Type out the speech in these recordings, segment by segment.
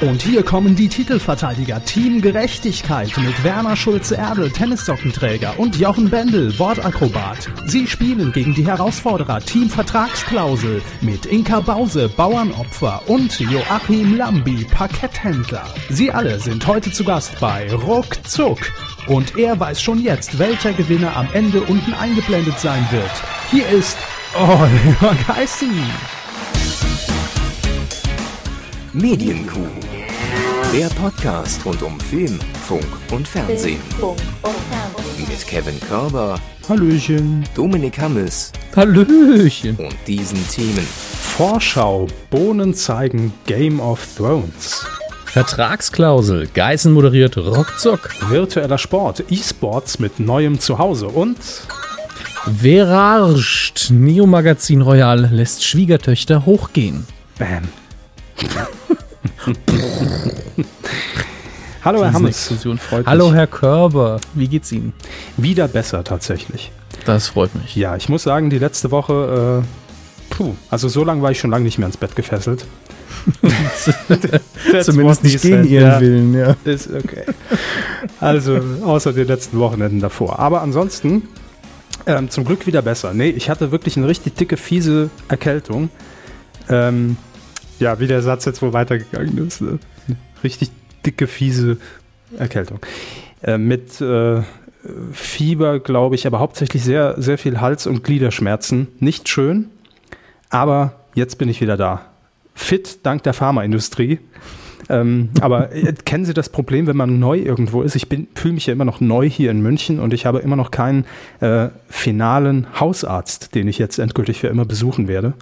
Und hier kommen die Titelverteidiger Team Gerechtigkeit mit Werner Schulze-Erdel, Tennissockenträger und Jochen Bendel, Wortakrobat. Sie spielen gegen die Herausforderer Team Vertragsklausel mit Inka Bause, Bauernopfer und Joachim Lambi, Parketthändler. Sie alle sind heute zu Gast bei Ruckzuck. Und er weiß schon jetzt, welcher Gewinner am Ende unten eingeblendet sein wird. Hier ist Oliver Geissen. Medienkuh. Der Podcast rund um Film, Funk und Fernsehen. Mit Kevin Körber, Hallöchen. Dominik Hammes Hallöchen. und diesen Themen. Vorschau. Bohnen zeigen Game of Thrones. Vertragsklausel. Geißen moderiert Rockzock. Virtueller Sport. E-Sports mit neuem Zuhause. Und Verarscht. Neo Magazin Royal lässt Schwiegertöchter hochgehen. Bam. Hallo Herr Hammes. Hallo. Herr Körber. Wie geht's Ihnen? Wieder besser tatsächlich. Das freut mich. Ja, ich muss sagen, die letzte Woche, äh, puh, also so lange war ich schon lange nicht mehr ins Bett gefesselt. Zumindest nicht gegen Ihren ja. Willen, ja. Ist okay. Also, außer den letzten Wochenenden davor. Aber ansonsten, ähm, zum Glück wieder besser. Nee, ich hatte wirklich eine richtig dicke, fiese Erkältung. Ähm, ja, wie der Satz jetzt wohl weitergegangen ist. Ne? Richtig dicke, fiese Erkältung. Äh, mit äh, Fieber, glaube ich, aber hauptsächlich sehr, sehr viel Hals- und Gliederschmerzen. Nicht schön, aber jetzt bin ich wieder da. Fit dank der Pharmaindustrie. Ähm, aber äh, kennen Sie das Problem, wenn man neu irgendwo ist? Ich fühle mich ja immer noch neu hier in München und ich habe immer noch keinen äh, finalen Hausarzt, den ich jetzt endgültig für immer besuchen werde.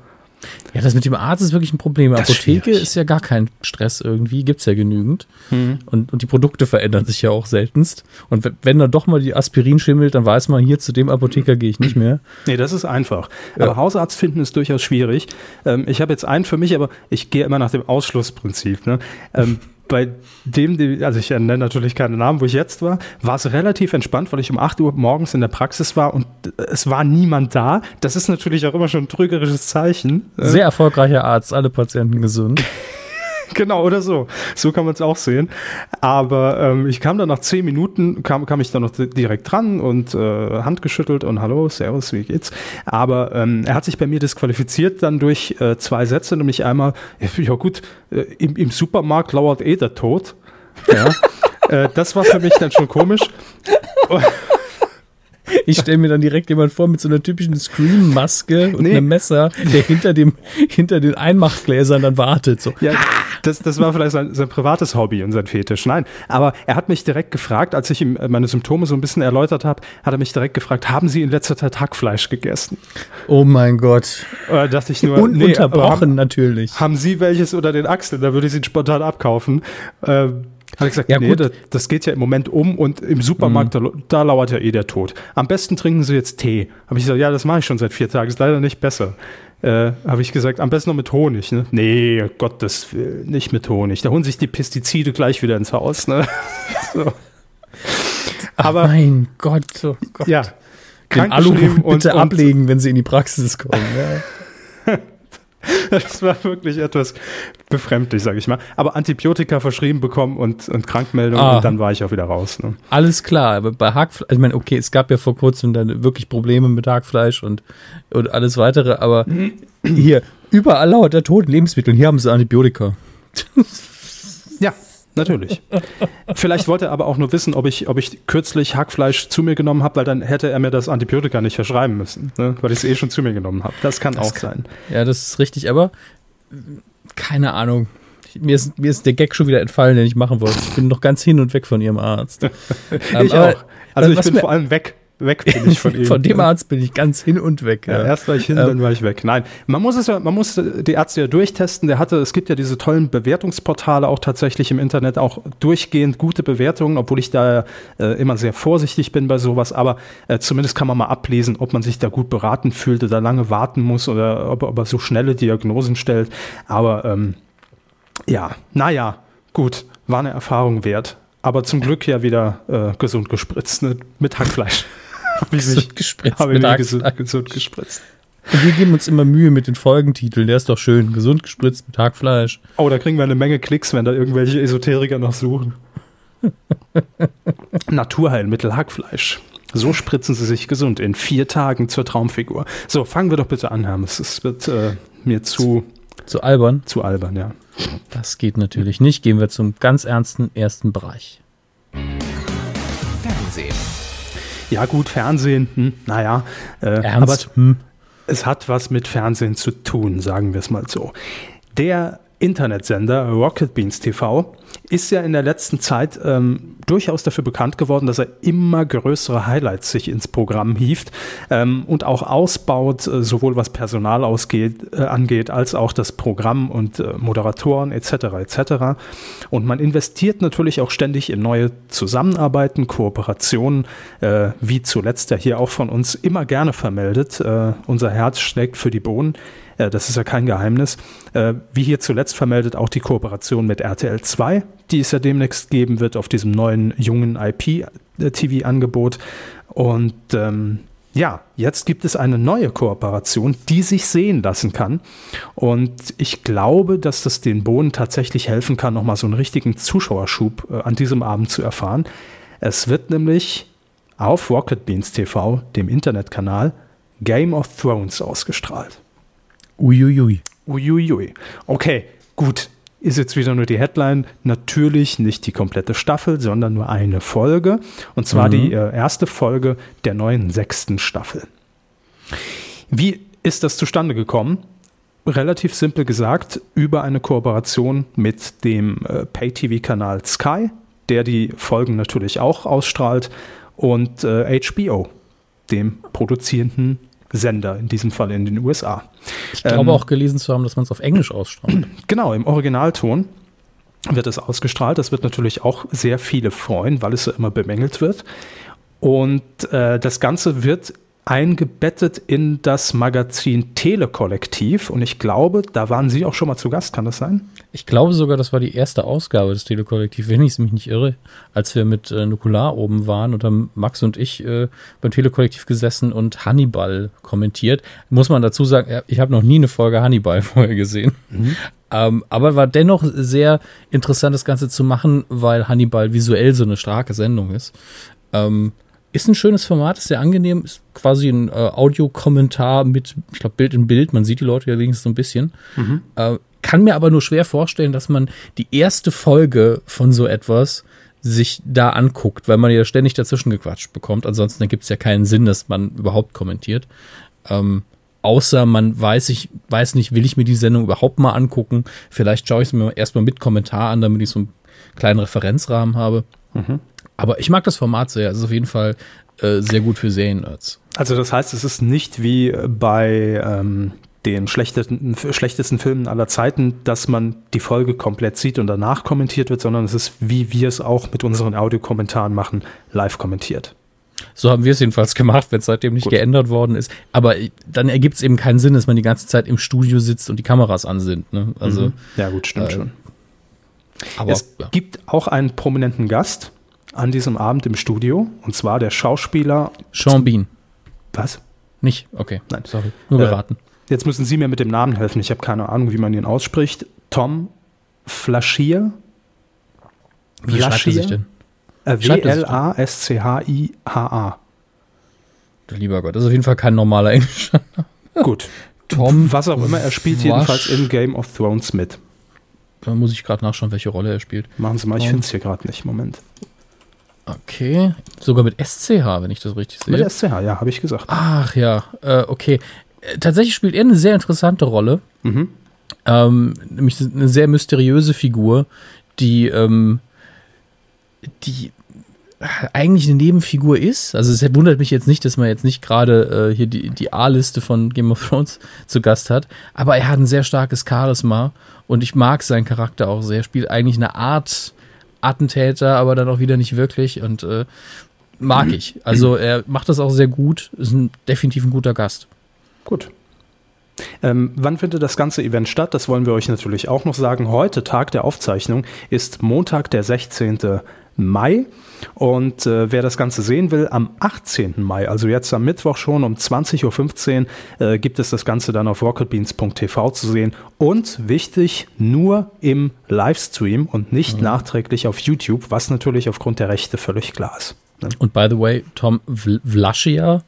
Ja, das mit dem Arzt ist wirklich ein Problem. Das Apotheke schwierig. ist ja gar kein Stress irgendwie, gibt's ja genügend. Mhm. Und, und die Produkte verändern sich ja auch seltenst. Und wenn, wenn dann doch mal die Aspirin schimmelt, dann weiß man, hier zu dem Apotheker gehe ich nicht mehr. Nee, das ist einfach. Ja. Aber Hausarzt finden ist durchaus schwierig. Ähm, ich habe jetzt einen für mich, aber ich gehe immer nach dem Ausschlussprinzip. Ne? Ähm, bei dem, also ich nenne natürlich keine Namen, wo ich jetzt war, war es relativ entspannt, weil ich um 8 Uhr morgens in der Praxis war und es war niemand da. Das ist natürlich auch immer schon ein trügerisches Zeichen. Äh, Sehr erfolgreicher Arzt, alle Patienten gesund. Genau, oder so. So kann man es auch sehen. Aber ähm, ich kam dann nach zehn Minuten, kam, kam ich dann noch di- direkt dran und äh, Hand geschüttelt und hallo, servus, wie geht's? Aber ähm, er hat sich bei mir disqualifiziert dann durch äh, zwei Sätze, nämlich einmal, ja gut, äh, im, im Supermarkt lauert eh der Tod. Ja. äh, das war für mich dann schon komisch. Ich stelle mir dann direkt jemand vor mit so einer typischen Scream-Maske und Nee. einem Messer, der hinter, dem, hinter den Einmachgläsern dann wartet. So. Ja, das, das war vielleicht sein, sein privates Hobby und sein Fetisch. Nein, aber er hat mich direkt gefragt, als ich ihm äh, meine Symptome so ein bisschen erläutert habe, hat er mich direkt gefragt, haben Sie in letzter Zeit Hackfleisch gegessen? Oh mein Gott. Da dachte ich nur, nee, Ununterbrochen haben, natürlich. haben Sie welches unter den Achseln? Da würde ich Ihnen spontan abkaufen. Ähm, hat gesagt, Ja, nee, gut. das, das geht ja im Moment um und im Supermarkt, da, da lauert ja eh der Tod. Am besten trinken Sie jetzt Tee. Habe ich gesagt, ja, das mache ich schon seit vier Tagen, ist leider nicht besser. Äh, Habe ich gesagt, am besten noch mit Honig. Ne? Nee, Gottes Willen, nicht mit Honig. Da holen sich die Pestizide gleich wieder ins Haus. Ne? so. Aber mein Gott, oh Gott. ja, Den Alu krankgeschrieben bitte ablegen, wenn Sie in die Praxis kommen. Ja. Das war wirklich etwas befremdlich, sage ich mal. Aber Antibiotika verschrieben bekommen und, und Krankmeldung Ah. und dann war ich auch wieder raus. Ne? Alles klar, aber bei Hackfleisch, ich meine, okay, es gab ja vor kurzem dann wirklich Probleme mit Hackfleisch und, und alles weitere, aber hier, überall lauert der Tod in Lebensmitteln, hier haben sie Antibiotika. Ja, natürlich. Vielleicht wollte er aber auch nur wissen, ob ich, ob ich kürzlich Hackfleisch zu mir genommen habe, weil dann hätte er mir das Antibiotika nicht verschreiben müssen, ne? weil ich es eh schon zu mir genommen habe. Das kann auch sein. Ja, das ist richtig, aber äh, keine Ahnung. Mir ist, mir ist der Gag schon wieder entfallen, den ich machen wollte. Ich bin noch ganz hin und weg von ihrem Arzt. Ähm, ich aber, auch. Also äh, ich bin vor allem weg. Weg bin ich von ihm. Von dem Arzt bin ich ganz hin und weg. Ja, Ja. erst war ich hin, Ähm, dann war ich weg. Nein, man muss es ja, man muss die Ärzte ja durchtesten. Der hatte, es gibt ja diese tollen Bewertungsportale auch tatsächlich im Internet, auch durchgehend gute Bewertungen, obwohl ich da äh, immer sehr vorsichtig bin bei sowas. Aber äh, zumindest kann man mal ablesen, ob man sich da gut beraten fühlt oder lange warten muss oder ob, ob er so schnelle Diagnosen stellt. Aber ähm, ja, naja, gut, war eine Erfahrung wert. Aber zum Glück ja wieder äh, gesund gespritzt, ne? mit Hackfleisch. Hab ich mich- Gesund gespritzt habe ich mich gesund, gesund gespritzt. Und wir geben uns immer Mühe mit den Folgentiteln. Der ist doch schön. Gesund gespritzt mit Hackfleisch. Oh, da kriegen wir eine Menge Klicks, wenn da irgendwelche Esoteriker noch suchen. Naturheilmittel Hackfleisch. So spritzen sie sich gesund in vier Tagen zur Traumfigur. So, fangen wir doch bitte an, Hermes. Es wird äh, mir zu, Zu albern. zu albern, ja. Das geht natürlich nicht. Gehen wir zum ganz ernsten ersten Bereich. Fernsehen. Ja, gut, Fernsehen, hm, naja. Äh, aber Ernst? Hm. es hat was mit Fernsehen zu tun, sagen wir es mal so. Der Internetsender Rocket Beans TV ist ja in der letzten Zeit ähm, durchaus dafür bekannt geworden, dass er immer größere Highlights sich ins Programm hieft ähm, und auch ausbaut, äh, sowohl was Personal ausgeht, äh, angeht, als auch das Programm und äh, Moderatoren etc. etc. Und man investiert natürlich auch ständig in neue Zusammenarbeiten, Kooperationen, äh, wie zuletzt ja hier auch von uns immer gerne vermeldet. Äh, unser Herz schlägt für die Bohnen. Äh, das ist ja kein Geheimnis. Äh, Wie hier zuletzt vermeldet auch die Kooperation mit RTL 2, die es ja demnächst geben wird auf diesem neuen jungen IP-TV-Angebot. Und ähm, ja, jetzt gibt es eine neue Kooperation, die sich sehen lassen kann. Und ich glaube, dass das den Bohnen tatsächlich helfen kann, nochmal so einen richtigen Zuschauerschub äh, an diesem Abend zu erfahren. Es wird nämlich auf Rocket Beans TV, dem Internetkanal, Game of Thrones ausgestrahlt. Uiuiui. Uiuiui. Okay, gut. Ist jetzt wieder nur die Headline. Natürlich nicht die komplette Staffel, sondern nur eine Folge. Und zwar Mhm. die äh, erste Folge der neuen sechsten Staffel. Wie ist das zustande gekommen? Relativ simpel gesagt, über eine Kooperation mit dem äh, Pay-TV-Kanal Sky, der die Folgen natürlich auch ausstrahlt, und äh, HBO, dem produzierenden Sender, in diesem Fall in den USA. Ich glaube Ähm, auch gelesen zu haben, dass man es auf Englisch ausstrahlt. Genau, im Originalton wird es ausgestrahlt. Das wird natürlich auch sehr viele freuen, weil es ja immer bemängelt wird. Und äh, das Ganze wird eingebettet in das Magazin Telekollektiv. Und ich glaube, da waren Sie auch schon mal zu Gast, kann das sein? Ich glaube sogar, das war die erste Ausgabe des Telekollektiv, wenn ich mich nicht irre, als wir mit äh, Nukular oben waren und haben Max und ich äh, beim Telekollektiv gesessen und Hannibal kommentiert. Muss man dazu sagen, ja, ich habe noch nie eine Folge Hannibal vorher gesehen. Ähm, aber war dennoch sehr interessant, das Ganze zu machen, weil Hannibal visuell so eine starke Sendung ist. Ähm, ist ein schönes Format, ist sehr angenehm, ist quasi ein äh, Audiokommentar mit, ich glaube, Bild in Bild. Man sieht die Leute ja wenigstens so ein bisschen. Äh, kann mir aber nur schwer vorstellen, dass man die erste Folge von so etwas sich da anguckt, weil man ja ständig dazwischen gequatscht bekommt. Ansonsten ergibt es ja keinen Sinn, dass man überhaupt kommentiert. Ähm, außer man weiß, ich weiß nicht, will ich mir die Sendung überhaupt mal angucken. Vielleicht schaue ich es mir erstmal mit Kommentar an, damit ich so einen kleinen Referenzrahmen habe. Aber ich mag das Format sehr. Es ist auf jeden Fall äh, sehr gut für Serien-Nerds. Also das heißt, es ist nicht wie bei ähm, den schlechtesten, schlechtesten Filmen aller Zeiten, dass man die Folge komplett sieht und danach kommentiert wird, sondern es ist, wie wir es auch mit unseren Audiokommentaren machen, live kommentiert. So haben wir es jedenfalls gemacht, wenn es seitdem nicht Gut. geändert worden ist. Aber dann ergibt es eben keinen Sinn, dass man die ganze Zeit im Studio sitzt und die Kameras an sind. Ne? Also, Mhm. ja gut, stimmt äh, schon. aber es ja. gibt auch einen prominenten Gast an diesem Abend im Studio, und zwar der Schauspieler. Sean Bean. Was? Nicht? Okay. Nein. Sorry. Nur Äh, geraten. Jetzt müssen Sie mir mit dem Namen helfen. Ich habe keine Ahnung, wie man ihn ausspricht. Tom Flaschier. Wie schreibt er sich denn? Äh? W-L-A-S-C-H-I-H-A. Lieber Gott, das ist auf jeden Fall kein normaler Englisch. Gut. Tom Was auch immer, er spielt Wasch- jedenfalls in Game of Thrones mit. Da muss ich gerade nachschauen, welche Rolle er spielt. Machen Sie mal, ich finde es hier gerade nicht. Moment. Okay. Sogar mit SCH, wenn ich das richtig Mit sehe. SCH, ja, habe ich gesagt. Ach ja, äh, okay. Äh, Tatsächlich spielt er eine sehr interessante Rolle. Mhm. Ähm, nämlich eine sehr mysteriöse Figur, die, ähm, die eigentlich eine Nebenfigur ist. Also es wundert mich jetzt nicht, dass man jetzt nicht gerade äh, hier die, die A-Liste von Game of Thrones zu Gast hat. Aber er hat ein sehr starkes Charisma und ich mag seinen Charakter auch sehr. Er spielt eigentlich eine Art Attentäter, aber dann auch wieder nicht wirklich und äh, mag ich. Also er macht das auch sehr gut, ist ein, definitiv ein guter Gast. Gut. Ähm, wann findet das ganze Event statt? Das wollen wir euch natürlich auch noch sagen. Heute, Tag der Aufzeichnung, ist Montag, der 16. Mai. Und äh, wer das Ganze sehen will, am 18. Mai, also jetzt am Mittwoch schon um 20.15 Uhr, äh, gibt es das Ganze dann auf rocketbeans.tv zu sehen. Und wichtig, nur im Livestream und nicht mhm. nachträglich auf YouTube, was natürlich aufgrund der Rechte völlig klar ist. Ne? Und by the way, Tom Vlaschia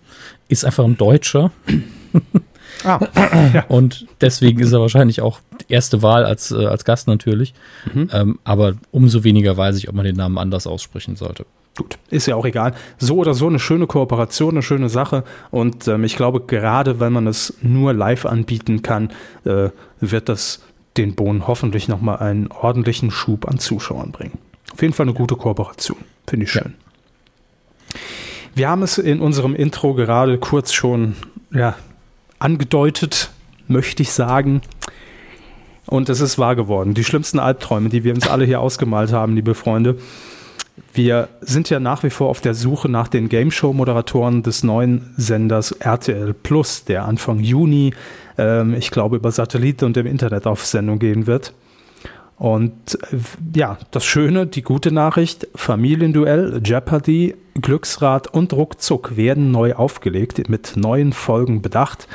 ist einfach ein Deutscher. Ah, ja. Und deswegen ist er wahrscheinlich auch erste Wahl als, äh, als Gast natürlich. Mhm. Ähm, aber umso weniger weiß ich, ob man den Namen anders aussprechen sollte. Gut, ist ja auch egal. So oder so eine schöne Kooperation, eine schöne Sache. Und ähm, ich glaube, gerade wenn man es nur live anbieten kann, äh, wird das den Bohnen hoffentlich nochmal einen ordentlichen Schub an Zuschauern bringen. Auf jeden Fall eine gute Kooperation. Finde ich schön. Ja. Wir haben es in unserem Intro gerade kurz schon ja, angedeutet, möchte ich sagen. Und es ist wahr geworden. Die schlimmsten Albträume, die wir uns alle hier ausgemalt haben, liebe Freunde. Wir sind ja nach wie vor auf der Suche nach den Game Show Moderatoren des neuen Senders RTL Plus, der Anfang Juni, ähm, ich glaube, über Satellit und im Internet auf Sendung gehen wird. Und äh, ja, das Schöne, die gute Nachricht, Familienduell, Jeopardy, Glücksrad und Ruckzuck werden neu aufgelegt, mit neuen Folgen bedacht.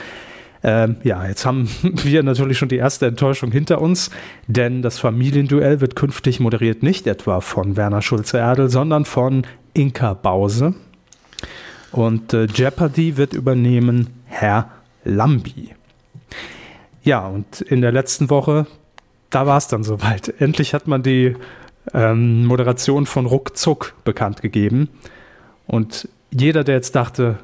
Ähm, ja, jetzt haben wir natürlich schon die erste Enttäuschung hinter uns, denn das Familienduell wird künftig moderiert nicht etwa von Werner Schulze-Erdel, sondern von Inka Bause. Und äh, Jeopardy wird übernehmen Herr Lambi. Ja, und in der letzten Woche, da war es dann soweit. Endlich hat man die ähm, Moderation von Ruckzuck bekannt gegeben. Und jeder, der jetzt dachte,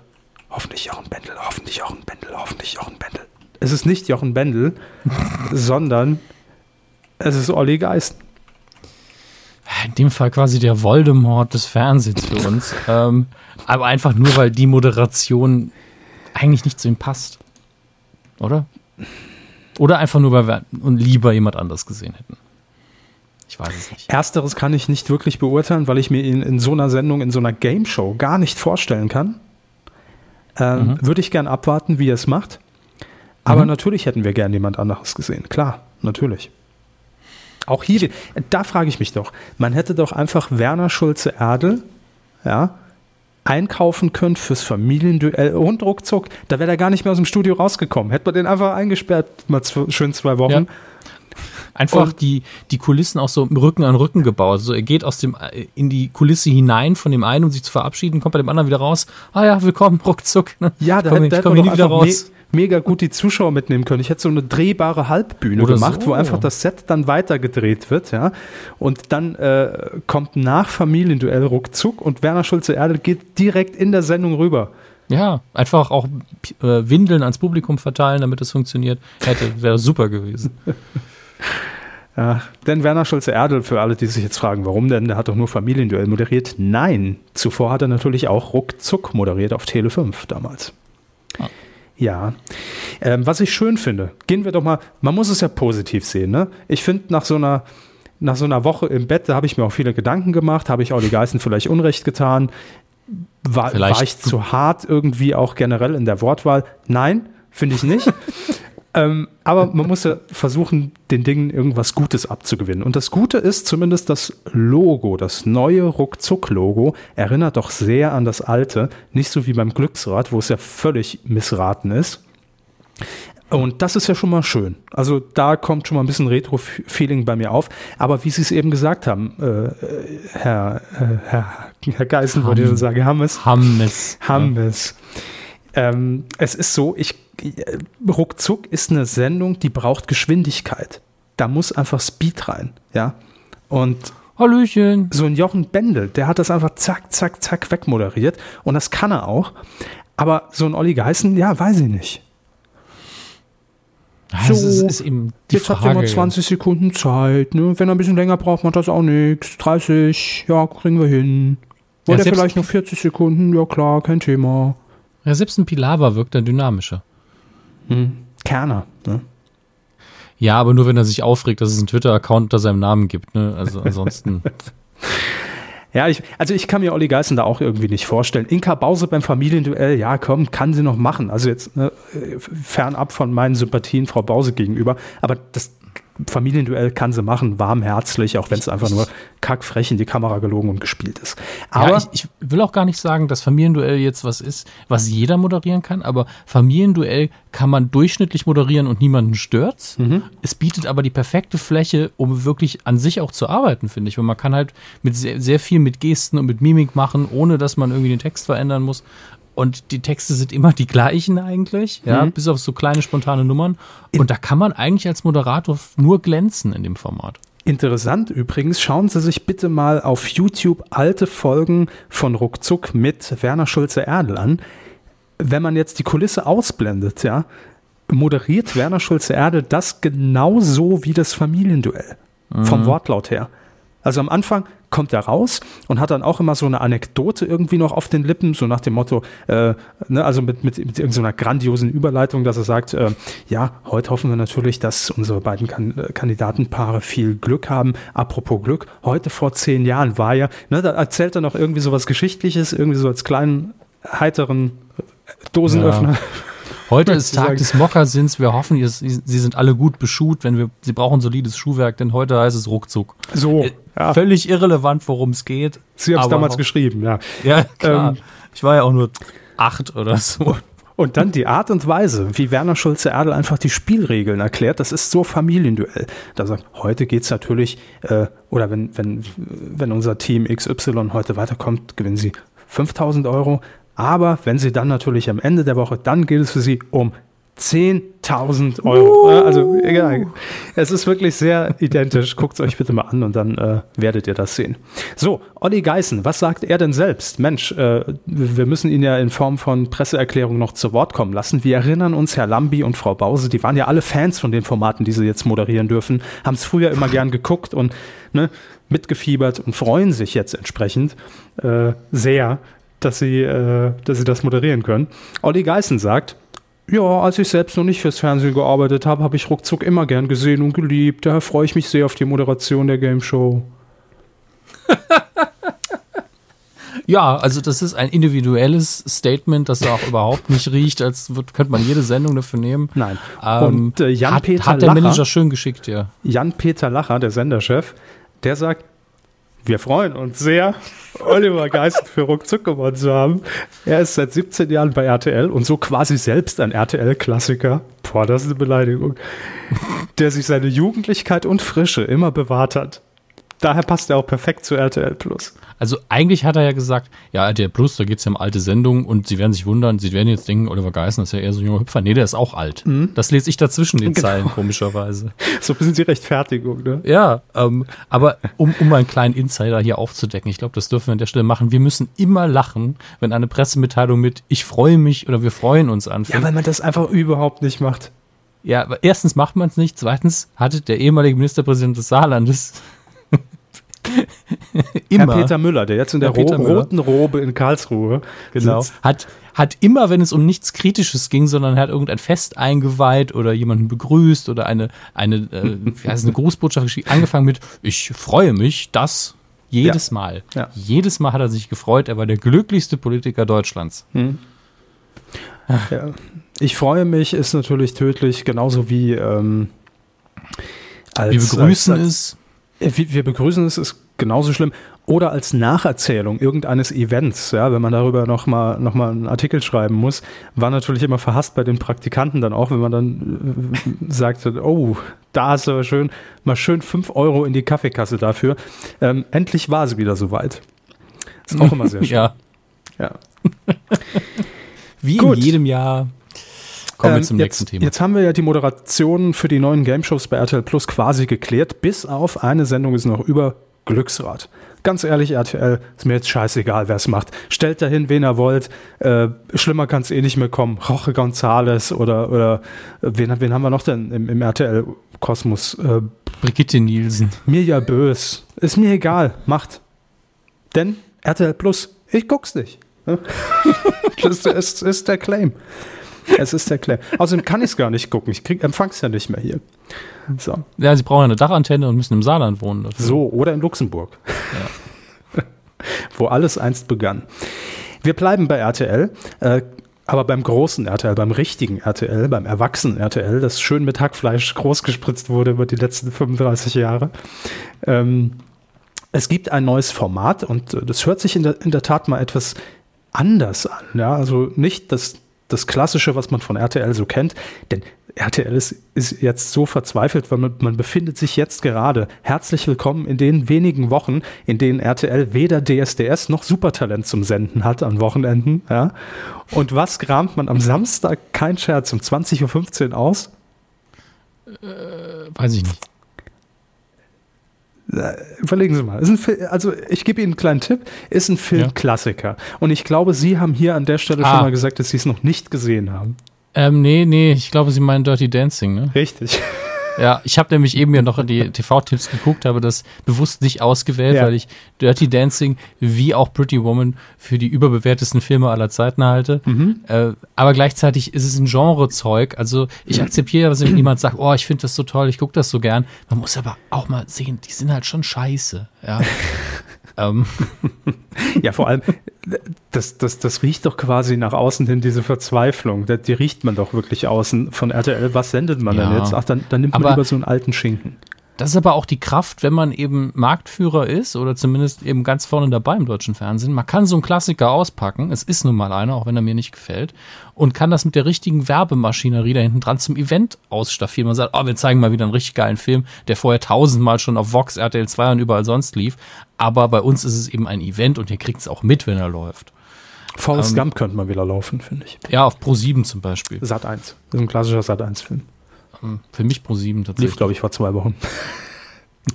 hoffentlich Jochen Bendel, hoffentlich Jochen Bendel, hoffentlich Jochen Bendel. Es ist nicht Jochen Bendel, sondern es ist Olli Geisten. In dem Fall quasi der Voldemort des Fernsehens für uns. ähm, aber einfach nur, weil die Moderation eigentlich nicht zu ihm passt. Oder? Oder einfach nur, weil wir und lieber jemand anders gesehen hätten. Ich weiß es nicht. Ersteres kann ich nicht wirklich beurteilen, weil ich mir ihn in so einer Sendung, in so einer Game Show gar nicht vorstellen kann. Ähm, mhm. Würde ich gern abwarten, wie er es macht. Aber mhm. natürlich hätten wir gern jemand anderes gesehen. Klar, natürlich. Auch hier, da frage ich mich doch, man hätte doch einfach Werner Schulze-Erdel, ja, einkaufen können fürs Familienduell und ruckzuck. Da wäre er gar nicht mehr aus dem Studio rausgekommen. Hätte man den einfach eingesperrt, mal schön zwei Wochen. Ja. Einfach und die, die Kulissen auch so Rücken an Rücken gebaut. Also er geht aus dem, in die Kulisse hinein von dem einen, um sich zu verabschieden, kommt bei dem anderen wieder raus. Ah ja, willkommen, ruckzuck. Ne? Ja, da hätte, komm nie wieder raus. Me mega gut die Zuschauer mitnehmen können. Ich hätte so eine drehbare Halbbühne Oder gemacht, so. wo einfach das Set dann weitergedreht wird, ja. Und dann äh, kommt nach Familienduell ruckzuck und Werner Schulze-Erdel geht direkt in der Sendung rüber. Ja, einfach auch äh, Windeln ans Publikum verteilen, damit es funktioniert. Hätte, wäre super gewesen. Ja, denn Werner Schulze-Erdel, für alle, die sich jetzt fragen, warum denn, der hat doch nur Familienduell moderiert. Nein, zuvor hat er natürlich auch Ruckzuck moderiert auf Tele 5 damals. Ah. Ja, ähm, was ich schön finde, gehen wir doch mal, man muss es ja positiv sehen, ne? Ich finde, nach so einer, nach so einer Woche im Bett, da habe ich mir auch viele Gedanken gemacht, habe ich auch die Geißen vielleicht Unrecht getan, war, war ich zu hart irgendwie auch generell in der Wortwahl? Nein, finde ich nicht. Ähm, aber man muss ja versuchen, den Dingen irgendwas Gutes abzugewinnen. Und das Gute ist zumindest das Logo, das neue Ruckzuck-Logo, erinnert doch sehr an das alte. Nicht so wie beim Glücksrad, wo es ja völlig missraten ist. Und das ist ja schon mal schön. Also da kommt schon mal ein bisschen Retro-Feeling bei mir auf. Aber wie Sie es eben gesagt haben, äh, Herr, äh, Herr, Herr Geißen, wollte ich schon sagen, Hammes. Hammes. Hammes. Ja. Ähm, es ist so, ich ruckzuck ist eine Sendung, die braucht Geschwindigkeit. Da muss einfach Speed rein, ja. Und Hallöchen. So ein Jochen Bendel, der hat das einfach zack, zack, zack wegmoderiert. Und das kann er auch. Aber so ein Olli Geißen, ja, weiß ich nicht. So, das ist, ist eben die jetzt Frage. hat er mal 20 Sekunden Zeit. Ne? Wenn er ein bisschen länger braucht, macht das auch nichts. 30, ja, kriegen wir hin. Wollt ja, vielleicht noch 40 Sekunden? Ja, klar, kein Thema. Ja, selbst ein Pilawa wirkt dann dynamischer. Hm. Kerner, ne? Ja, aber nur wenn er sich aufregt, dass es einen Twitter-Account unter seinem Namen gibt, ne? Also ansonsten. ja, ich, also ich kann mir Olli Geißen da auch irgendwie nicht vorstellen. Inka Bause beim Familienduell, ja komm, kann sie noch machen. Also jetzt, ne, äh, fernab von meinen Sympathien Frau Bause gegenüber. Aber das Familienduell kann sie machen, warmherzig, auch wenn es einfach nur kackfrech in die Kamera gelogen und gespielt ist. Aber ja, ich, ich, will auch gar nicht sagen, dass Familienduell jetzt was ist, was jeder moderieren kann, aber Familienduell kann man durchschnittlich moderieren und niemanden stört's. Mhm. Es bietet aber die perfekte Fläche, um wirklich an sich auch zu arbeiten, finde ich. Weil man kann halt mit sehr, sehr viel mit Gesten und mit Mimik machen, ohne dass man irgendwie den Text verändern muss. Und die Texte sind immer die gleichen eigentlich, ja, mhm. bis auf so kleine spontane Nummern. Und da kann man eigentlich als Moderator nur glänzen in dem Format. Interessant übrigens, schauen Sie sich bitte mal auf YouTube alte Folgen von Ruckzuck mit Werner Schulze-Erdl an. Wenn man jetzt die Kulisse ausblendet, ja, moderiert Werner Schulze-Erdl das genauso wie das Familienduell. Mhm. Vom Wortlaut her. Also am Anfang kommt er raus und hat dann auch immer so eine Anekdote irgendwie noch auf den Lippen, so nach dem Motto, äh, ne, also mit, mit, mit irgendeiner grandiosen Überleitung, dass er sagt, äh, ja, heute hoffen wir natürlich, dass unsere beiden kan äh, Kandidatenpaare viel Glück haben. Apropos Glück, heute vor zehn Jahren war ja, ne, da erzählt er noch irgendwie so was Geschichtliches, irgendwie so als kleinen, heiteren Dosenöffner. Ja. Heute ist Tag des Mockersinns. Wir hoffen, ihr, Sie sind alle gut beschut. Wenn wir, Sie brauchen solides Schuhwerk, denn heute heißt es ruckzuck. So. Äh, ja. Völlig irrelevant, worum es geht. Sie haben es damals geschrieben, ja. Ja, klar. Ähm, ich war ja auch nur acht oder so. Und dann die Art und Weise, wie Werner Schulze-Erdl einfach die Spielregeln erklärt, das ist so Familienduell. Da sagt, heute geht es natürlich, äh, oder wenn, wenn, wenn unser Team XY heute weiterkommt, gewinnen sie 5000 Euro. Aber wenn sie dann natürlich am Ende der Woche, dann geht es für sie um 10.000 Euro. Uh. Also egal. Es ist wirklich sehr identisch. Guckt es euch bitte mal an und dann äh, werdet ihr das sehen. So, Olli Geißen, was sagt er denn selbst? Mensch, äh, wir müssen ihn ja in Form von Presseerklärung noch zu Wort kommen lassen. Wir erinnern uns, Herr Lambi und Frau Bause, die waren ja alle Fans von den Formaten, die sie jetzt moderieren dürfen, haben es früher immer gern geguckt und ne, mitgefiebert und freuen sich jetzt entsprechend äh, sehr, dass sie, äh, dass sie das moderieren können. Olli Geißen sagt, ja, als ich selbst noch nicht fürs Fernsehen gearbeitet habe, habe ich ruckzuck immer gern gesehen und geliebt. Daher freue ich mich sehr auf die Moderation der Game Show. ja, also das ist ein individuelles Statement, das auch überhaupt nicht riecht, als wird, könnte man jede Sendung dafür nehmen. Nein. Ähm, und äh, Jan-Peter hat, hat der Lacher, Manager schön geschickt, ja. Jan-Peter Lacher, der Senderchef, der sagt, wir freuen uns sehr, Oliver Geist für Ruckzuck gewonnen zu haben. Er ist seit 17 Jahren bei RTL und so quasi selbst ein RTL-Klassiker. Boah, das ist eine Beleidigung. Der sich seine Jugendlichkeit und Frische immer bewahrt hat. Daher passt er auch perfekt zu RTL Plus. Also eigentlich hat er ja gesagt, ja, RTL Plus, da geht es ja um alte Sendungen und Sie werden sich wundern, Sie werden jetzt denken, Oliver Geißen ist ja eher so ein junger Hüpfer. Nee, der ist auch alt. Mhm. Das lese ich dazwischen den genau. Zeilen, komischerweise. So ein bisschen die Rechtfertigung, ne? Ja, ähm, aber um, um einen kleinen Insider hier aufzudecken, ich glaube, das dürfen wir an der Stelle machen. Wir müssen immer lachen, wenn eine Pressemitteilung mit Ich freue mich oder wir freuen uns anfängt. Ja, weil man das einfach überhaupt nicht macht. Ja, erstens macht man es nicht, zweitens hatte der ehemalige Ministerpräsident des Saarlandes immer. Herr Peter Müller, der jetzt in der ro roten Robe in Karlsruhe genau. sitzt. Hat, hat immer, wenn es um nichts Kritisches ging, sondern hat irgendein Fest eingeweiht oder jemanden begrüßt oder eine, eine, äh, wie heißt eine Grußbotschaft geschickt, angefangen mit, ich freue mich, dass jedes ja. Mal. Ja. Jedes Mal hat er sich gefreut, er war der glücklichste Politiker Deutschlands. Hm. Ja. Ich freue mich, ist natürlich tödlich, genauso wie ähm, als, Wir begrüßen als, als, es. Äh, wir begrüßen es, ist genauso schlimm. Oder als Nacherzählung irgendeines Events, ja, wenn man darüber nochmal noch mal einen Artikel schreiben muss, war natürlich immer verhasst bei den Praktikanten dann auch, wenn man dann äh, sagte, oh, da ist aber schön, mal schön 5 Euro in die Kaffeekasse dafür. Ähm, endlich war sie wieder soweit. Ist auch immer sehr schön. ja. ja. Wie Gut. in jedem Jahr Kommen wir ähm, zum jetzt, nächsten Thema. Jetzt haben wir ja die Moderation für die neuen Game Shows bei RTL Plus quasi geklärt. Bis auf eine Sendung ist noch über Glücksrad. Ganz ehrlich, RTL, ist mir jetzt scheißegal, wer es macht. Stellt dahin, wen ihr wollt. Äh, schlimmer kann es eh nicht mehr kommen. Roche Gonzales oder, oder wen, wen haben wir noch denn im, im RTL-Kosmos? Äh, Brigitte Nielsen. Mirja Bös. Ist mir egal, macht. Denn RTL Plus, ich guck's nicht. das ist, ist der Claim. Es ist der Claim. Außerdem kann ich es gar nicht gucken. Ich krieg Empfangs ja nicht mehr hier. So. Ja, sie brauchen eine Dachantenne und müssen im Saarland wohnen. Dafür. So, oder in Luxemburg. Ja. Wo alles einst begann. Wir bleiben bei RTL. Äh, Aber beim großen RTL, beim richtigen RTL, beim erwachsenen RTL, das schön mit Hackfleisch großgespritzt wurde über die letzten 35 Jahre. Ähm, es gibt ein neues Format und äh, das hört sich in der, in der Tat mal etwas anders an. Ja? Also nicht das, das Klassische, was man von RTL so kennt, denn RTL ist, ist jetzt so verzweifelt, weil man, man befindet sich jetzt gerade herzlich willkommen in den wenigen Wochen, in denen RTL weder DSDS noch Supertalent zum Senden hat an Wochenenden. Ja? Und was kramt man am Samstag, kein Scherz, um 20.15 Uhr aus? Äh, weiß ich nicht. Äh, überlegen Sie mal. also ich gebe Ihnen einen kleinen Tipp. Ist ein Filmklassiker. Ja. Und ich glaube, Sie haben hier an der Stelle ah. schon mal gesagt, dass Sie es noch nicht gesehen haben. Ähm, nee, nee, ich glaube, Sie meinen Dirty Dancing, ne? Richtig. Ja, ich habe nämlich eben ja noch die TV-Tipps geguckt, habe das bewusst nicht ausgewählt, ja. weil ich Dirty Dancing wie auch Pretty Woman für die überbewertesten Filme aller Zeiten halte. Mhm. Äh, aber gleichzeitig ist es ein Genrezeug. Also ich akzeptiere, dass jemand sagt, oh, ich finde das so toll, ich gucke das so gern. Man muss aber auch mal sehen, die sind halt schon scheiße. Ja. ähm. Ja, vor allem, das, das, das riecht doch quasi nach außen hin, diese Verzweiflung. Die riecht man doch wirklich außen von RTL. Was sendet man ja. denn jetzt? Ach, dann, dann nimmt man aber lieber so einen alten Schinken. Das ist aber auch die Kraft, wenn man eben Marktführer ist oder zumindest eben ganz vorne dabei im deutschen Fernsehen. Man kann so einen Klassiker auspacken, es ist nun mal einer, auch wenn er mir nicht gefällt, und kann das mit der richtigen Werbemaschinerie da hinten dran zum Event ausstaffieren. Man sagt, oh, wir zeigen mal wieder einen richtig geilen Film, der vorher tausendmal schon auf Vox, RTL 2 und überall sonst lief. Aber bei uns ist es eben ein Event und ihr kriegt es auch mit, wenn er läuft. Forrest ähm, Gump könnte man wieder laufen, finde ich. Ja, auf Pro 7 zum Beispiel. Sat 1. Das ist ein klassischer Sat 1-Film. Hm, für mich Pro 7 tatsächlich. Lief, glaube ich, vor zwei Wochen.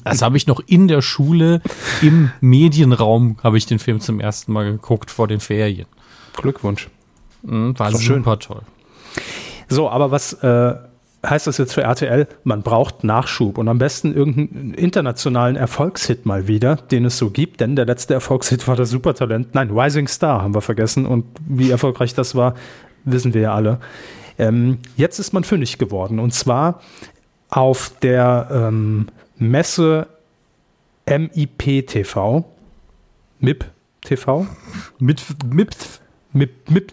Das habe ich noch in der Schule im Medienraum habe ich den Film zum ersten Mal geguckt vor den Ferien. Glückwunsch. Mhm, war super toll. So, aber was äh, heißt das jetzt für RTL? Man braucht Nachschub und am besten irgendeinen internationalen Erfolgshit mal wieder, den es so gibt, denn der letzte Erfolgshit war das Supertalent. Nein, Rising Star haben wir vergessen und wie erfolgreich das war, wissen wir ja alle. Ähm, jetzt ist man fündig geworden und zwar auf der ähm, Messe MIP TV. MIP TV. Mit MIP. MIP. MIP.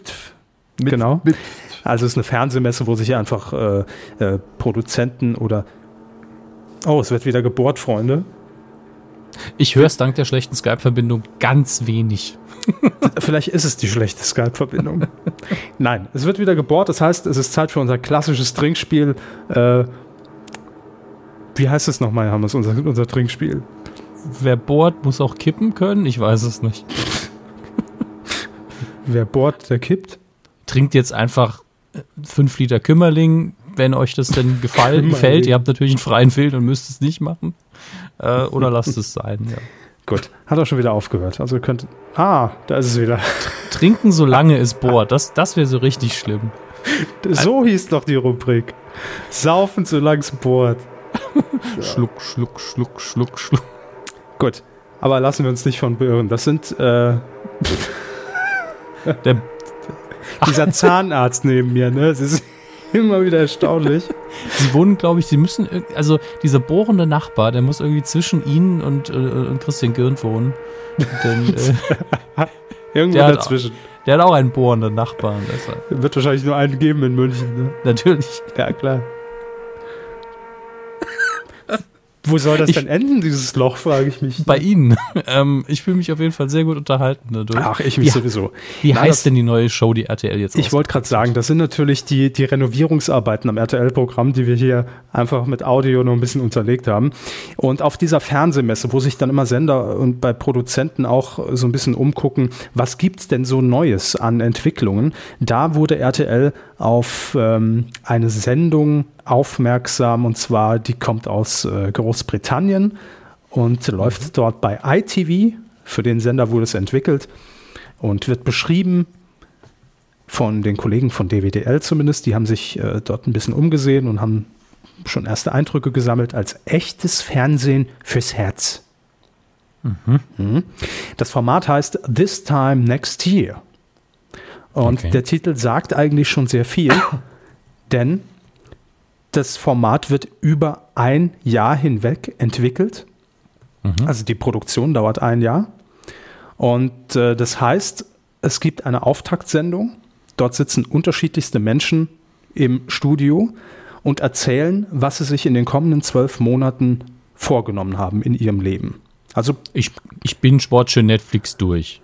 Genau. Mit. Also es ist eine Fernsehmesse, wo sich einfach äh, äh, Produzenten oder Oh, es wird wieder gebohrt, Freunde. Ich höre es dank der schlechten Skype-Verbindung ganz wenig. Vielleicht ist es die schlechte Skype-Verbindung. Nein, es wird wieder gebohrt. Das heißt, es ist Zeit für unser klassisches Trinkspiel. Äh, wie heißt es nochmal, Hammes, unser, unser Trinkspiel? Wer bohrt, muss auch kippen können? Ich weiß es nicht. Wer bohrt, der kippt? Trinkt jetzt einfach 5 Liter Kümmerling, wenn euch das denn gefallen, gefällt. Ihr habt natürlich einen freien Willen und müsst es nicht machen. Äh, oder lasst es sein, ja. Gut, hat auch schon wieder aufgehört. Also ihr könnt. Ah, da ist es wieder. Trinken, solange es bohrt. Das, das wäre so richtig schlimm. So hieß doch die Rubrik. Saufen, solange es bohrt. schluck, schluck, schluck, schluck, schluck. Gut, aber lassen wir uns nicht von beirren. Das sind äh, Der, dieser Zahnarzt neben mir, ne? Das ist immer wieder erstaunlich. Sie wohnen, glaube ich, sie müssen, also dieser bohrende Nachbar, der muss irgendwie zwischen Ihnen und, äh, und Christian Gürnt wohnen. Denn, äh, Irgendwo dazwischen. Auch, der hat auch einen bohrenden Nachbarn. Wird wahrscheinlich nur einen geben in München. Ne? Natürlich. Ja, klar. Wo soll das ich, denn enden, dieses Loch, frage ich mich. Bei Ihnen. Ähm, ich fühle mich auf jeden Fall sehr gut unterhalten dadurch. Ach, ich mich wie, sowieso. Wie Na, heißt das, denn die neue Show, die RTL jetzt Ich wollte gerade sagen, das sind natürlich die, die Renovierungsarbeiten am RTL-Programm, die wir hier einfach mit Audio noch ein bisschen unterlegt haben. Und auf dieser Fernsehmesse, wo sich dann immer Sender und bei Produzenten auch so ein bisschen umgucken, was gibt es denn so Neues an Entwicklungen, da wurde RTL auf ähm, eine Sendung aufmerksam und zwar, die kommt aus äh, Großbritannien und mhm. läuft dort bei ITV. Für den Sender wurde es entwickelt und wird beschrieben von den Kollegen von DWDL zumindest. Die haben sich äh, dort ein bisschen umgesehen und haben schon erste Eindrücke gesammelt als echtes Fernsehen fürs Herz. Mhm. mhm. Das Format heißt This Time Next Year. Und okay. der Titel sagt eigentlich schon sehr viel, denn das Format wird über ein Jahr hinweg entwickelt. Mhm. Also die Produktion dauert ein Jahr. Und äh, das heißt, es gibt eine Auftaktsendung. Dort sitzen unterschiedlichste Menschen im Studio und erzählen, was sie sich in den kommenden zwölf Monaten vorgenommen haben in ihrem Leben. Also ich, ich bin Sportschön Netflix durch.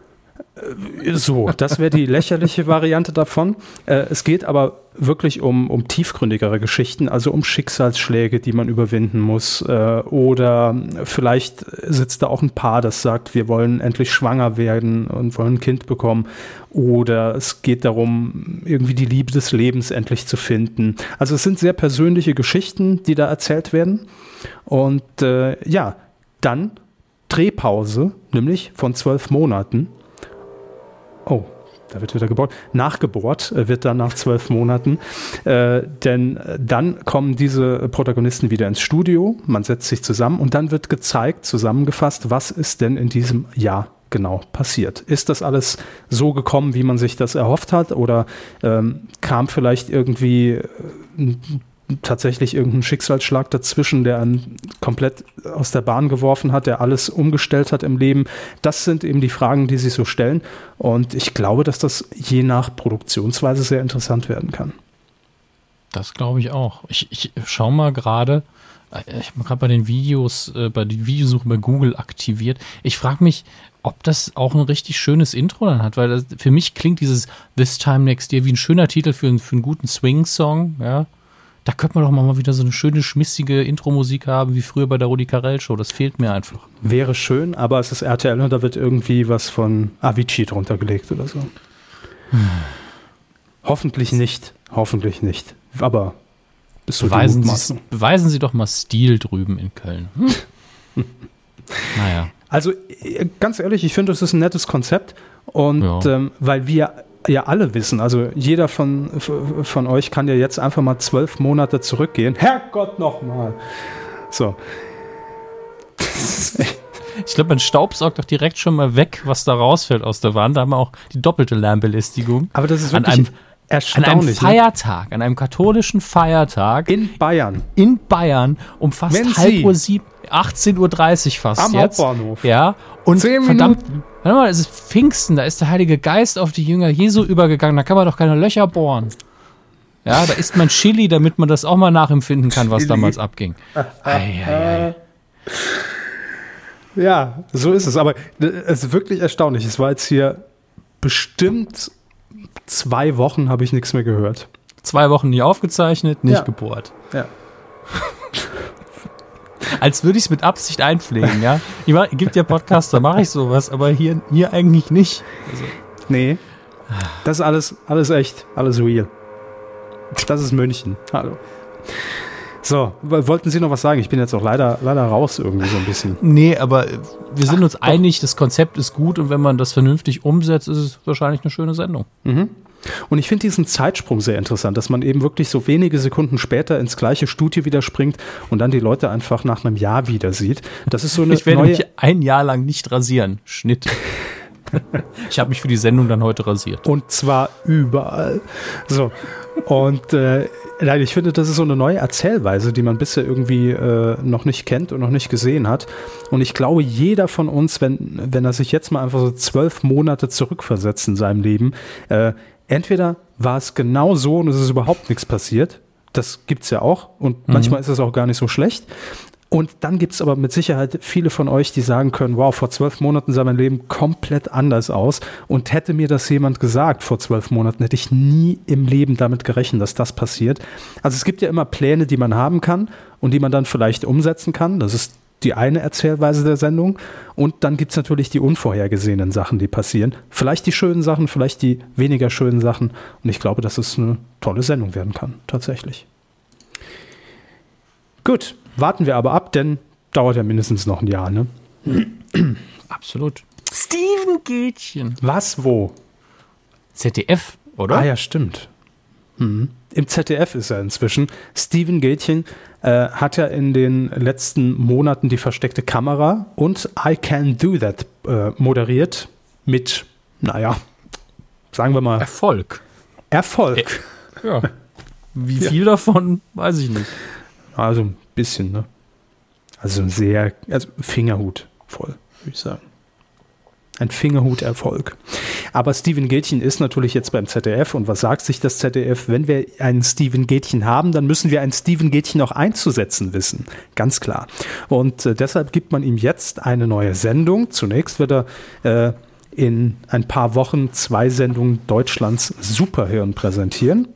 So, das wäre die lächerliche Variante davon. Äh, es geht aber wirklich um, um tiefgründigere Geschichten, also um Schicksalsschläge, die man überwinden muss. Äh, oder vielleicht sitzt da auch ein Paar, das sagt, wir wollen endlich schwanger werden und wollen ein Kind bekommen. Oder es geht darum, irgendwie die Liebe des Lebens endlich zu finden. Also es sind sehr persönliche Geschichten, die da erzählt werden. Und äh, ja, dann Drehpause, nämlich von zwölf Monaten. Oh, da wird wieder gebohrt. Nachgebohrt äh, wird dann nach zwölf Monaten. Äh, denn äh, dann kommen diese Protagonisten wieder ins Studio, man setzt sich zusammen und dann wird gezeigt, zusammengefasst, was ist denn in diesem Jahr genau passiert. Ist das alles so gekommen, wie man sich das erhofft hat? Oder ähm, kam vielleicht irgendwie äh, ein tatsächlich irgendeinen Schicksalsschlag dazwischen, der einen komplett aus der Bahn geworfen hat, der alles umgestellt hat im Leben. Das sind eben die Fragen, die sich so stellen. Und ich glaube, dass das je nach Produktionsweise sehr interessant werden kann. Das glaube ich auch. Ich, ich schaue mal gerade, äh, ich habe gerade bei den Videos, äh, bei den Videosuchen bei Google aktiviert. Ich frage mich, ob das auch ein richtig schönes Intro dann hat, weil das, für mich klingt dieses This Time Next Year wie ein schöner Titel für, für einen guten Swing-Song, ja. Da könnte man doch mal wieder so eine schöne, schmissige Intro-Musik haben, wie früher bei der Rudi Carell Show. Das fehlt mir einfach. Wäre schön, aber es ist RTL und da wird irgendwie was von Avicii drunter gelegt oder so. Hm. Hoffentlich nicht. Hoffentlich nicht. Aber du beweisen, Sie, beweisen Sie doch mal Stil drüben in Köln. Hm. naja. Also ganz ehrlich, ich finde, das ist ein nettes Konzept. Und ja. ähm, weil wir ja alle wissen. Also jeder von, von euch kann ja jetzt einfach mal zwölf Monate zurückgehen. Herrgott nochmal. So. Ich glaube, man staubsaugt doch direkt schon mal weg, was da rausfällt aus der Wand. Da haben wir auch die doppelte Lärmbelästigung. Aber das ist wirklich an einem, erstaunlich. An einem ne? Feiertag, ne? an einem katholischen Feiertag. In Bayern. In Bayern um fast Wenn halb Sie Uhr sieben, 18.30 Uhr fast am jetzt. Hauptbahnhof. Ja. Und Zehn verdammt, Minuten. warte mal, es ist Pfingsten, da ist der Heilige Geist auf die Jünger Jesu übergegangen, da kann man doch keine Löcher bohren. Ja, da isst man Chili, damit man das auch mal nachempfinden kann, was Chili. damals abging. Ei, ei, ei. Ja, so ist es. Aber es ist wirklich erstaunlich. Es war jetzt hier bestimmt zwei Wochen, habe ich nichts mehr gehört. Zwei Wochen nie aufgezeichnet, nicht ja. gebohrt. Ja. Als würde ich es mit Absicht einpflegen, ja. Ich mach, gibt ja Podcasts, da mache ich sowas, aber hier, hier eigentlich nicht. Also. Nee. Das ist alles, alles echt, alles real. Das ist München. Hallo. So, wollten Sie noch was sagen? Ich bin jetzt auch leider, leider raus irgendwie so ein bisschen. Nee, aber wir sind Ach, uns doch. einig, das Konzept ist gut und wenn man das vernünftig umsetzt, ist es wahrscheinlich eine schöne Sendung. Mhm. Und ich finde diesen Zeitsprung sehr interessant, dass man eben wirklich so wenige Sekunden später ins gleiche Studio wieder springt und dann die Leute einfach nach einem Jahr wieder sieht. Das ist so eine Ich werde mich ein Jahr lang nicht rasieren. Schnitt. ich habe mich für die Sendung dann heute rasiert. Und zwar überall. So. Und äh, ich finde, das ist so eine neue Erzählweise, die man bisher irgendwie äh, noch nicht kennt und noch nicht gesehen hat. Und ich glaube, jeder von uns, wenn, wenn er sich jetzt mal einfach so zwölf Monate zurückversetzt in seinem Leben, äh, entweder war es genau so und es ist überhaupt nichts passiert. Das gibt es ja auch. Und mhm. manchmal ist es auch gar nicht so schlecht. Und dann gibt es aber mit Sicherheit viele von euch, die sagen können, wow, vor zwölf Monaten sah mein Leben komplett anders aus. Und hätte mir das jemand gesagt vor zwölf Monaten, hätte ich nie im Leben damit gerechnet, dass das passiert. Also es gibt ja immer Pläne, die man haben kann und die man dann vielleicht umsetzen kann. Das ist die eine Erzählweise der Sendung. Und dann gibt es natürlich die unvorhergesehenen Sachen, die passieren. Vielleicht die schönen Sachen, vielleicht die weniger schönen Sachen. Und ich glaube, dass es eine tolle Sendung werden kann, tatsächlich. Gut, warten wir aber ab, denn dauert ja mindestens noch ein Jahr, ne? Absolut. Steven Gätchen. Was, wo? ZDF, oder? Ah ja, stimmt. Mhm. Im ZDF ist er inzwischen. Steven Gätchen äh, hat ja in den letzten Monaten die versteckte Kamera und I Can Do That äh, moderiert mit, naja, sagen wir mal. Erfolg. Erfolg. Äh, ja. Wie viel ja. davon, weiß ich nicht. Also bisschen, ne? Also sehr, also Fingerhut voll, würde ich sagen. Ein Fingerhut-Erfolg. Aber Steven Gätchen ist natürlich jetzt beim ZDF und was sagt sich das ZDF? Wenn wir einen Steven Gätchen haben, dann müssen wir einen Steven Gätchen auch einzusetzen wissen. Ganz klar. Und äh, deshalb gibt man ihm jetzt eine neue Sendung. Zunächst wird er äh, in ein paar Wochen zwei Sendungen Deutschlands Superhirn präsentieren.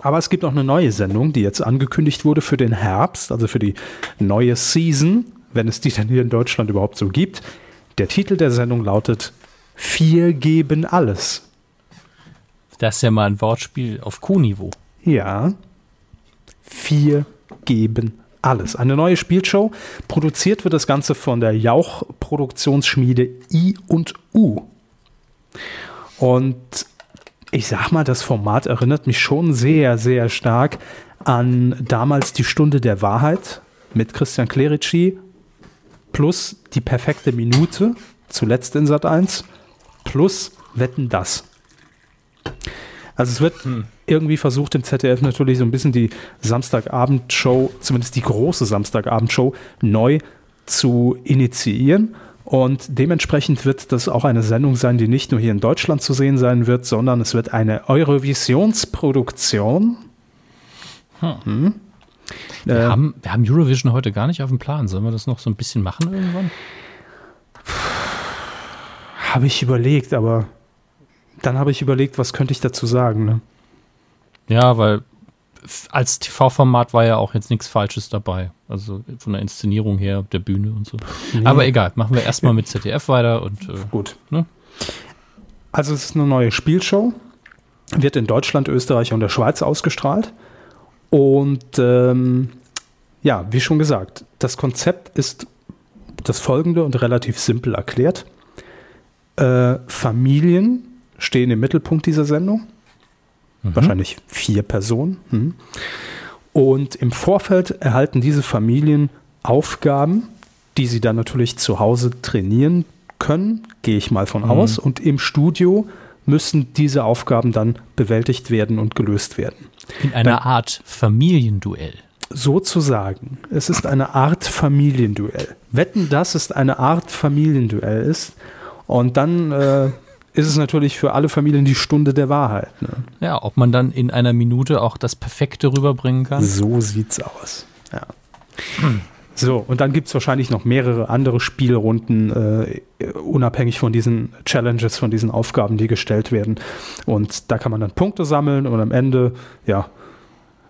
Aber es gibt auch eine neue Sendung, die jetzt angekündigt wurde für den Herbst, also für die neue Season, wenn es die denn hier in Deutschland überhaupt so gibt. Der Titel der Sendung lautet Vier geben alles. Das ist ja mal ein Wortspiel auf Q-Niveau. Ja. Vier geben alles. Eine neue Spielshow. Produziert wird das Ganze von der Jauch-Produktionsschmiede I und U. Und ich sag mal, das Format erinnert mich schon sehr, sehr stark an damals die Stunde der Wahrheit mit Christian Clerici plus die perfekte Minute, zuletzt in Sat 1, plus Wetten das. Also es wird hm. irgendwie versucht im ZDF natürlich so ein bisschen die Samstagabendshow, zumindest die große Samstagabendshow, neu zu initiieren. Und dementsprechend wird das auch eine Sendung sein, die nicht nur hier in Deutschland zu sehen sein wird, sondern es wird eine Eurovisionsproduktion. Hm. Hm. Wir, äh, haben, wir haben Eurovision heute gar nicht auf dem Plan. Sollen wir das noch so ein bisschen machen irgendwann? Habe ich überlegt, aber dann habe ich überlegt, was könnte ich dazu sagen. Ne? Ja, weil als TV-Format war ja auch jetzt nichts Falsches dabei. Also von der Inszenierung her, der Bühne und so. Nee. Aber egal, machen wir erstmal mit ZDF weiter und äh, gut. Ne? Also es ist eine neue Spielshow, wird in Deutschland, Österreich und der Schweiz ausgestrahlt. Und ähm, ja, wie schon gesagt, das Konzept ist das folgende und relativ simpel erklärt. Äh, Familien stehen im Mittelpunkt dieser Sendung mhm. wahrscheinlich vier Personen. Mhm. Und im Vorfeld erhalten diese Familien Aufgaben, die sie dann natürlich zu Hause trainieren können, gehe ich mal von mhm. aus. Und im Studio müssen diese Aufgaben dann bewältigt werden und gelöst werden. In einer dann, Art Familienduell. Sozusagen. Es ist eine Art Familienduell. Wetten, dass es eine Art Familienduell ist. Und dann äh, ist es natürlich für alle Familien die Stunde der Wahrheit. Ne? Ja, ob man dann in einer Minute auch das Perfekte rüberbringen kann. So sieht's aus. Ja. So, und dann gibt es wahrscheinlich noch mehrere andere Spielrunden, äh, unabhängig von diesen Challenges, von diesen Aufgaben, die gestellt werden. Und da kann man dann Punkte sammeln und am Ende, ja,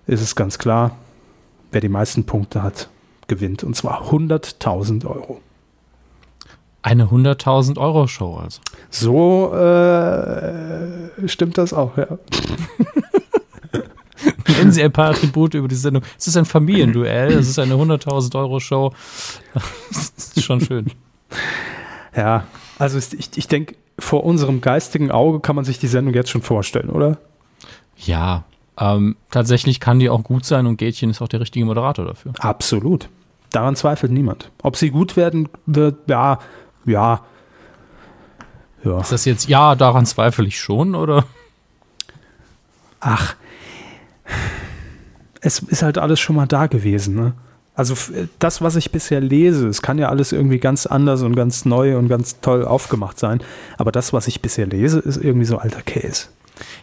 ist es ganz klar, wer die meisten Punkte hat, gewinnt. Und zwar 100.000 Euro. Eine 100.000 Euro Show also. So äh, stimmt das auch, ja. Nennen Sie ein paar Attribute über die Sendung. Es ist ein Familienduell, es ist eine 100.000 Euro Show. Das ist schon schön. Ja, also ich, ich denke, vor unserem geistigen Auge kann man sich die Sendung jetzt schon vorstellen, oder? Ja, ähm, tatsächlich kann die auch gut sein und Gätchen ist auch der richtige Moderator dafür. Absolut. Daran zweifelt niemand. Ob sie gut werden wird, ja, ja. ja. Ist das jetzt, ja, daran zweifle ich schon, oder? Ach, es ist halt alles schon mal da gewesen, ne? Also das, was ich bisher lese, es kann ja alles irgendwie ganz anders und ganz neu und ganz toll aufgemacht sein, aber das, was ich bisher lese, ist irgendwie so alter Case.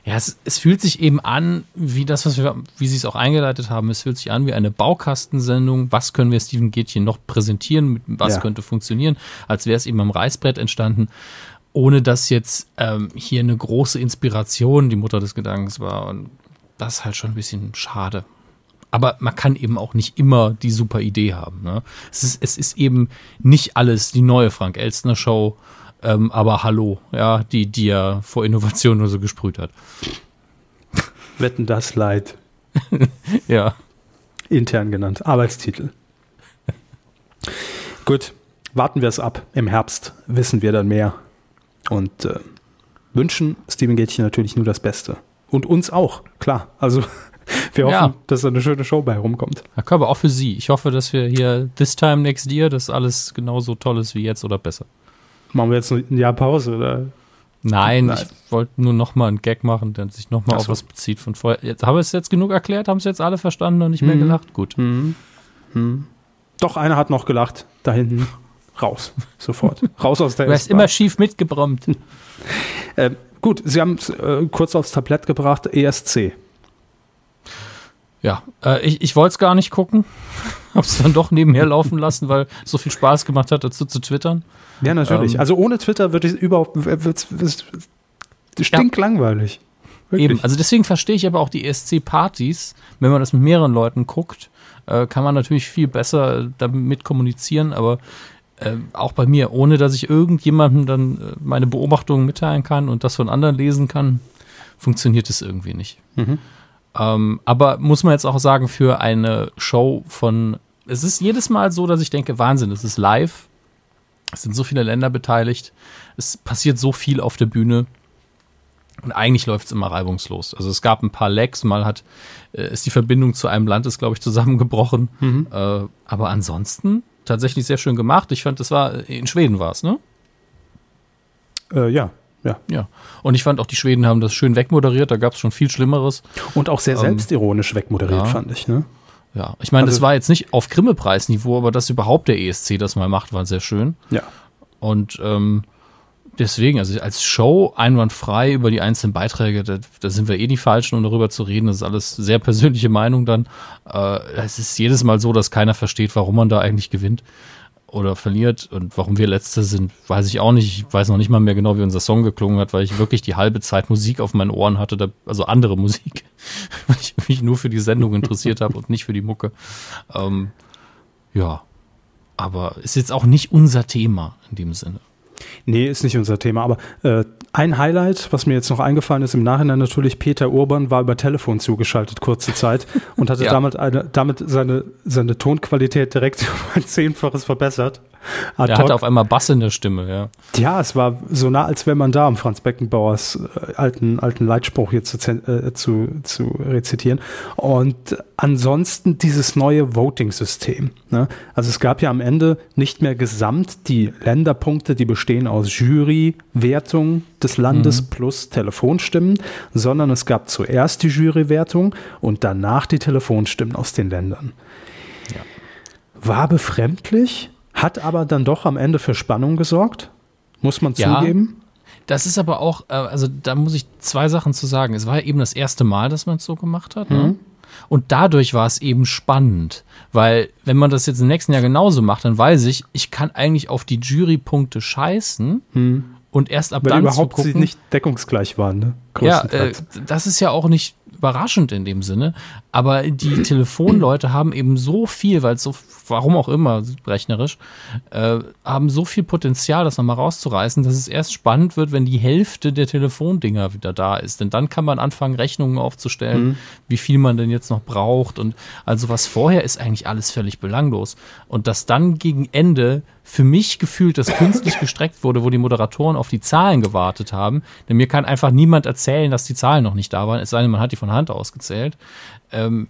Ja, es, es, fühlt sich eben an, wie das, was wir, wie Sie es auch eingeleitet haben, es fühlt sich an wie eine Baukastensendung. Was können wir Steven Gätchen noch präsentieren? Was ja. könnte funktionieren? Als wäre es eben am Reißbrett entstanden, ohne dass jetzt ähm, hier eine große Inspiration die Mutter des Gedankens war. Und das ist halt schon ein bisschen schade. Aber man kann eben auch nicht immer die super Idee haben. Ne? Es, ist, es ist eben nicht alles die neue Frank Elstner Show ähm, aber hallo, ja, die, die ja vor Innovation nur so gesprüht hat. Wetten das Leid. ja. Intern genannt. Arbeitstitel. Gut, warten wir es ab. Im Herbst wissen wir dann mehr. Und äh, wünschen Steven Gätchen natürlich nur das Beste. Und uns auch, klar. Also wir hoffen, ja. dass da eine schöne Show bei rumkommt. Ja, aber auch für Sie. Ich hoffe, dass wir hier this time next year, dass alles genauso toll ist wie jetzt oder besser. Machen wir jetzt ein Jahr Pause, oder? Nein, Nein. ich wollte nur noch mal einen Gag machen, der sich noch mal so. auf was bezieht von vorher. Jetzt, haben wir es jetzt genug erklärt? Haben es jetzt alle verstanden und nicht mehr mhm. gelacht? Gut. Mhm. Mhm. Doch, einer hat noch gelacht, da hinten. raus, sofort. raus aus der Du hast immer schief mitgebrummt. äh, gut, Sie haben es äh, kurz aufs Tablett gebracht, ESC. Ja, äh, ich, ich wollte es gar nicht gucken. Hab's dann doch nebenher laufen lassen, weil es so viel Spaß gemacht hat, dazu zu twittern. Ja, natürlich. Ähm, also ohne Twitter würde ich überhaupt wird's, wird's, stinklangweilig. Wirklich. Eben, also deswegen verstehe ich aber auch die ESC-Partys, wenn man das mit mehreren Leuten guckt, äh, kann man natürlich viel besser damit kommunizieren, aber äh, auch bei mir, ohne dass ich irgendjemandem dann äh, meine Beobachtungen mitteilen kann und das von anderen lesen kann, funktioniert es irgendwie nicht. Mhm. Ähm, aber muss man jetzt auch sagen, für eine Show von, es ist jedes Mal so, dass ich denke, Wahnsinn, es ist live, es sind so viele Länder beteiligt, es passiert so viel auf der Bühne. Und eigentlich läuft es immer reibungslos. Also es gab ein paar Lags, mal hat, äh, ist die Verbindung zu einem Land, ist, glaube ich, zusammengebrochen. Mhm. Äh, aber ansonsten tatsächlich sehr schön gemacht. Ich fand, das war, in Schweden war es, ne? Äh, ja, ja. Ja. Und ich fand auch, die Schweden haben das schön wegmoderiert, da gab es schon viel Schlimmeres. Und auch sehr Ähm, selbstironisch wegmoderiert, ja. fand ich. Ne? Ja, ich meine, Also- das war jetzt nicht auf Grimme-Preisniveau, aber dass überhaupt der ESC das mal macht, war sehr schön. Ja. Und ähm, deswegen, also als Show einwandfrei über die einzelnen Beiträge, da, da sind wir eh die Falschen, um darüber zu reden. Das ist alles sehr persönliche Meinung dann. Äh, es ist jedes Mal so, dass keiner versteht, warum man da eigentlich gewinnt oder verliert und warum wir Letzte sind, weiß ich auch nicht. Ich weiß noch nicht mal mehr genau, wie unser Song geklungen hat, weil ich wirklich die halbe Zeit Musik auf meinen Ohren hatte, also andere Musik, weil ich mich nur für die Sendung interessiert habe und nicht für die Mucke. Ähm, ja, aber ist jetzt auch nicht unser Thema in dem Sinne. Nee, ist nicht unser Thema. Aber äh, ein Highlight, was mir jetzt noch eingefallen ist, im Nachhinein natürlich, Peter Urban war über Telefon zugeschaltet, kurze Zeit, und hatte Ja. damit, eine, damit seine, seine Tonqualität direkt um ein Zehnfaches verbessert. Ad Er hatte auf einmal Bass in der Stimme, ja. Ja, es war so nah, als wäre man da, um Franz Beckenbauers äh, alten, alten Leitspruch hier zu, äh, zu, zu rezitieren. Und ansonsten dieses neue Voting-System. Ne? Also es gab ja am Ende nicht mehr gesamt die Länderpunkte, die bestehen aus Jury-Wertung des Landes plus Telefonstimmen, sondern es gab zuerst die Jury-Wertung und danach die Telefonstimmen aus den Ländern. War befremdlich, hat aber dann doch am Ende für Spannung gesorgt, muss man Ja. zugeben. Das ist aber auch, äh, also da muss ich zwei Sachen zu sagen. Es war ja eben das erste Mal, dass man es so gemacht hat. Ne? Und dadurch war es eben spannend. Weil, wenn man das jetzt im nächsten Jahr genauso macht, dann weiß ich, ich kann eigentlich auf die Jurypunkte scheißen und erst ab Weil dann überhaupt zu sie gucken, nicht deckungsgleich waren, ne? Ja, äh, das ist ja auch nicht überraschend in dem Sinne. Aber die Telefonleute haben eben so viel, weil so, warum auch immer, rechnerisch, äh, haben so viel Potenzial, das nochmal rauszureißen, dass es erst spannend wird, wenn die Hälfte der Telefondinger wieder da ist. Denn dann kann man anfangen, Rechnungen aufzustellen, wie viel man denn jetzt noch braucht. Und also was vorher ist eigentlich alles völlig belanglos. Und dass dann gegen Ende für mich gefühlt das künstlich gestreckt wurde, wo die Moderatoren auf die Zahlen gewartet haben. Denn mir kann einfach niemand erzählen, dass die Zahlen noch nicht da waren, es sei denn, man hat die von Hand ausgezählt. Ähm,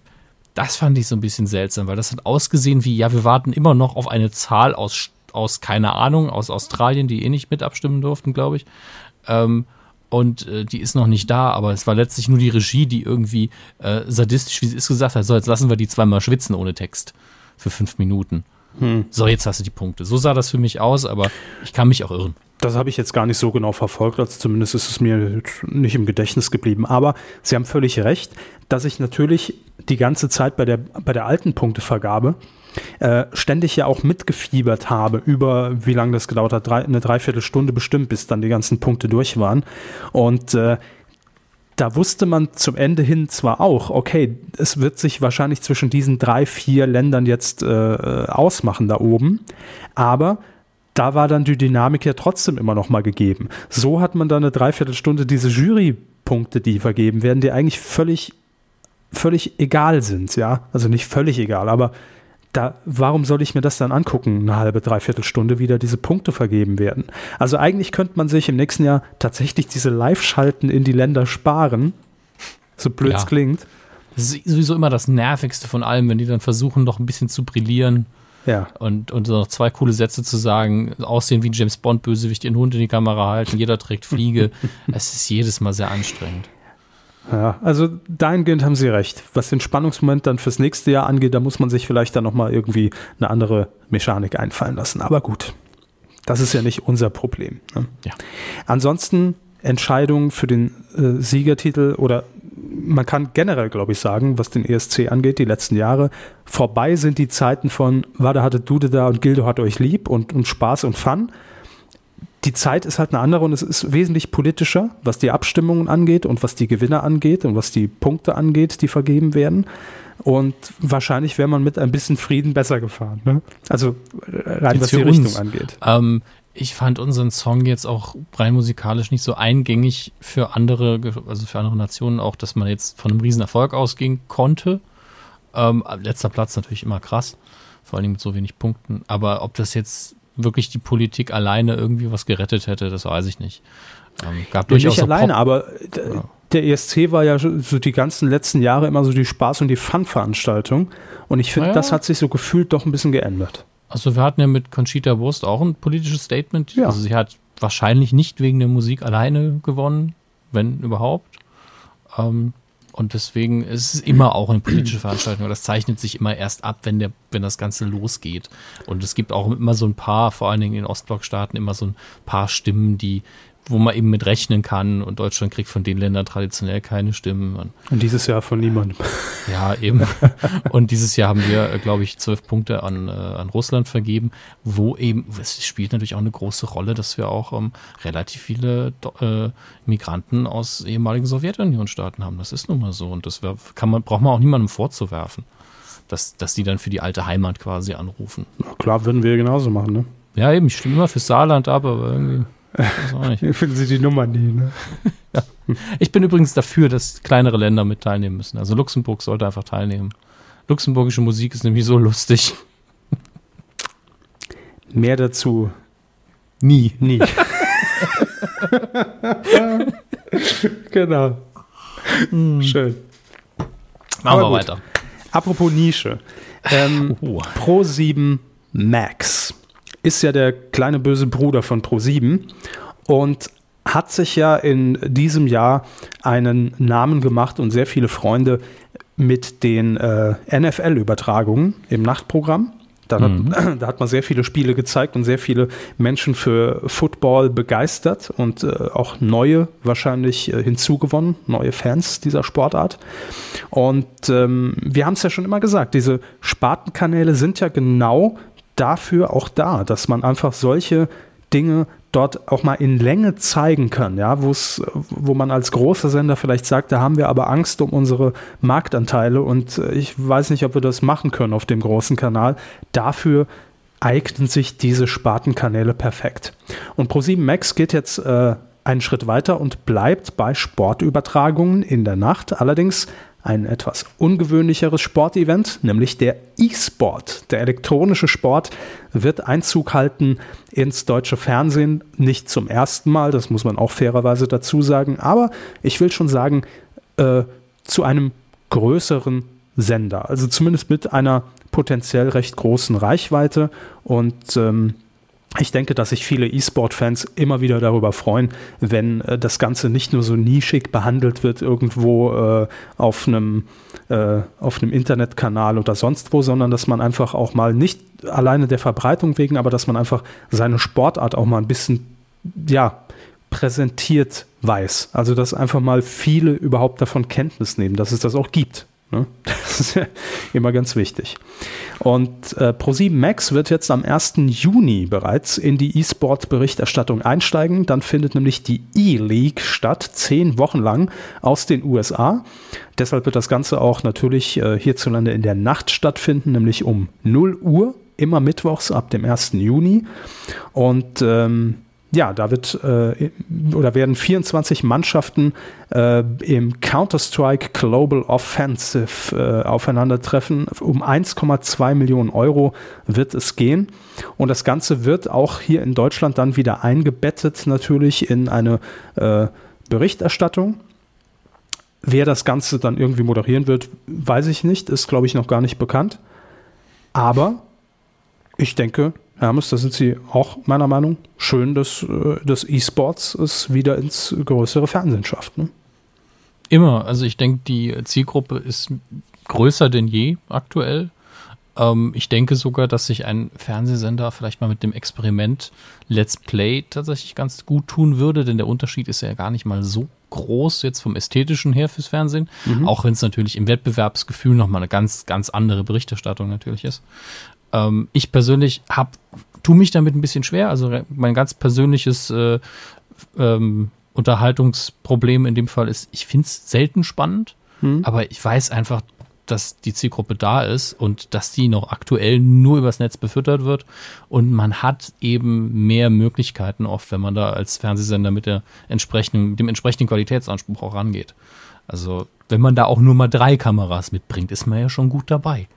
das fand ich so ein bisschen seltsam, weil das hat ausgesehen wie, ja, wir warten immer noch auf eine Zahl aus, aus keine Ahnung, aus Australien, die eh nicht mit abstimmen durften, glaube ich. Ähm, und äh, die ist noch nicht da, aber es war letztlich nur die Regie, die irgendwie äh, sadistisch, wie sie es gesagt hat, so, jetzt lassen wir die zweimal schwitzen ohne Text für fünf Minuten. So, jetzt hast du die Punkte. So sah das für mich aus, aber ich kann mich auch irren. Das habe ich jetzt gar nicht so genau verfolgt, also zumindest ist es mir nicht im Gedächtnis geblieben. Aber Sie haben völlig recht, dass ich natürlich die ganze Zeit bei der, bei der alten Punktevergabe äh, ständig ja auch mitgefiebert habe über, wie lange das gedauert hat, drei, eine Dreiviertelstunde bestimmt, bis dann die ganzen Punkte durch waren. Und äh, da wusste man zum Ende hin zwar auch, okay, es wird sich wahrscheinlich zwischen diesen drei, vier Ländern jetzt äh, ausmachen da oben, aber da war dann die Dynamik ja trotzdem immer noch mal gegeben. So hat man dann eine Dreiviertelstunde diese Jurypunkte, die vergeben werden, die eigentlich völlig, völlig egal sind, ja. Also nicht völlig egal, aber da, warum soll ich mir das dann angucken, eine halbe, dreiviertel Stunde wieder diese Punkte vergeben werden? Also eigentlich könnte man sich im nächsten Jahr tatsächlich diese Live-Schalten in die Länder sparen, so blöd es Ja. klingt. Das ist sowieso immer das Nervigste von allem, wenn die dann versuchen, noch ein bisschen zu brillieren Ja, und, und noch zwei coole Sätze zu sagen, aussehen wie James Bond, Bösewicht, den Hund in die Kamera halten, jeder trägt Fliege. es ist jedes Mal sehr anstrengend. Ja, also dahingehend haben Sie recht. Was den Spannungsmoment dann fürs nächste Jahr angeht, da muss man sich vielleicht dann nochmal irgendwie eine andere Mechanik einfallen lassen. Aber gut. Das ist ja nicht unser Problem. Ne? Ja. Ansonsten Entscheidungen für den äh, Siegertitel oder man kann generell, glaube ich, sagen, was den ESC angeht, die letzten Jahre, vorbei sind die Zeiten von Wada hatte Dude da und Gildo hat euch lieb und, und Spaß und Fun. Die Zeit ist halt eine andere und es ist wesentlich politischer, was die Abstimmungen angeht und was die Gewinner angeht und was die Punkte angeht, die vergeben werden. Und wahrscheinlich wäre man mit ein bisschen Frieden besser gefahren. Ne? Also rein Jetzt was die uns. Richtung angeht. Ähm, ich fand unseren Song jetzt auch rein musikalisch nicht so eingängig für andere, also für andere Nationen auch, dass man jetzt von einem Riesenerfolg ausgehen konnte. Ähm, letzter Platz natürlich immer krass, vor allem mit so wenig Punkten. Aber ob das jetzt wirklich die Politik alleine irgendwie was gerettet hätte, das weiß ich nicht. Ähm, gab durchaus nicht alleine, Pop- aber Ja. der ESC war ja so die ganzen letzten Jahre immer so die Spaß- und die Fun-Veranstaltung. Und ich finde, Naja. das hat sich so gefühlt doch ein bisschen geändert. Also wir hatten ja mit Conchita Wurst auch ein politisches Statement. Ja. Also sie hat wahrscheinlich nicht wegen der Musik alleine gewonnen, wenn überhaupt. Ähm, und deswegen ist es immer auch eine politische Veranstaltung. Das zeichnet sich immer erst ab, wenn, der, wenn das Ganze losgeht. Und es gibt auch immer so ein paar, vor allen Dingen in den Ostblockstaaten, immer so ein paar Stimmen, die, wo man eben mit rechnen kann. Und Deutschland kriegt von den Ländern traditionell keine Stimmen. Und Und dieses Jahr von niemandem. ja, eben. Und dieses Jahr haben wir, äh, glaube ich, zwölf Punkte an, äh, an Russland vergeben, wo eben, es spielt natürlich auch eine große Rolle, dass wir auch ähm, relativ viele äh, Migranten aus ehemaligen Sowjetunion-Staaten haben. Das ist nun mal so. Und das kann man, braucht man auch niemandem vorzuwerfen, dass, dass die dann für die alte Heimat quasi anrufen. Na klar, würden wir genauso machen, ne? Ja, eben, ich stimme immer fürs Saarland ab, aber irgendwie. Finden Sie die Nummer nie, ne? Ich bin übrigens dafür, dass kleinere Länder mit teilnehmen müssen. Also Luxemburg sollte einfach teilnehmen. Luxemburgische Musik ist nämlich so lustig. Mehr dazu Nie. nie. genau. Schön. Machen wir weiter. Apropos Nische. Ähm, Oh. Pro7 Max ist ja der kleine böse Bruder von Pro7 und hat sich ja in diesem Jahr einen Namen gemacht und sehr viele Freunde mit den äh, NFL-Übertragungen im Nachtprogramm. Da, hat, da hat man sehr viele Spiele gezeigt und sehr viele Menschen für Football begeistert und äh, auch neue wahrscheinlich äh, hinzugewonnen, neue Fans dieser Sportart. Und ähm, wir haben es ja schon immer gesagt, diese Spartenkanäle sind ja genau dafür auch da, dass man einfach solche Dinge dort auch mal in Länge zeigen kann, ja, wo es, wo man als großer Sender vielleicht sagt, da haben wir aber Angst um unsere Marktanteile und äh, ich weiß nicht, ob wir das machen können auf dem großen Kanal. Dafür eignen sich diese Spartenkanäle perfekt. Und Pro7 Max geht jetzt äh, einen Schritt weiter und bleibt bei Sportübertragungen in der Nacht. Allerdings ein etwas ungewöhnlicheres Sportevent, nämlich der E-Sport. Der elektronische Sport wird Einzug halten ins deutsche Fernsehen. Nicht zum ersten Mal, das muss man auch fairerweise dazu sagen. Aber ich will schon sagen, äh, zu einem größeren Sender. Also zumindest mit einer potenziell recht großen Reichweite. Und ähm, ich denke, dass sich viele E-Sport-Fans immer wieder darüber freuen, wenn äh, das Ganze nicht nur so nischig behandelt wird irgendwo äh, auf einem äh, auf einem Internetkanal oder sonst wo, sondern dass man einfach auch mal nicht alleine der Verbreitung wegen, aber dass man einfach seine Sportart auch mal ein bisschen ja präsentiert weiß. Also dass einfach mal viele überhaupt davon Kenntnis nehmen, dass es das auch gibt. Ne? Das ist ja immer ganz wichtig. Und äh, Pro7 Max wird jetzt am 1. Juni bereits in die E-Sport-Berichterstattung einsteigen. Dann findet nämlich die E-League statt, zehn Wochen lang aus den USA. Deshalb wird das Ganze auch natürlich äh, hierzulande in der Nacht stattfinden, nämlich um 0 Uhr, immer mittwochs ab dem 1. Juni. Und ähm, ja, da wird äh, oder werden 24 Mannschaften äh, im Counter-Strike Global Offensive äh, aufeinandertreffen. Um 1,2 Millionen Euro wird es gehen. Und das Ganze wird auch hier in Deutschland dann wieder eingebettet, natürlich in eine äh, Berichterstattung. Wer das Ganze dann irgendwie moderieren wird, weiß ich nicht, ist, glaube ich, noch gar nicht bekannt. Aber ich denke, Hermes, da sind Sie auch meiner Meinung schön, dass äh, das E-Sports es wieder ins größere Fernsehen schafft. Ne? Immer. Also ich denke, die Zielgruppe ist größer denn je aktuell. Ähm, ich denke sogar, dass sich ein Fernsehsender vielleicht mal mit dem Experiment Let's Play tatsächlich ganz gut tun würde, denn der Unterschied ist ja gar nicht mal so groß jetzt vom ästhetischen her fürs Fernsehen, mhm. auch wenn es natürlich im Wettbewerbsgefühl nochmal eine ganz, ganz andere Berichterstattung natürlich ist. Ähm, ich persönlich habe tue mich damit ein bisschen schwer. Also mein ganz persönliches äh, ähm, Unterhaltungsproblem in dem Fall ist, ich finde es selten spannend, hm. aber ich weiß einfach, dass die Zielgruppe da ist und dass die noch aktuell nur übers Netz befüttert wird. Und man hat eben mehr Möglichkeiten oft, wenn man da als Fernsehsender mit der entsprechenden, dem entsprechenden Qualitätsanspruch auch rangeht. Also, wenn man da auch nur mal drei Kameras mitbringt, ist man ja schon gut dabei.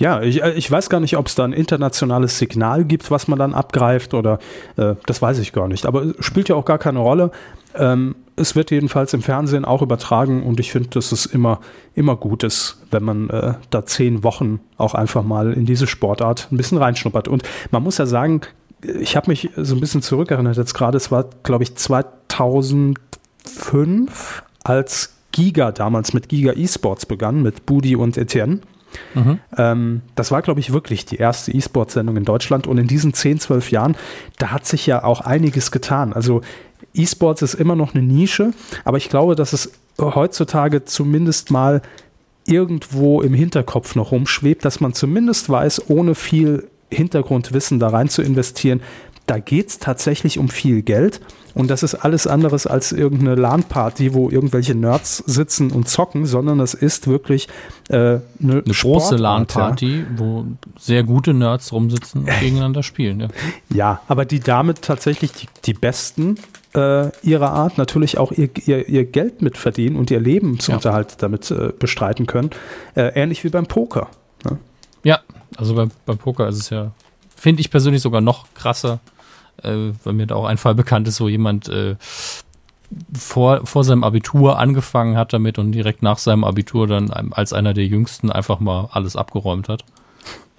Ja, ich, äh, ich weiß gar nicht, ob es da ein internationales Signal gibt, was man dann abgreift oder äh, das weiß ich gar nicht. Aber spielt ja auch gar keine Rolle. Ähm, es wird jedenfalls im Fernsehen auch übertragen und ich finde, dass es immer, immer gut ist, wenn man äh, da zehn Wochen auch einfach mal in diese Sportart ein bisschen reinschnuppert. Und man muss ja sagen, ich habe mich so ein bisschen zurückerinnert jetzt gerade, es war, glaube ich, 2005, als Giga damals mit Giga Esports begann, mit Budi und Etienne. Mhm. Ähm, das war, glaube ich, wirklich die erste E-Sport-Sendung in Deutschland. Und in diesen 10, 12 Jahren, da hat sich ja auch einiges getan. Also E-Sports ist immer noch eine Nische, aber ich glaube, dass es heutzutage zumindest mal irgendwo im Hinterkopf noch rumschwebt, dass man zumindest weiß, ohne viel Hintergrundwissen da rein zu investieren, da geht es tatsächlich um viel Geld. Und das ist alles anderes als irgendeine LAN-Party, wo irgendwelche Nerds sitzen und zocken, sondern es ist wirklich äh, eine, eine große LAN-Party, wo sehr gute Nerds rumsitzen und gegeneinander spielen. Ja. ja, aber die damit tatsächlich die, die Besten äh, ihrer Art natürlich auch ihr, ihr, ihr, Geld mitverdienen und ihr Lebensunterhalt ja. damit äh, bestreiten können. Äh, ähnlich wie beim Poker. Ne? Ja, also beim, beim Poker ist es ja, finde ich persönlich sogar noch krasser äh, weil mir da auch ein Fall bekannt ist, wo jemand äh, vor, vor seinem Abitur angefangen hat damit und direkt nach seinem Abitur dann als einer der Jüngsten einfach mal alles abgeräumt hat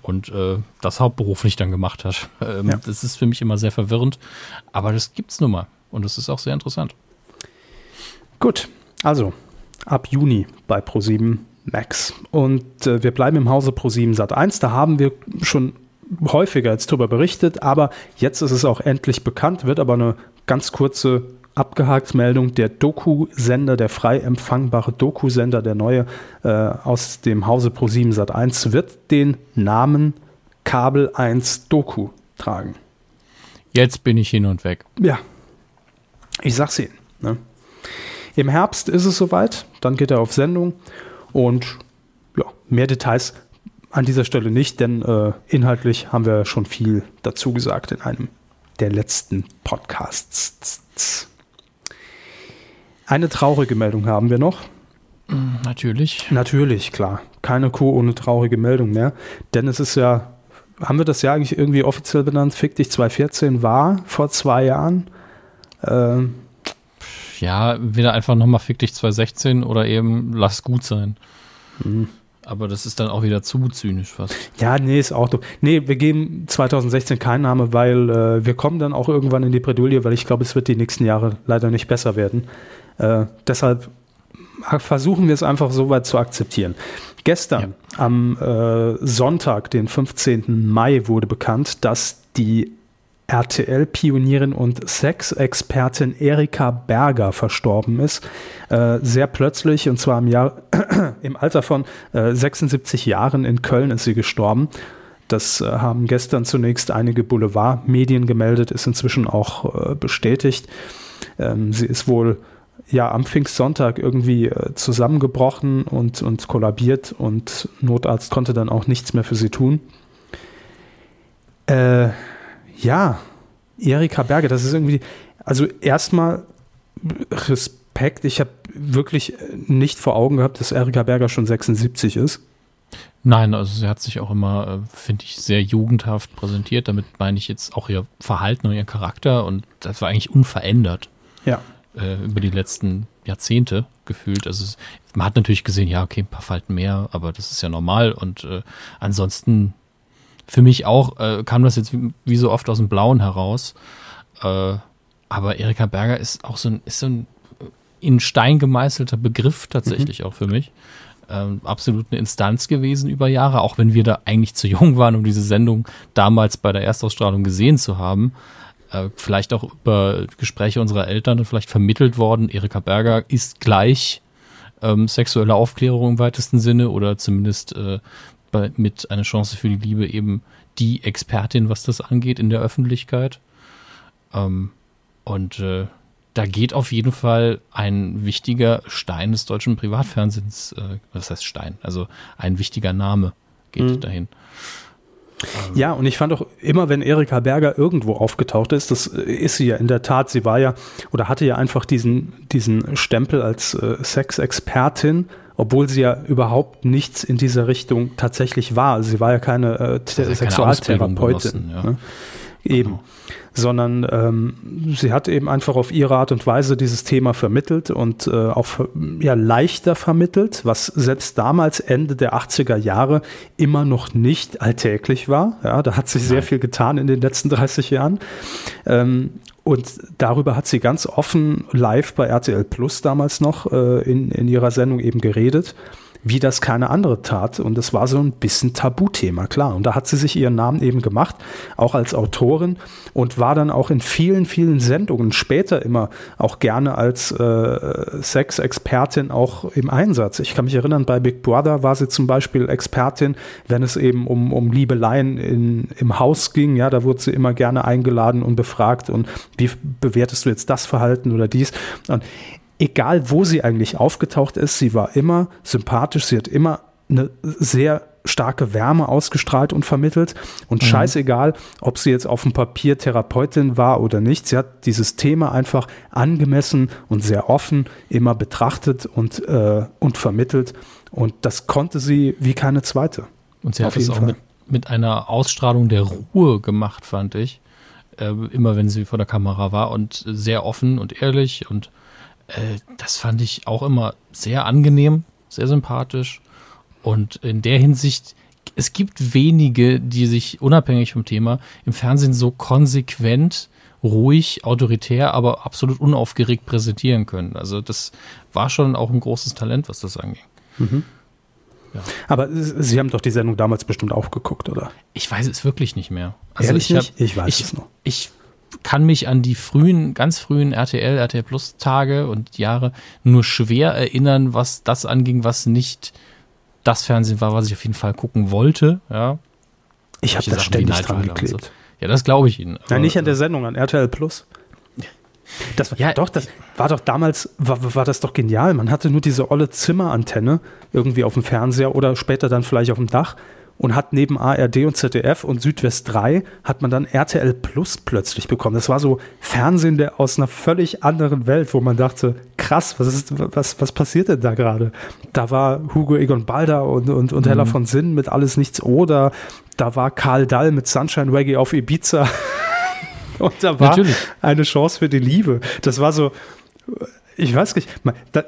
und äh, das hauptberuflich dann gemacht hat. Ähm, ja. Das ist für mich immer sehr verwirrend, aber das gibt's nun mal und das ist auch sehr interessant. Gut, also ab Juni bei Pro7 Max und äh, wir bleiben im Hause Pro7 Sat 1. Da haben wir schon häufiger jetzt darüber berichtet, aber jetzt ist es auch endlich bekannt, wird aber eine ganz kurze abgehakt Meldung. Der Doku-Sender, der frei empfangbare Doku-Sender, der neue äh, aus dem Hause Pro7 Sat1, wird den Namen Kabel 1 Doku tragen. Jetzt bin ich hin und weg. Ja, ich sag's Ihnen. Ne? Im Herbst ist es soweit, dann geht er auf Sendung und ja, mehr Details an dieser Stelle nicht, denn äh, inhaltlich haben wir schon viel dazu gesagt in einem der letzten Podcasts. Eine traurige Meldung haben wir noch. Mm, natürlich. Natürlich, klar. Keine Kuh ohne traurige Meldung mehr. Denn es ist ja, haben wir das ja eigentlich irgendwie offiziell benannt? Fick dich 2014 war vor zwei Jahren. Ähm, ja, wieder einfach nochmal Fick dich 2016 oder eben lass gut sein. Mhm. Aber das ist dann auch wieder zu zynisch fast. Ja, nee, ist auch doof. Nee, wir geben 2016 keinen Namen, weil äh, wir kommen dann auch irgendwann in die Bredouille, weil ich glaube, es wird die nächsten Jahre leider nicht besser werden. Äh, deshalb versuchen wir es einfach so weit zu akzeptieren. Gestern ja. am äh, Sonntag, den 15. Mai, wurde bekannt, dass die RTL-Pionierin und Sexexpertin Erika Berger verstorben ist. Äh, sehr plötzlich, und zwar im, Jahr, im Alter von äh, 76 Jahren in Köln ist sie gestorben. Das äh, haben gestern zunächst einige Boulevardmedien gemeldet, ist inzwischen auch äh, bestätigt. Ähm, sie ist wohl ja am Pfingstsonntag irgendwie äh, zusammengebrochen und, und kollabiert und Notarzt konnte dann auch nichts mehr für sie tun. Äh, ja, Erika Berger, das ist irgendwie, also erstmal Respekt. Ich habe wirklich nicht vor Augen gehabt, dass Erika Berger schon 76 ist. Nein, also sie hat sich auch immer, äh, finde ich, sehr jugendhaft präsentiert. Damit meine ich jetzt auch ihr Verhalten und ihr Charakter und das war eigentlich unverändert. Ja. Äh, über die letzten Jahrzehnte gefühlt. Also es, man hat natürlich gesehen, ja, okay, ein paar Falten mehr, aber das ist ja normal und äh, ansonsten für mich auch äh, kam das jetzt wie, wie, so oft aus dem Blauen heraus. Äh, aber Erika Berger ist auch so ein, ist so ein in Stein gemeißelter Begriff tatsächlich mhm. auch für mich. ähm, absolut eine Instanz gewesen über Jahre, auch wenn wir da eigentlich zu jung waren, um diese Sendung damals bei der Erstausstrahlung gesehen zu haben. Äh, vielleicht auch über Gespräche unserer Eltern vielleicht vermittelt worden. Erika Berger ist gleich ähm, sexuelle Aufklärung im weitesten Sinne oder zumindest äh, bei, mit einer Chance für die Liebe eben die Expertin, was das angeht in der Öffentlichkeit. Ähm, und äh, da geht auf jeden Fall ein wichtiger Stein des deutschen Privatfernsehens, äh, was heißt Stein, also ein wichtiger Name geht mhm. dahin. Ja, und ich fand auch immer, wenn Erika Berger irgendwo aufgetaucht ist, das ist sie ja in der Tat, sie war ja oder hatte ja einfach diesen, diesen Stempel als äh, Sexexpertin, obwohl sie ja überhaupt nichts in dieser Richtung tatsächlich war. Sie war ja keine äh, also Sexualtherapeutin. Ja. Ne? Eben. Genau sondern ähm, sie hat eben einfach auf ihre Art und Weise dieses Thema vermittelt und äh, auch ja, leichter vermittelt, was selbst damals Ende der 80er Jahre immer noch nicht alltäglich war. Ja, da hat sich sehr viel getan in den letzten 30 Jahren. Ähm, und darüber hat sie ganz offen live bei RTL Plus damals noch äh, in, in ihrer Sendung eben geredet wie das keine andere tat. Und das war so ein bisschen Tabuthema, klar. Und da hat sie sich ihren Namen eben gemacht, auch als Autorin und war dann auch in vielen, vielen Sendungen später immer auch gerne als äh, Sexexpertin auch im Einsatz. Ich kann mich erinnern, bei Big Brother war sie zum Beispiel Expertin, wenn es eben um, um Liebeleien in, im Haus ging. Ja, da wurde sie immer gerne eingeladen und befragt und wie bewertest du jetzt das Verhalten oder dies? Und egal wo sie eigentlich aufgetaucht ist, sie war immer sympathisch, sie hat immer eine sehr starke Wärme ausgestrahlt und vermittelt. Und mhm. scheißegal, ob sie jetzt auf dem Papier Therapeutin war oder nicht, sie hat dieses Thema einfach angemessen und sehr offen immer betrachtet und, äh, und vermittelt. Und das konnte sie wie keine zweite. Und sie hat es auch mit, mit, einer Ausstrahlung der Ruhe gemacht, fand ich. Äh, immer wenn sie vor der Kamera war und sehr offen und ehrlich und äh, das fand ich auch immer sehr angenehm, sehr sympathisch. Und in der Hinsicht, es gibt wenige, die sich unabhängig vom Thema im Fernsehen so konsequent, ruhig, autoritär, aber absolut unaufgeregt präsentieren können. Also das war schon auch ein großes Talent, was das anging. Mhm. Ja. Aber Sie haben doch die Sendung damals bestimmt auch geguckt, oder? Ich weiß es wirklich nicht mehr. Also Ehrlich ich, hab, nicht? ich weiß ich, es noch. Ich kann mich an die frühen, ganz frühen RTL, RTL Plus Tage und Jahre nur schwer erinnern, was das anging, was nicht das Fernsehen war, was ich auf jeden Fall gucken wollte. Ja. Ich habe da ständig dran geklebt. So. Ja, das glaube ich Ihnen. Nein, nicht an der Sendung, an RTL Plus. Das war, ja, doch, das war doch damals, war, war das doch genial. Man hatte nur diese olle Zimmerantenne irgendwie auf dem Fernseher oder später dann vielleicht auf dem Dach und hat neben ARD und ZDF und Südwest 3 hat man dann RTL Plus plötzlich bekommen. Das war so Fernsehen der aus einer völlig anderen Welt, wo man dachte, krass, was ist, was, was passiert denn da gerade? Da war Hugo Egon Balder und, und, und mhm. Hella von Sinn mit Alles Nichts oder da war Karl Dall mit Sunshine Reggae auf Ibiza. und da war Natürlich. eine Chance für die Liebe. Das war so, ich weiß nicht,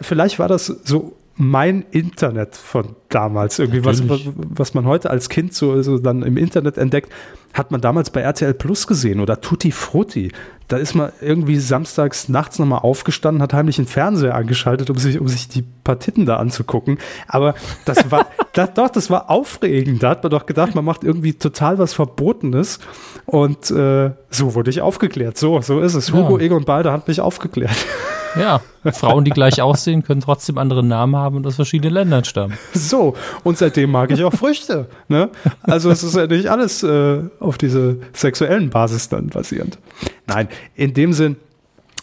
vielleicht war das so mein Internet von damals. Irgendwie, was, was man heute als Kind so, so dann im Internet entdeckt, hat man damals bei RTL Plus gesehen oder Tutti Frutti. Da ist man irgendwie samstags nachts nochmal aufgestanden, hat heimlich den Fernseher angeschaltet, um sich, um sich die Partiten da anzugucken. Aber das war, das, doch, das war aufregend. Da hat man doch gedacht, man macht irgendwie total was Verbotenes. Und äh, so wurde ich aufgeklärt. So, so ist es. Hugo, ja. Egon Balder hat mich aufgeklärt. Ja, Frauen, die gleich aussehen, können trotzdem andere Namen haben und aus verschiedenen Ländern stammen. So, und seitdem mag ich auch Früchte. Ne? Also es ist ja nicht alles äh, auf diese sexuellen Basis dann basierend. Nein, in dem Sinn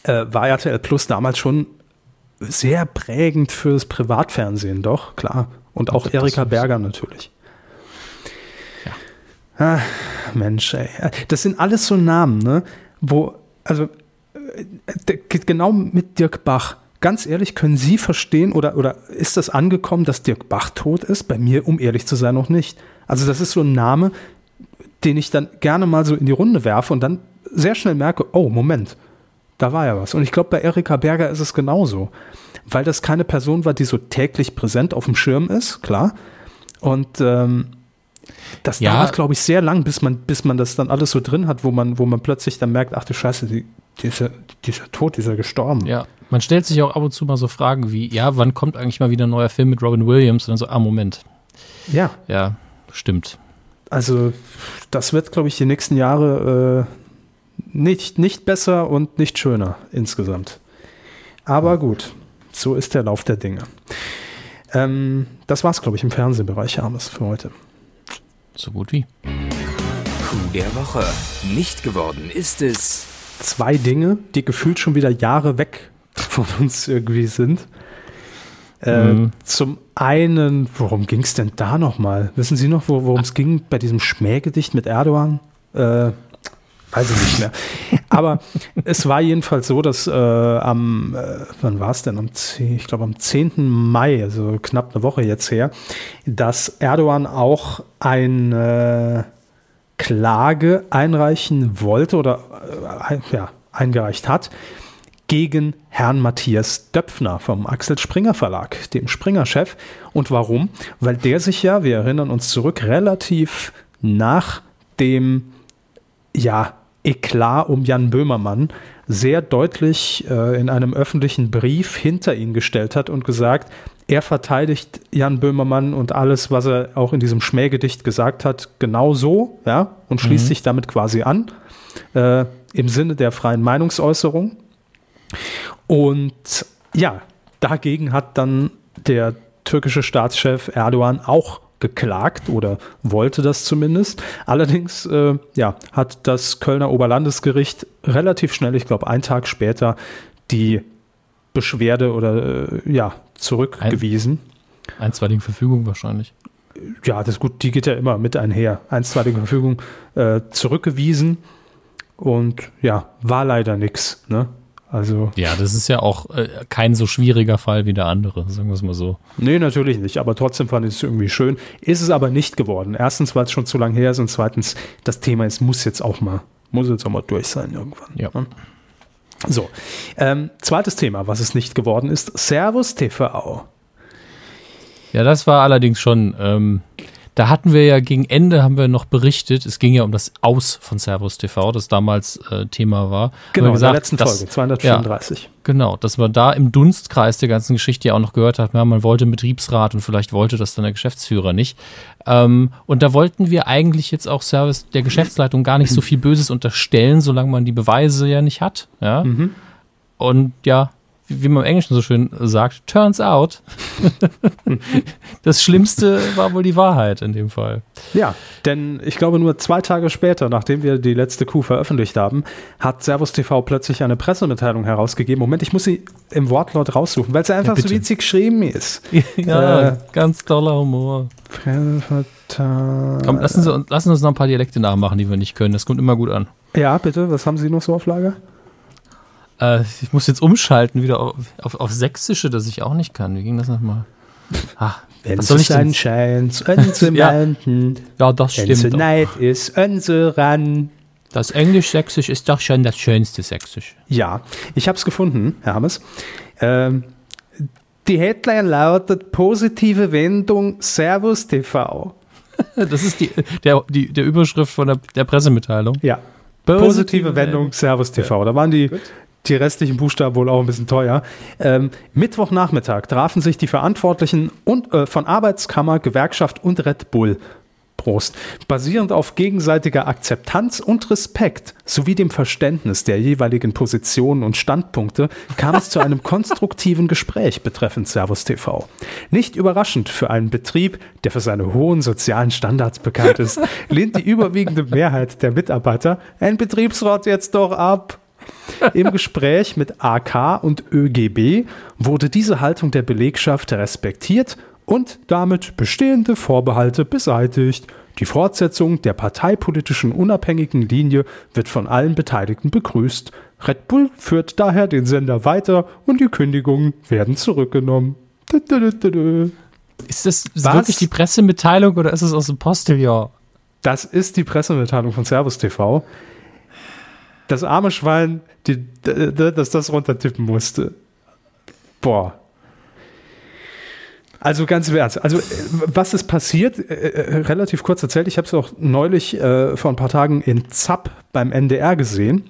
äh, war RTL Plus damals schon sehr prägend fürs Privatfernsehen, doch, klar. Und auch Erika Berger natürlich. Ja. Ah, Mensch, ey. Das sind alles so Namen, ne? Wo, also genau mit Dirk Bach. Ganz ehrlich, können Sie verstehen oder, oder ist das angekommen, dass Dirk Bach tot ist? Bei mir, um ehrlich zu sein, noch nicht. Also das ist so ein Name, den ich dann gerne mal so in die Runde werfe und dann sehr schnell merke, oh, Moment, da war ja was. Und ich glaube, bei Erika Berger ist es genauso. Weil das keine Person war, die so täglich präsent auf dem Schirm ist, klar. Und ähm, das ja. dauert, glaube ich, sehr lang, bis man, bis man das dann alles so drin hat, wo man, wo man plötzlich dann merkt, ach du Scheiße, die, die, ist ja, die ist ja tot, die ist ja gestorben. Ja, Man stellt sich auch ab und zu mal so Fragen wie, ja, wann kommt eigentlich mal wieder ein neuer Film mit Robin Williams? Und dann so, ah, Moment. Ja. Ja, stimmt. Also, das wird, glaube ich, die nächsten Jahre äh, nicht, nicht besser und nicht schöner insgesamt. Aber gut, so ist der Lauf der Dinge. Ähm, das war's, glaube ich, im Fernsehbereich, Hermes, für heute. So gut wie. Coup der Woche. Nicht geworden ist es. Zwei Dinge, die gefühlt schon wieder Jahre weg von uns irgendwie sind. Äh, mhm. Zum einen, worum ging es denn da nochmal? Wissen Sie noch, worum es ging bei diesem Schmähgedicht mit Erdogan? Äh, weiß ich nicht mehr. Aber es war jedenfalls so, dass äh, am, äh, wann war es denn? Am 10, ich glaube am 10. Mai, also knapp eine Woche jetzt her, dass Erdogan auch eine Klage einreichen wollte oder äh, ja, eingereicht hat gegen Herrn Matthias Döpfner vom Axel Springer Verlag, dem Springer-Chef. Und warum? Weil der sich ja, wir erinnern uns zurück, relativ nach dem ja, Eklat um Jan Böhmermann sehr deutlich äh, in einem öffentlichen Brief hinter ihn gestellt hat und gesagt, er verteidigt Jan Böhmermann und alles, was er auch in diesem Schmähgedicht gesagt hat, genau so, ja, und schließt mhm. sich damit quasi an, äh, im Sinne der freien Meinungsäußerung. Und ja, dagegen hat dann der türkische Staatschef Erdogan auch geklagt oder wollte das zumindest. Allerdings äh, ja, hat das Kölner Oberlandesgericht relativ schnell, ich glaube einen Tag später, die Beschwerde oder äh, ja, zurückgewiesen. Ein, einstweilige Verfügung wahrscheinlich. Ja, das ist gut, die geht ja immer mit einher. Einstweilige Verfügung äh, zurückgewiesen und ja, war leider nichts. Ne? Also ja, das ist ja auch äh, kein so schwieriger Fall wie der andere, sagen wir es mal so. Nee, natürlich nicht, aber trotzdem fand ich es irgendwie schön. Ist es aber nicht geworden. Erstens, weil es schon zu lange her ist und zweitens, das Thema ist, muss jetzt auch mal, muss jetzt auch mal durch sein irgendwann. Ja. Ne? So, ähm, zweites Thema, was es nicht geworden ist, Servus TV. Ja, das war allerdings schon ähm, da hatten wir ja gegen Ende haben wir noch berichtet, es ging ja um das Aus von Servus TV, das damals äh, Thema war. Genau, gesagt, in der letzten dass, Folge, 234. Ja, genau, dass man da im Dunstkreis der ganzen Geschichte ja auch noch gehört hat, ja, man wollte einen Betriebsrat und vielleicht wollte das dann der Geschäftsführer nicht. Ähm, und da wollten wir eigentlich jetzt auch Service der Geschäftsleitung gar nicht so viel Böses unterstellen, solange man die Beweise ja nicht hat. Ja. Mhm. Und ja, wie man im Englischen so schön sagt, turns out, das Schlimmste war wohl die Wahrheit in dem Fall. Ja, denn ich glaube, nur zwei Tage später, nachdem wir die letzte Kuh veröffentlicht haben, hat Servus TV plötzlich eine Pressemitteilung herausgegeben. Moment, ich muss sie im Wortlaut raussuchen, weil sie einfach ja, so witzig geschrieben ist. ja, äh, ganz toller Humor. Komm, lassen Sie, lassen uns noch ein paar Dialekte nachmachen, die wir nicht können. Das kommt immer gut an. Ja, bitte. Was haben Sie noch so auf Lager? Äh, ich muss jetzt umschalten wieder auf, auf, auf, Sächsische, das ich auch nicht kann. Wie ging das nochmal? Ah, Wenn was soll ich denn? scheint, unsere ja. ja, das Wenn stimmt. Neid ist unseren. Das Englisch-Sächsisch ist doch schon das schönste Sächsisch. Ja, ich habe es gefunden, Hermes. Ähm, die Headline lautet Positive Wendung Servus TV. Das ist die, der, die, der Überschrift von der, der Pressemitteilung. Ja. Positive, Positive Wendung Servus TV. Da waren die, Gut die restlichen Buchstaben wohl auch ein bisschen teuer. Ähm, Mittwochnachmittag trafen sich die Verantwortlichen und, äh, von Arbeitskammer, Gewerkschaft und Red Bull. Prost. Basierend auf gegenseitiger Akzeptanz und Respekt sowie dem Verständnis der jeweiligen Positionen und Standpunkte kam es zu einem konstruktiven Gespräch betreffend Servus TV. Nicht überraschend für einen Betrieb, der für seine hohen sozialen Standards bekannt ist, lehnt die überwiegende Mehrheit der Mitarbeiter ein Betriebsrat jetzt doch ab. Im Gespräch mit AK und ÖGB wurde diese Haltung der Belegschaft respektiert und damit bestehende Vorbehalte beseitigt. Die Fortsetzung der parteipolitischen unabhängigen Linie wird von allen Beteiligten begrüßt. Red Bull führt daher den Sender weiter und die Kündigungen werden zurückgenommen. Ist das Was? wirklich die Pressemitteilung oder ist es aus dem Postillon? Das ist die Pressemitteilung von Servus TV das arme Schwein, die, dass das runtertippen musste. Boah. Also ganz im Ernst. Also was ist passiert? Äh, äh, relativ kurz erzählt. Ich habe es auch neulich äh, vor ein paar Tagen in ZAP beim NDR gesehen.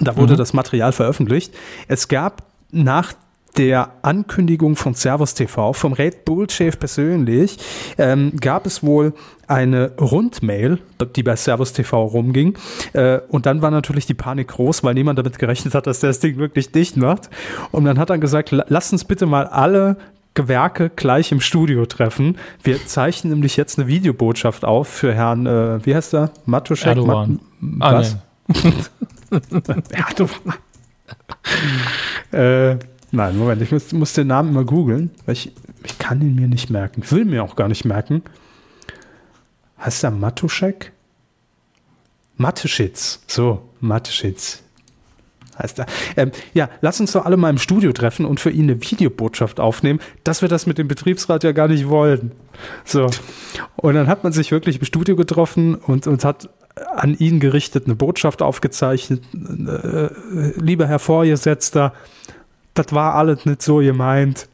Da wurde mhm. das Material veröffentlicht. Es gab nach der Ankündigung von Servus TV vom Red Bull-Chef persönlich ähm, gab es wohl eine Rundmail, die bei Servus TV rumging. Äh, und dann war natürlich die Panik groß, weil niemand damit gerechnet hat, dass der das Ding wirklich dicht macht. Und dann hat er gesagt, lass uns bitte mal alle Gewerke gleich im Studio treffen. Wir zeichnen nämlich jetzt eine Videobotschaft auf für Herrn, äh, wie heißt er? Matuschek? Erdogan. Mat Ah, was? Erdogan. äh, nein, Moment, ich muss, muss den Namen immer googeln, weil ich, ich kann ihn mir nicht merken. Ich will mir auch gar nicht merken. Heißt er Matuschek? Mateschitz. So, Mateschitz. Heißt er. Ähm, ja, lass uns doch alle mal im Studio treffen und für ihn eine Videobotschaft aufnehmen, dass wir das mit dem Betriebsrat ja gar nicht wollen. So. Und dann hat man sich wirklich im Studio getroffen und, und hat an ihn gerichtet eine Botschaft aufgezeichnet. Äh, lieber Herr Vorgesetzter, das war alles nicht so gemeint.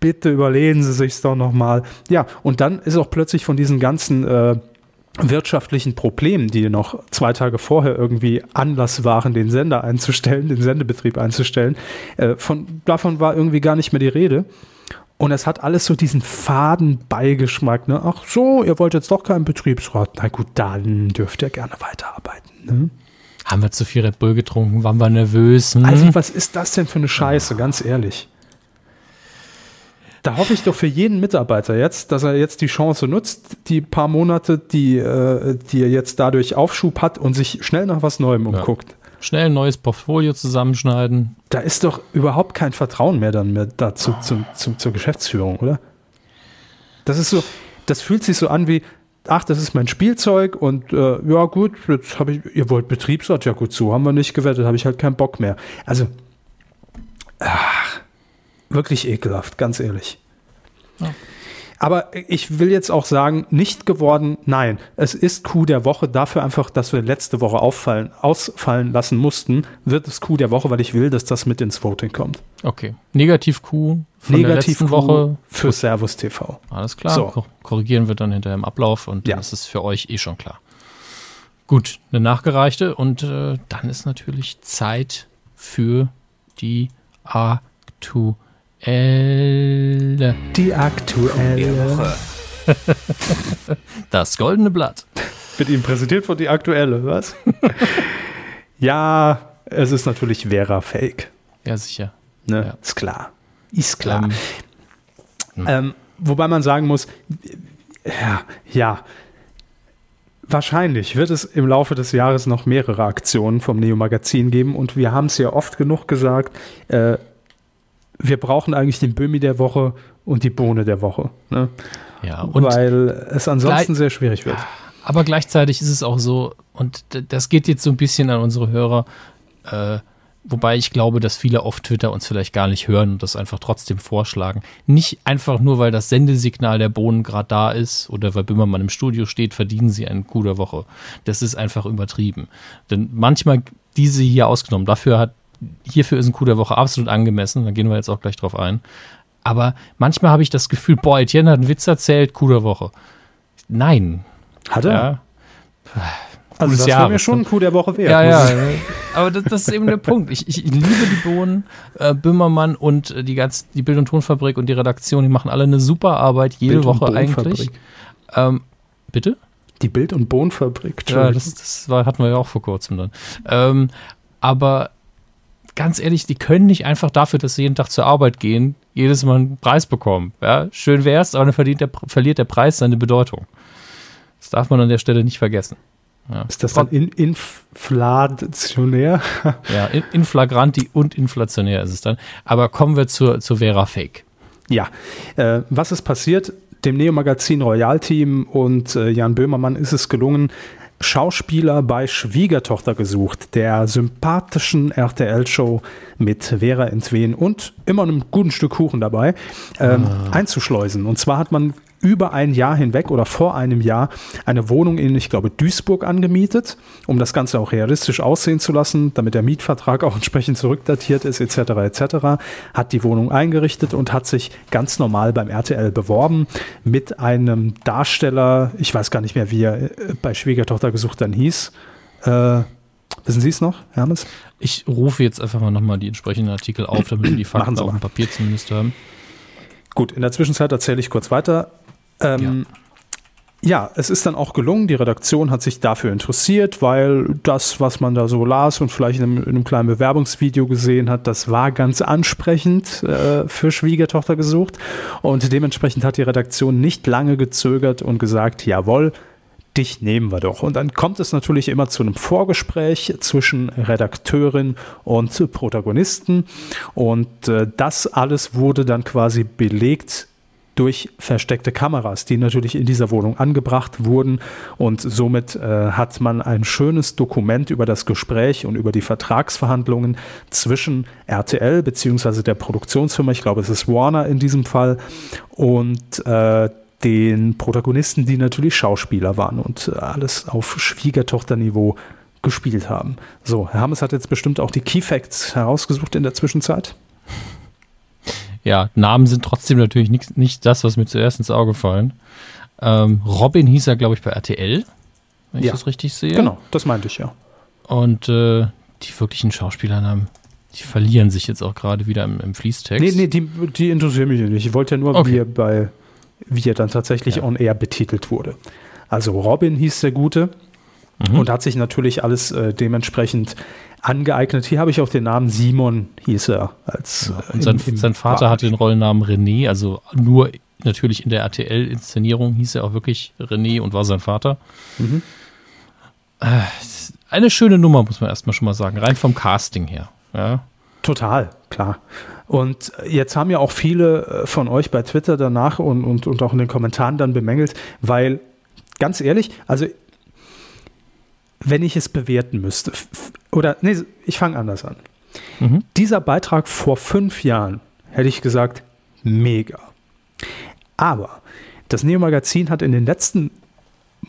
Bitte überlegen Sie sich's doch nochmal. Ja, und dann ist auch plötzlich von diesen ganzen äh, wirtschaftlichen Problemen, die noch zwei Tage vorher irgendwie Anlass waren, den Sender einzustellen, den Sendebetrieb einzustellen, äh, von, davon war irgendwie gar nicht mehr die Rede. Und es hat alles so diesen faden Beigeschmack. Ne? Ach so, ihr wollt jetzt doch keinen Betriebsrat. Na gut, dann dürft ihr gerne weiterarbeiten. Ne? Haben wir zu viel Red Bull getrunken? Waren wir nervös? Hm? Also, was ist das denn für eine Scheiße, ganz ehrlich? Da hoffe ich doch für jeden Mitarbeiter jetzt, dass er jetzt die Chance nutzt, die paar Monate, die, äh, die er jetzt dadurch Aufschub hat und sich schnell nach was Neuem umguckt. Schnell ein neues Portfolio zusammenschneiden. Da ist doch überhaupt kein Vertrauen mehr dann mehr dazu zum, zum, zur Geschäftsführung, oder? Das ist so, das fühlt sich so an wie, ach, das ist mein Spielzeug und äh, ja gut, jetzt habe ich, ihr wollt Betriebsrat, ja gut, so haben wir nicht gewettet, habe ich halt keinen Bock mehr. Also, ach, wirklich ekelhaft, ganz ehrlich. Ja. Aber ich will jetzt auch sagen, nicht geworden, nein. Es ist Coup der Woche, dafür einfach, dass wir letzte Woche auffallen, ausfallen lassen mussten, wird es Coup der Woche, weil ich will, dass das mit ins Voting kommt. Okay. Negativ-Q von der letzten Coup Woche. für Servus TV. Alles klar. So. Ko- Korrigieren wir dann hinterher im Ablauf und Ja. dann ist es für euch eh schon klar. Gut, eine nachgereichte und äh, dann ist natürlich Zeit für die aktuelle. Die aktuelle. Das goldene Blatt. Wird Ihnen präsentiert von die aktuelle, was? ja, es ist natürlich Vera Fake. Ja, sicher. Ne? Ja. Ist klar. Ist klar. Ähm, Ähm, wobei man sagen muss, ja, ja, wahrscheinlich wird es im Laufe des Jahres noch mehrere Aktionen vom Neo-Magazin geben und wir haben es ja oft genug gesagt, äh, wir brauchen eigentlich den Böhmi der Woche und die Bohne der Woche, ne? ja, und weil es ansonsten sehr schwierig wird. Aber gleichzeitig ist es auch so, und das geht jetzt so ein bisschen an unsere Hörer, äh, wobei ich glaube, dass viele auf Twitter uns vielleicht gar nicht hören und das einfach trotzdem vorschlagen. Nicht einfach nur, weil das Sendesignal der Bohnen gerade da ist oder weil Böhmermann im Studio steht, verdienen sie einen Coup der Woche. Das ist einfach übertrieben. Denn manchmal diese hier ausgenommen, dafür hat, hierfür ist ein Coup der Woche absolut angemessen, da gehen wir jetzt auch gleich drauf ein. Aber manchmal habe ich das Gefühl, boah, Etienne hat einen Witz erzählt, Coup der Woche. Nein, Hat er? ja. also das wäre mir schon ein Coup der Woche wert. Ja, ja. Aber das, das ist eben der Punkt. Ich, ich liebe die Bohnen, äh, Böhmermann und äh, die ganze, die Bild- und Tonfabrik und die Redaktion, die machen alle eine super Arbeit, jede Bild- und Woche eigentlich. Ähm, bitte? Die Bild- und Bohnenfabrik. Ja, Entschuldigung. das, das war, hatten wir ja auch vor kurzem dann. Ähm, aber ganz ehrlich, die können nicht einfach dafür, dass sie jeden Tag zur Arbeit gehen, jedes Mal einen Preis bekommen. Ja, schön wär's, aber dann der, verliert der Preis seine Bedeutung. Das darf man an der Stelle nicht vergessen. Ja. Ist das dann in, inflationär? Ja, in, inflagranti und inflationär ist es dann. Aber kommen wir zur, zur Vera Fake. Ja, äh, was ist passiert? Dem Neo-Magazin Royal-Team und äh, Jan Böhmermann ist es gelungen, Schauspieler bei Schwiegertochter gesucht, der sympathischen RTL-Show mit Vera Entwen und immer einem guten Stück Kuchen dabei, ähm, einzuschleusen. Und zwar hat man über ein Jahr hinweg oder vor einem Jahr eine Wohnung in, ich glaube, Duisburg angemietet, um das Ganze auch realistisch aussehen zu lassen, damit der Mietvertrag auch entsprechend zurückdatiert ist, etc. etc. Hat die Wohnung eingerichtet und hat sich ganz normal beim RTL beworben mit einem Darsteller, ich weiß gar nicht mehr, wie er äh, bei Schwiegertochter gesucht dann hieß. Äh, Wissen Sie es noch, Hermes? Ich rufe jetzt einfach mal nochmal die entsprechenden Artikel auf, damit wir die Fakten auf dem Papier zumindest haben. Gut, in der Zwischenzeit erzähle ich kurz weiter. Ähm, ja. ja. es ist dann auch gelungen. Die Redaktion hat sich dafür interessiert, weil das, was man da so las und vielleicht in einem, in einem kleinen Bewerbungsvideo gesehen hat, das war ganz ansprechend äh, für Schwiegertochter gesucht. Und dementsprechend hat die Redaktion nicht lange gezögert und gesagt, jawohl, dich nehmen wir doch. Und dann kommt es natürlich immer zu einem Vorgespräch zwischen Redakteurin und Protagonisten. Und äh, das alles wurde dann quasi belegt durch versteckte Kameras, die natürlich in dieser Wohnung angebracht wurden. Und somit äh, hat man ein schönes Dokument über das Gespräch und über die Vertragsverhandlungen zwischen RTL bzw. der Produktionsfirma, ich glaube es ist Warner in diesem Fall, und äh, den Protagonisten, die natürlich Schauspieler waren und alles auf Schwiegertochterniveau gespielt haben. So, Herr Hammes hat jetzt bestimmt auch die Key Facts herausgesucht in der Zwischenzeit. Ja, Namen sind trotzdem natürlich nicht, nicht das, was mir zuerst ins Auge fallen. Ähm, Robin hieß er, glaube ich, bei RTL, wenn ja. ich das richtig sehe. Genau, das meinte ich ja. Und äh, die wirklichen Schauspielernamen, die verlieren sich jetzt auch gerade wieder im, im Fließtext. Nee, nee, die, die interessieren mich nicht. Ich wollte ja nur, okay. wie bei wie er dann tatsächlich ja. on air betitelt wurde. Also Robin hieß der Gute mhm. und hat sich natürlich alles äh, dementsprechend angeeignet. Hier habe ich auch den Namen Simon, hieß er. Als, ja, und sein, im, sein Vater hatte den Rollennamen René, also nur natürlich in der RTL-Inszenierung hieß er auch wirklich René und war sein Vater. Mhm. Äh, eine schöne Nummer, muss man erstmal schon mal sagen, rein vom Casting her. Ja. Total, klar. Und jetzt haben ja auch viele äh, von euch bei Twitter danach und, und, und auch in den Kommentaren dann bemängelt, weil ganz ehrlich, also wenn ich es bewerten müsste, oder nee, ich fange anders an. Mhm. Dieser Beitrag vor fünf Jahren hätte ich gesagt, mega. Aber das Neo-Magazin hat in den letzten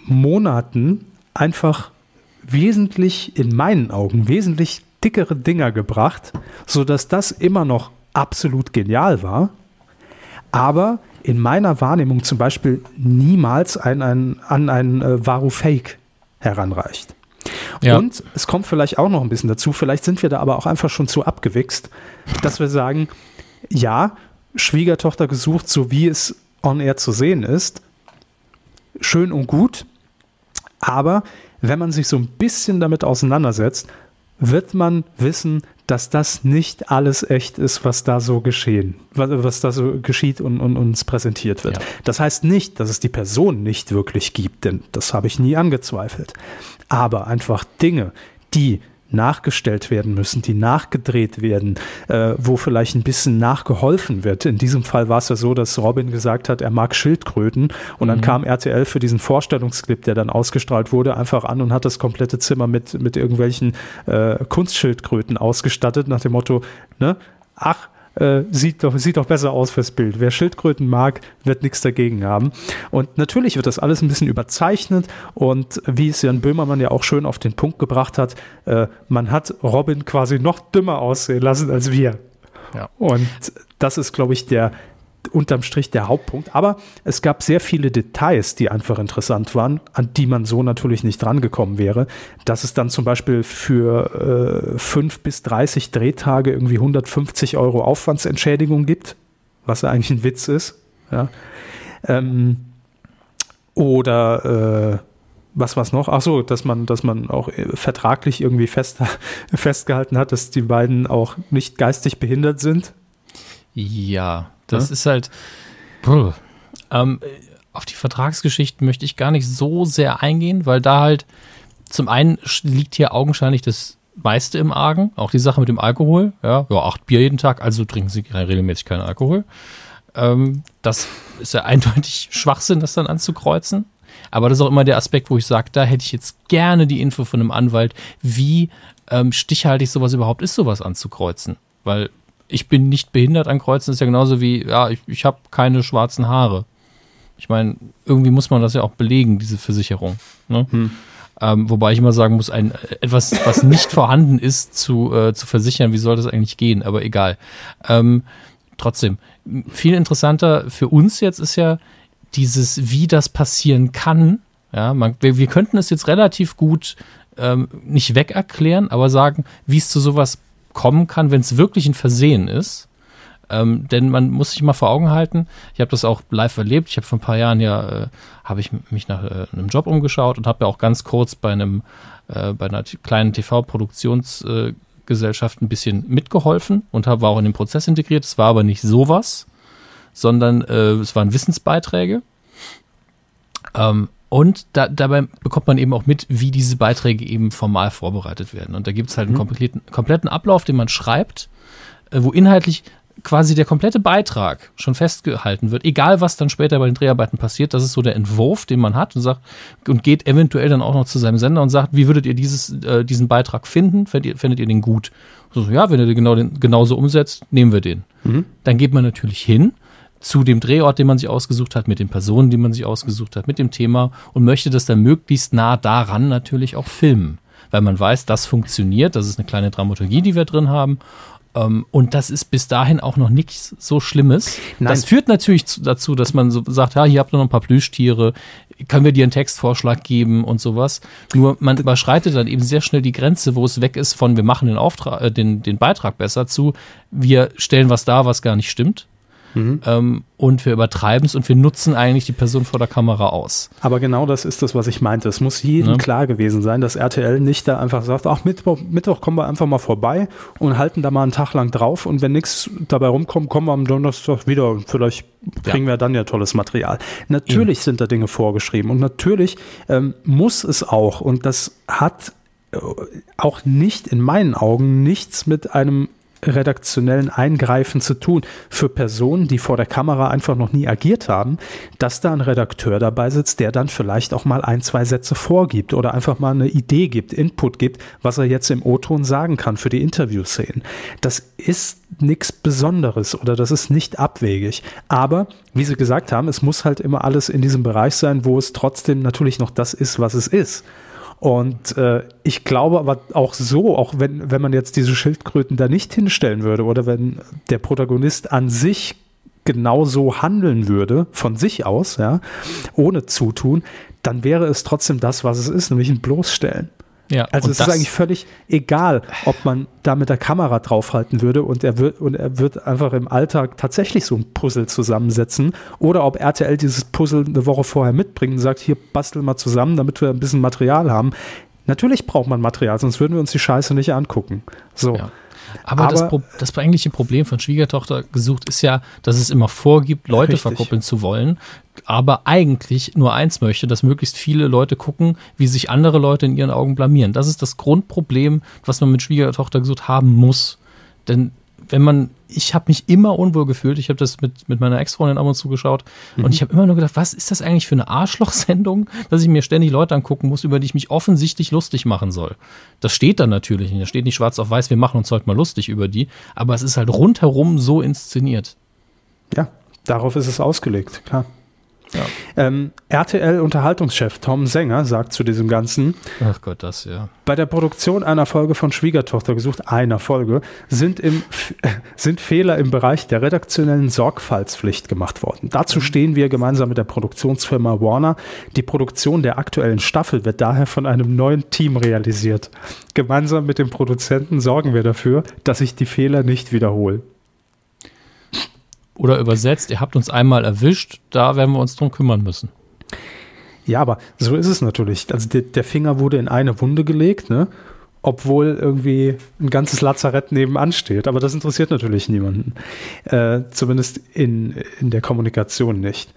Monaten einfach wesentlich, in meinen Augen, wesentlich dickere Dinger gebracht, sodass das immer noch absolut genial war, aber in meiner Wahrnehmung zum Beispiel niemals ein, ein, an ein äh, Varu Fake heranreicht. Ja. Und es kommt vielleicht auch noch ein bisschen dazu, vielleicht sind wir da aber auch einfach schon zu abgewichst, dass wir sagen, ja, Schwiegertochter gesucht, so wie es on air zu sehen ist, schön und gut, aber wenn man sich so ein bisschen damit auseinandersetzt, wird man wissen, dass das nicht alles echt ist, was da so geschehen, was, was da so geschieht und, und uns präsentiert wird. Ja. Das heißt nicht, dass es die Person nicht wirklich gibt, denn das habe ich nie angezweifelt. Aber einfach Dinge, die nachgestellt werden müssen, die nachgedreht werden, äh, wo vielleicht ein bisschen nachgeholfen wird. In diesem Fall war es ja so, dass Robin gesagt hat, er mag Schildkröten und dann mhm. kam RTL für diesen Vorstellungsclip, der dann ausgestrahlt wurde, einfach an und hat das komplette Zimmer mit, mit irgendwelchen äh, Kunstschildkröten ausgestattet, nach dem Motto, ne, ach, äh, sieht, doch, sieht doch besser aus fürs Bild. Wer Schildkröten mag, wird nichts dagegen haben. Und natürlich wird das alles ein bisschen überzeichnet und wie es Jan Böhmermann ja auch schön auf den Punkt gebracht hat, äh, man hat Robin quasi noch dümmer aussehen lassen als wir. Ja. Und das ist, glaube ich, der, unterm Strich der Hauptpunkt. Aber es gab sehr viele Details, die einfach interessant waren, an die man so natürlich nicht drangekommen wäre. Dass es dann zum Beispiel für äh, 5 bis 30 Drehtage irgendwie 150 Euro Aufwandsentschädigung gibt, was ja eigentlich ein Witz ist. Ja. Ähm, oder äh, was es noch? Ach so, dass man, dass man auch äh, vertraglich irgendwie fest, festgehalten hat, dass die beiden auch nicht geistig behindert sind. Ja, das ja? ist halt. Ähm, auf die Vertragsgeschichten möchte ich gar nicht so sehr eingehen, weil da halt zum einen liegt hier augenscheinlich das meiste im Argen, auch die Sache mit dem Alkohol. Ja, ja acht Bier jeden Tag, also trinken sie regelmäßig keinen Alkohol. Ähm, das ist ja eindeutig Schwachsinn, das dann anzukreuzen. Aber das ist auch immer der Aspekt, wo ich sage, da hätte ich jetzt gerne die Info von einem Anwalt, wie ähm, stichhaltig sowas überhaupt ist, sowas anzukreuzen. Weil ich bin nicht behindert an Kreuzen ist ja genauso wie, ja, ich, ich habe keine schwarzen Haare. Ich meine, irgendwie muss man das ja auch belegen, diese Versicherung. Ne? Hm. Ähm, wobei ich immer sagen muss, ein, etwas, was nicht vorhanden ist, zu, äh, zu versichern, wie soll das eigentlich gehen? Aber egal. Ähm, trotzdem, viel interessanter für uns jetzt ist ja dieses, wie das passieren kann. Ja, man, wir, wir könnten es jetzt relativ gut ähm, nicht weg erklären, aber sagen, wie es zu sowas kommen kann, wenn es wirklich ein Versehen ist. Ähm, denn man muss sich mal vor Augen halten, ich habe das auch live erlebt, ich habe vor ein paar Jahren ja, äh, habe ich mich nach äh, einem Job umgeschaut und habe ja auch ganz kurz bei einem, äh, bei einer kleinen TV-Produktionsgesellschaft ein bisschen mitgeholfen und hab, war auch in den Prozess integriert. Es war aber nicht sowas, sondern äh, es waren Wissensbeiträge. Ähm, und da, dabei bekommt man eben auch mit, wie diese Beiträge eben formal vorbereitet werden. Und da gibt es halt einen mhm. kompletten, kompletten Ablauf, den man schreibt, äh, wo inhaltlich quasi der komplette Beitrag schon festgehalten wird, egal was dann später bei den Dreharbeiten passiert, das ist so der Entwurf, den man hat und sagt und geht eventuell dann auch noch zu seinem Sender und sagt, wie würdet ihr dieses, äh, diesen Beitrag finden? Findet ihr, findet ihr den gut? So, ja, wenn ihr den genau den, genauso umsetzt, nehmen wir den. Mhm. Dann geht man natürlich hin zu dem Drehort, den man sich ausgesucht hat, mit den Personen, die man sich ausgesucht hat, mit dem Thema und möchte das dann möglichst nah daran natürlich auch filmen. Weil man weiß, das funktioniert, das ist eine kleine Dramaturgie, die wir drin haben ähm, und das ist bis dahin auch noch nichts so Schlimmes. Nein. Das führt natürlich dazu, dass man so sagt, ja, hier habt ihr noch ein paar Plüschtiere, können wir dir einen Textvorschlag geben und sowas. Nur man überschreitet dann eben sehr schnell die Grenze, wo es weg ist von wir machen den Auftrag, äh, den, den Beitrag besser zu, wir stellen was da, was gar nicht stimmt. Mhm. Ähm, und wir übertreiben es und wir nutzen eigentlich die Person vor der Kamera aus. Aber genau das ist das, was ich meinte. Es muss jedem ja. klar gewesen sein, dass RTL nicht da einfach sagt, ach, Mittwoch, Mittwoch kommen wir einfach mal vorbei und halten da mal einen Tag lang drauf und wenn nichts dabei rumkommt, kommen wir am Donnerstag wieder und vielleicht kriegen ja. wir dann ja tolles Material. Natürlich Eben. sind da Dinge vorgeschrieben und natürlich ähm, muss es auch und das hat äh, auch nicht in meinen Augen nichts mit einem redaktionellen Eingreifen zu tun für Personen, die vor der Kamera einfach noch nie agiert haben, dass da ein Redakteur dabei sitzt, der dann vielleicht auch mal ein, zwei Sätze vorgibt oder einfach mal eine Idee gibt, Input gibt, was er jetzt im O-Ton sagen kann für die Interviewszenen. Das ist nichts Besonderes oder das ist nicht abwegig. Aber, wie Sie gesagt haben, es muss halt immer alles in diesem Bereich sein, wo es trotzdem natürlich noch das ist, was es ist. Und äh, ich glaube aber auch so, auch wenn, wenn man jetzt diese Schildkröten da nicht hinstellen würde oder wenn der Protagonist an sich genauso handeln würde, von sich aus, ja, ohne Zutun, dann wäre es trotzdem das, was es ist, nämlich ein Bloßstellen. Ja, also es ist eigentlich völlig egal, ob man da mit der Kamera draufhalten würde und er wird und er wird einfach im Alltag tatsächlich so ein Puzzle zusammensetzen oder ob RTL dieses Puzzle eine Woche vorher mitbringt und sagt, hier basteln wir zusammen, damit wir ein bisschen Material haben. Natürlich braucht man Material, sonst würden wir uns die Scheiße nicht angucken. So. Ja. Aber, Aber das, Pro das eigentliche Problem von Schwiegertochter gesucht ist ja, dass es immer vorgibt, Leute richtig. verkuppeln zu wollen, aber eigentlich nur eins möchte, dass möglichst viele Leute gucken, wie sich andere Leute in ihren Augen blamieren. Das ist das Grundproblem, was man mit Schwiegertochter gesucht haben muss. Denn wenn man, ich habe mich immer unwohl gefühlt. Ich habe das mit, mit meiner Ex-Freundin ab und zu geschaut mhm. und ich habe immer nur gedacht, was ist das eigentlich für eine Arschlochsendung, dass ich mir ständig Leute angucken muss, über die ich mich offensichtlich lustig machen soll. Das steht dann natürlich nicht. Da steht nicht schwarz auf weiß, wir machen uns heute mal lustig über die, aber es ist halt rundherum so inszeniert. Ja, darauf ist es ausgelegt, klar. Ja. Ähm, RTL-Unterhaltungschef Tom Sänger sagt zu diesem Ganzen: Ach Gott, das ja. Bei der Produktion einer Folge von Schwiegertochter gesucht, einer Folge, sind, im, sind Fehler im Bereich der redaktionellen Sorgfaltspflicht gemacht worden. Dazu mhm. stehen wir gemeinsam mit der Produktionsfirma Warner. Die Produktion der aktuellen Staffel wird daher von einem neuen Team realisiert. Gemeinsam mit dem Produzenten sorgen wir dafür, dass sich die Fehler nicht wiederholen. Oder übersetzt, ihr habt uns einmal erwischt, da werden wir uns drum kümmern müssen. Ja, aber so ist es natürlich. Also der, der Finger wurde in eine Wunde gelegt, ne? obwohl irgendwie ein ganzes Lazarett nebenan steht. Aber das interessiert natürlich niemanden. Äh, zumindest in, in der Kommunikation nicht.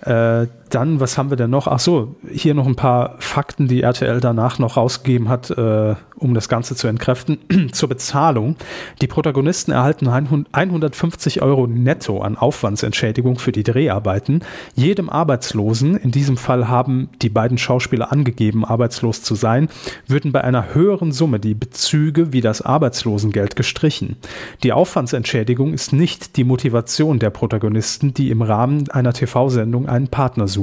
Äh, dann, was haben wir denn noch? Ach so, hier noch ein paar Fakten, die RTL danach noch rausgegeben hat, äh, um das Ganze zu entkräften. Zur Bezahlung. Die Protagonisten erhalten 150 Euro netto an Aufwandsentschädigung für die Dreharbeiten. Jedem Arbeitslosen, in diesem Fall haben die beiden Schauspieler angegeben, arbeitslos zu sein, würden bei einer höheren Summe die Bezüge wie das Arbeitslosengeld gestrichen. Die Aufwandsentschädigung ist nicht die Motivation der Protagonisten, die im Rahmen einer TV-Sendung einen Partner suchen.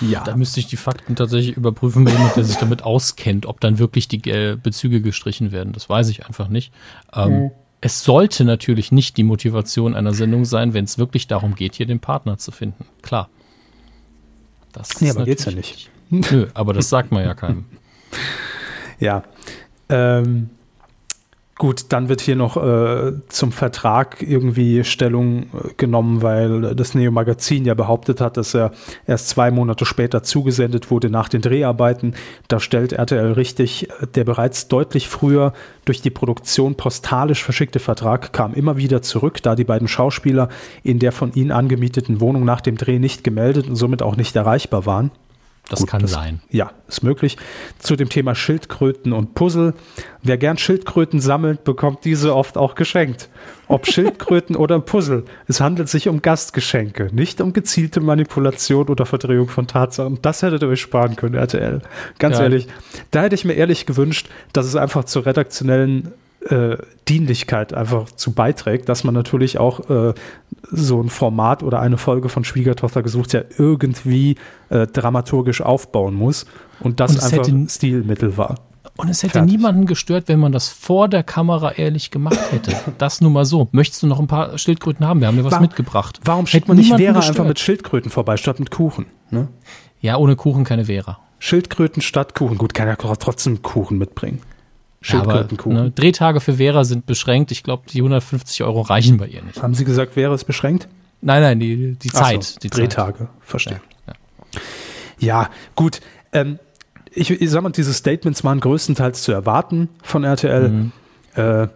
Ja. Da müsste ich die Fakten tatsächlich überprüfen, wenn jemand, der sich damit auskennt, ob dann wirklich die äh, Bezüge gestrichen werden. Das weiß ich einfach nicht. Ähm, mhm. Es sollte natürlich nicht die Motivation einer Sendung sein, wenn es wirklich darum geht, hier den Partner zu finden. Klar. Das nee, aber geht's ja nicht. Nö, aber das sagt man ja keinem. Ja. Ähm, Gut, dann wird hier noch äh, zum Vertrag irgendwie Stellung äh, genommen, weil das Neo Magazin ja behauptet hat, dass er erst zwei Monate später zugesendet wurde nach den Dreharbeiten. Da stellt RTL richtig, äh, der bereits deutlich früher durch die Produktion postalisch verschickte Vertrag kam immer wieder zurück, da die beiden Schauspieler in der von ihnen angemieteten Wohnung nach dem Dreh nicht gemeldet und somit auch nicht erreichbar waren. Das Gut, kann das, sein. Ja, ist möglich. Zu dem Thema Schildkröten und Puzzle. Wer gern Schildkröten sammelt, bekommt diese oft auch geschenkt. Ob Schildkröten oder Puzzle. Es handelt sich um Gastgeschenke, nicht um gezielte Manipulation oder Verdrehung von Tatsachen. Das hättet ihr euch sparen können, RTL. Ganz ja. ehrlich. Da hätte ich mir ehrlich gewünscht, dass es einfach zur redaktionellen äh, Dienlichkeit einfach zu beiträgt, dass man natürlich auch äh, so ein Format oder eine Folge von Schwiegertochter gesucht ja irgendwie äh, dramaturgisch aufbauen muss und das und einfach hätte, Stilmittel war. Und es hätte Fertig. niemanden gestört, wenn man das vor der Kamera ehrlich gemacht hätte. Das nur mal so. Möchtest du noch ein paar Schildkröten haben? Wir haben dir was warum, mitgebracht. Warum schickt man nicht Vera gestört? einfach mit Schildkröten vorbei, statt mit Kuchen? Ne? Ja, ohne Kuchen keine Vera. Schildkröten statt Kuchen. Gut, kann ja trotzdem Kuchen mitbringen. Schildkrötenkuchen. Ja, ne, Drehtage für Vera sind beschränkt. Ich glaube, die 150 Euro reichen bei ihr nicht. Haben Sie gesagt, Vera ist beschränkt? Nein, nein, die, die Zeit. So, die Drehtage, Zeit. verstehe. Ja, ja. ja gut. Ähm, ich, ich sag mal, diese Statements waren größtenteils zu erwarten von RTL. Mhm. Äh,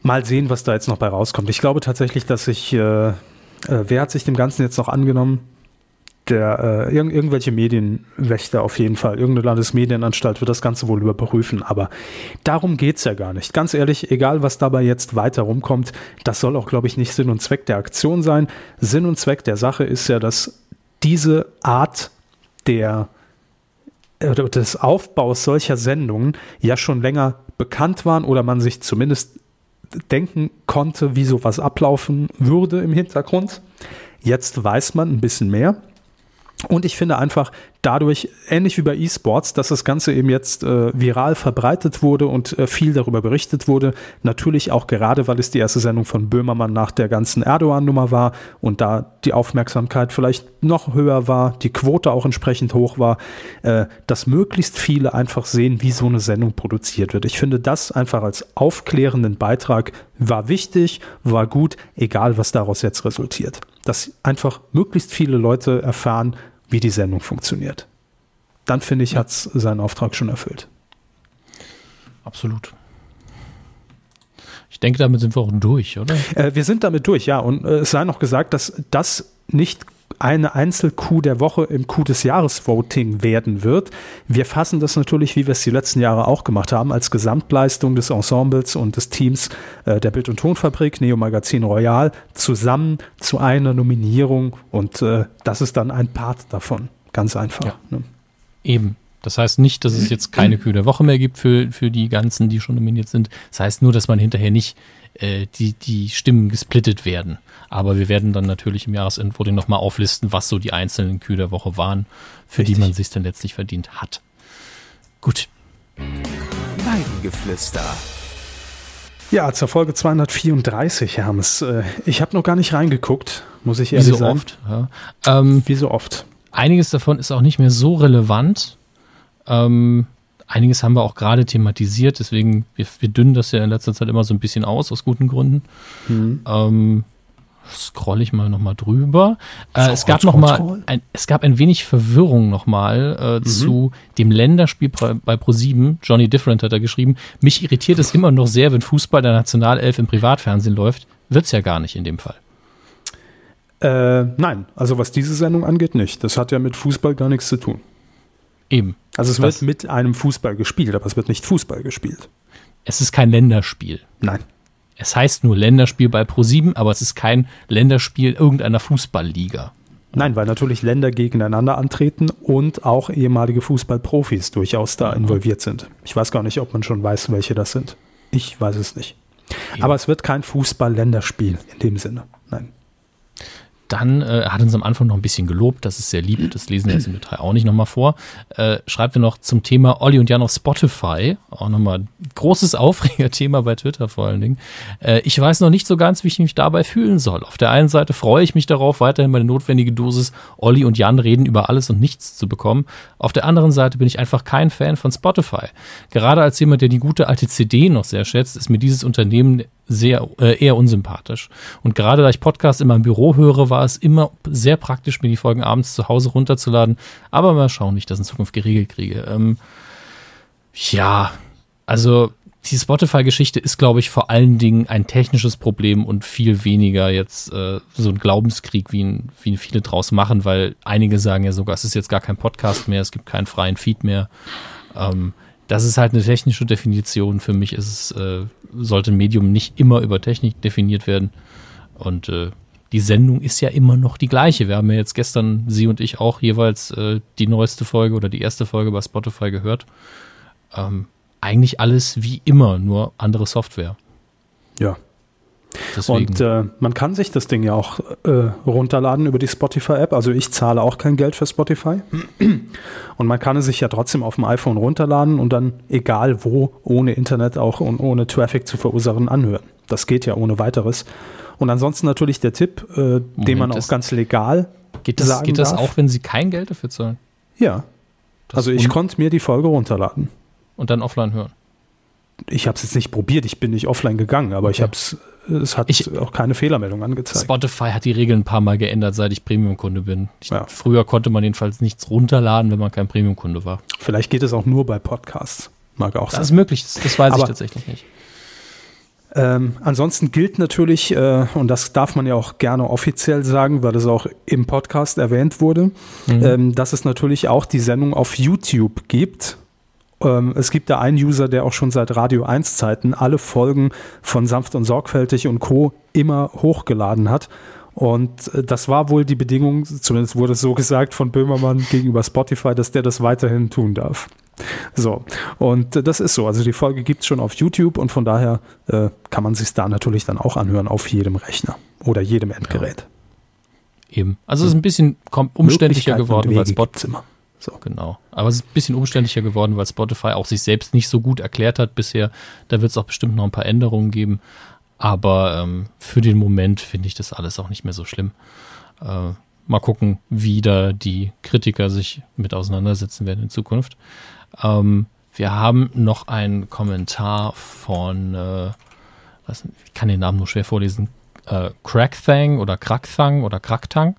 mal sehen, was da jetzt noch bei rauskommt. Ich glaube tatsächlich, dass sich, äh, äh, wer hat sich dem Ganzen jetzt noch angenommen? Der äh, irg irgendwelche Medienwächter auf jeden Fall, irgendeine Landesmedienanstalt wird das Ganze wohl überprüfen, aber darum geht es ja gar nicht. Ganz ehrlich, egal was dabei jetzt weiter rumkommt, das soll auch, glaube ich, nicht Sinn und Zweck der Aktion sein. Sinn und Zweck der Sache ist ja, dass diese Art der des Aufbaus solcher Sendungen ja schon länger bekannt waren oder man sich zumindest denken konnte, wie sowas ablaufen würde im Hintergrund. Jetzt weiß man ein bisschen mehr. Und ich finde einfach dadurch, ähnlich wie bei E-Sports, dass das Ganze eben jetzt äh, viral verbreitet wurde und äh, viel darüber berichtet wurde. Natürlich auch gerade, weil es die erste Sendung von Böhmermann nach der ganzen Erdogan-Nummer war und da die Aufmerksamkeit vielleicht noch höher war, die Quote auch entsprechend hoch war, äh, dass möglichst viele einfach sehen, wie so eine Sendung produziert wird. Ich finde das einfach als aufklärenden Beitrag war wichtig, war gut, egal was daraus jetzt resultiert. Dass einfach möglichst viele Leute erfahren, wie die Sendung funktioniert. Dann finde ich, hat es seinen Auftrag schon erfüllt. Absolut. Ich denke, damit sind wir auch durch, oder? Äh, wir sind damit durch, ja. Und äh, es sei noch gesagt, dass das nicht eine Einzel-Coup der Woche im Coup des Jahres Voting werden wird. Wir fassen das natürlich, wie wir es die letzten Jahre auch gemacht haben, als Gesamtleistung des Ensembles und des Teams äh, der Bild- und Tonfabrik, Neo Magazin Royal, zusammen zu einer Nominierung und äh, das ist dann ein Part davon. Ganz einfach. Ja. Ne? Eben. Das heißt nicht, dass es jetzt keine Coup der Woche mehr gibt für, für die ganzen, die schon nominiert sind. Das heißt nur, dass man hinterher nicht äh, die, die Stimmen gesplittet werden. Aber wir werden dann natürlich im Jahresendvoting nochmal auflisten, was so die einzelnen Kühe der Woche waren, für Richtig. die man sich dann letztlich verdient hat. Gut. Weidengeflüster. Ja, zur Folge 234, Hermes. Äh, ich habe noch gar nicht reingeguckt, muss ich ehrlich Wie so sagen. oft. Ja. Ähm, Wie so oft. Einiges davon ist auch nicht mehr so relevant. Ähm, einiges haben wir auch gerade thematisiert, deswegen, wir, wir dünnen das ja in letzter Zeit immer so ein bisschen aus, aus guten Gründen. Mhm. Ähm, scroll ich mal nochmal drüber. Äh, es gab noch mal ein, es gab ein wenig Verwirrung nochmal äh, mhm. zu dem Länderspiel bei, bei Pro7. Johnny Different hat da geschrieben, mich irritiert es immer noch sehr, wenn Fußball der Nationalelf im Privatfernsehen läuft. Wird's ja gar nicht in dem Fall. Äh, nein, also was diese Sendung angeht, nicht. Das hat ja mit Fußball gar nichts zu tun. Eben. Also es wird mit einem Fußball gespielt, aber es wird nicht Fußball gespielt. Es ist kein Länderspiel. Nein. Es heißt nur Länderspiel bei Pro7, aber es ist kein Länderspiel irgendeiner Fußballliga. Nein, weil natürlich Länder gegeneinander antreten und auch ehemalige Fußballprofis durchaus da involviert sind. Ich weiß gar nicht, ob man schon weiß, welche das sind. Ich weiß es nicht. Ja. Aber es wird kein Fußball-Länderspiel in dem Sinne. Nein. Dann äh, hat uns am Anfang noch ein bisschen gelobt, das ist sehr lieb, das lesen wir jetzt im Detail auch nicht nochmal vor. Äh, schreibt er noch zum Thema Olli und Jan auf Spotify, auch nochmal großes Aufregerthema bei Twitter vor allen Dingen. Äh, ich weiß noch nicht so ganz, wie ich mich dabei fühlen soll. Auf der einen Seite freue ich mich darauf, weiterhin meine notwendige Dosis Olli und Jan reden über alles und nichts zu bekommen. Auf der anderen Seite bin ich einfach kein Fan von Spotify. Gerade als jemand, der die gute alte CD noch sehr schätzt, ist mir dieses Unternehmen sehr äh, eher unsympathisch. Und gerade da ich Podcasts immer im Büro höre, war es immer sehr praktisch, mir die Folgen abends zu Hause runterzuladen. Aber mal schauen, wie ich das in Zukunft geregelt kriege. Ähm, ja, also die Spotify-Geschichte ist, glaube ich, vor allen Dingen ein technisches Problem und viel weniger jetzt äh, so ein Glaubenskrieg, wie, ihn, wie ihn viele draus machen, weil einige sagen ja sogar, es ist jetzt gar kein Podcast mehr, es gibt keinen freien Feed mehr. Ähm, das ist halt eine technische Definition. Für mich ist es, äh, sollte Medium nicht immer über Technik definiert werden. Und äh, die Sendung ist ja immer noch die gleiche. Wir haben ja jetzt gestern, Sie und ich, auch jeweils äh, die neueste Folge oder die erste Folge bei Spotify gehört. Ähm, eigentlich alles wie immer, nur andere Software. Ja, Deswegen. Und äh, man kann sich das Ding ja auch äh, runterladen über die Spotify-App. Also ich zahle auch kein Geld für Spotify. Und man kann es sich ja trotzdem auf dem iPhone runterladen und dann egal wo, ohne Internet auch und ohne Traffic zu verursachen, anhören. Das geht ja ohne weiteres. Und ansonsten natürlich der Tipp, äh, Moment, den man auch ganz legal geht das, sagen Geht das darf. auch, wenn Sie kein Geld dafür zahlen? Ja. Das also ich konnte mir die Folge runterladen. Und dann offline hören? Ich habe es jetzt nicht probiert, ich bin nicht offline gegangen, aber okay. ich habe es es hat ich, auch keine Fehlermeldung angezeigt. Spotify hat die Regeln ein paar Mal geändert, seit ich Premium-Kunde bin. Ich, ja. Früher konnte man jedenfalls nichts runterladen, wenn man kein Premium-Kunde war. Vielleicht geht es auch nur bei Podcasts. Mag auch das sein. Das ist möglich, das, weiß Aber, ich tatsächlich nicht. Ähm, ansonsten gilt natürlich, äh, und das darf man ja auch gerne offiziell sagen, weil es auch im Podcast erwähnt wurde, mhm. ähm, dass es natürlich auch die Sendung auf YouTube gibt. Ähm, es gibt da einen User, der auch schon seit Radio 1 Zeiten alle Folgen von Sanft und Sorgfältig und Co. immer hochgeladen hat. Und äh, das war wohl die Bedingung, zumindest wurde es so gesagt von Böhmermann gegenüber Spotify, dass der das weiterhin tun darf. So, und äh, das ist so. Also die Folge gibt es schon auf YouTube und von daher äh, kann man sich da natürlich dann auch anhören auf jedem Rechner oder jedem Endgerät. Ja. Eben. Also es ist ein bisschen umständlicher geworden, weil Spotify. So. Genau. Aber es ist ein bisschen umständlicher geworden, weil Spotify auch sich selbst nicht so gut erklärt hat bisher. Da wird es auch bestimmt noch ein paar Änderungen geben. Aber ähm, für den Moment finde ich das alles auch nicht mehr so schlimm. Äh, mal gucken, wie da die Kritiker sich mit auseinandersetzen werden in Zukunft. Ähm, wir haben noch einen Kommentar von, äh, was, ich kann den Namen nur schwer vorlesen, äh, Crackthang oder Crackthang oder Kracktang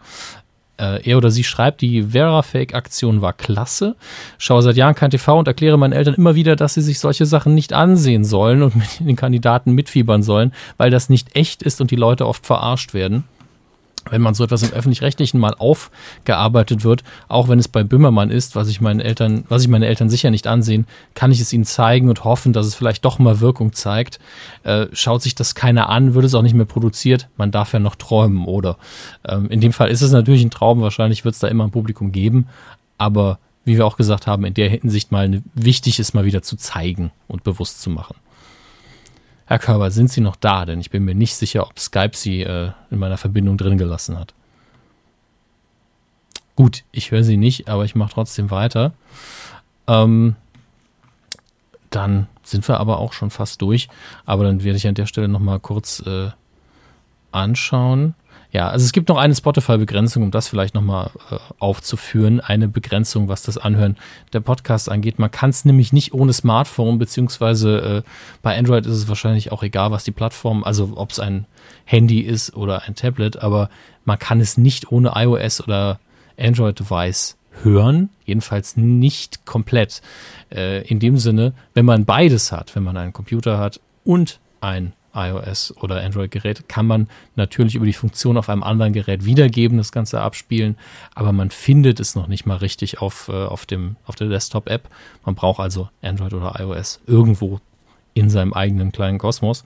äh, er oder sie schreibt, die Verafake-Aktion war klasse. Schaue seit Jahren kein TV und erkläre meinen Eltern immer wieder, dass sie sich solche Sachen nicht ansehen sollen und mit den Kandidaten mitfiebern sollen, weil das nicht echt ist und die Leute oft verarscht werden wenn man so etwas im öffentlich-rechtlichen mal aufgearbeitet wird, auch wenn es bei Böhmermann ist, was ich meinen Eltern, was ich meine Eltern sicher nicht ansehen, kann ich es ihnen zeigen und hoffen, dass es vielleicht doch mal Wirkung zeigt. Äh, schaut sich das keiner an, wird es auch nicht mehr produziert. Man darf ja noch träumen, oder? Ähm, in dem Fall ist es natürlich ein Traum. Wahrscheinlich wird es da immer ein Publikum geben, aber wie wir auch gesagt haben, in der Hinsicht mal wichtig ist, mal wieder zu zeigen und bewusst zu machen. Herr Körber, sind Sie noch da? Denn ich bin mir nicht sicher, ob Skype Sie äh, in meiner Verbindung drin gelassen hat. Gut, ich höre Sie nicht, aber ich mache trotzdem weiter. Ähm, dann sind wir aber auch schon fast durch. Aber dann werde ich an der Stelle nochmal kurz äh, anschauen. Ja, also es gibt noch eine Spotify-Begrenzung, um das vielleicht nochmal äh, aufzuführen. Eine Begrenzung, was das Anhören der Podcasts angeht. Man kann es nämlich nicht ohne Smartphone, beziehungsweise äh, bei Android ist es wahrscheinlich auch egal, was die Plattform, also ob es ein Handy ist oder ein Tablet, aber man kann es nicht ohne iOS oder Android-Device hören, jedenfalls nicht komplett. Äh, in dem Sinne, wenn man beides hat, wenn man einen Computer hat und ein iOS oder Android-Gerät, kann man natürlich über die Funktion auf einem anderen Gerät wiedergeben, das Ganze abspielen, aber man findet es noch nicht mal richtig auf, äh, auf, dem, auf der Desktop-App. Man braucht also Android oder iOS irgendwo in seinem eigenen kleinen Kosmos.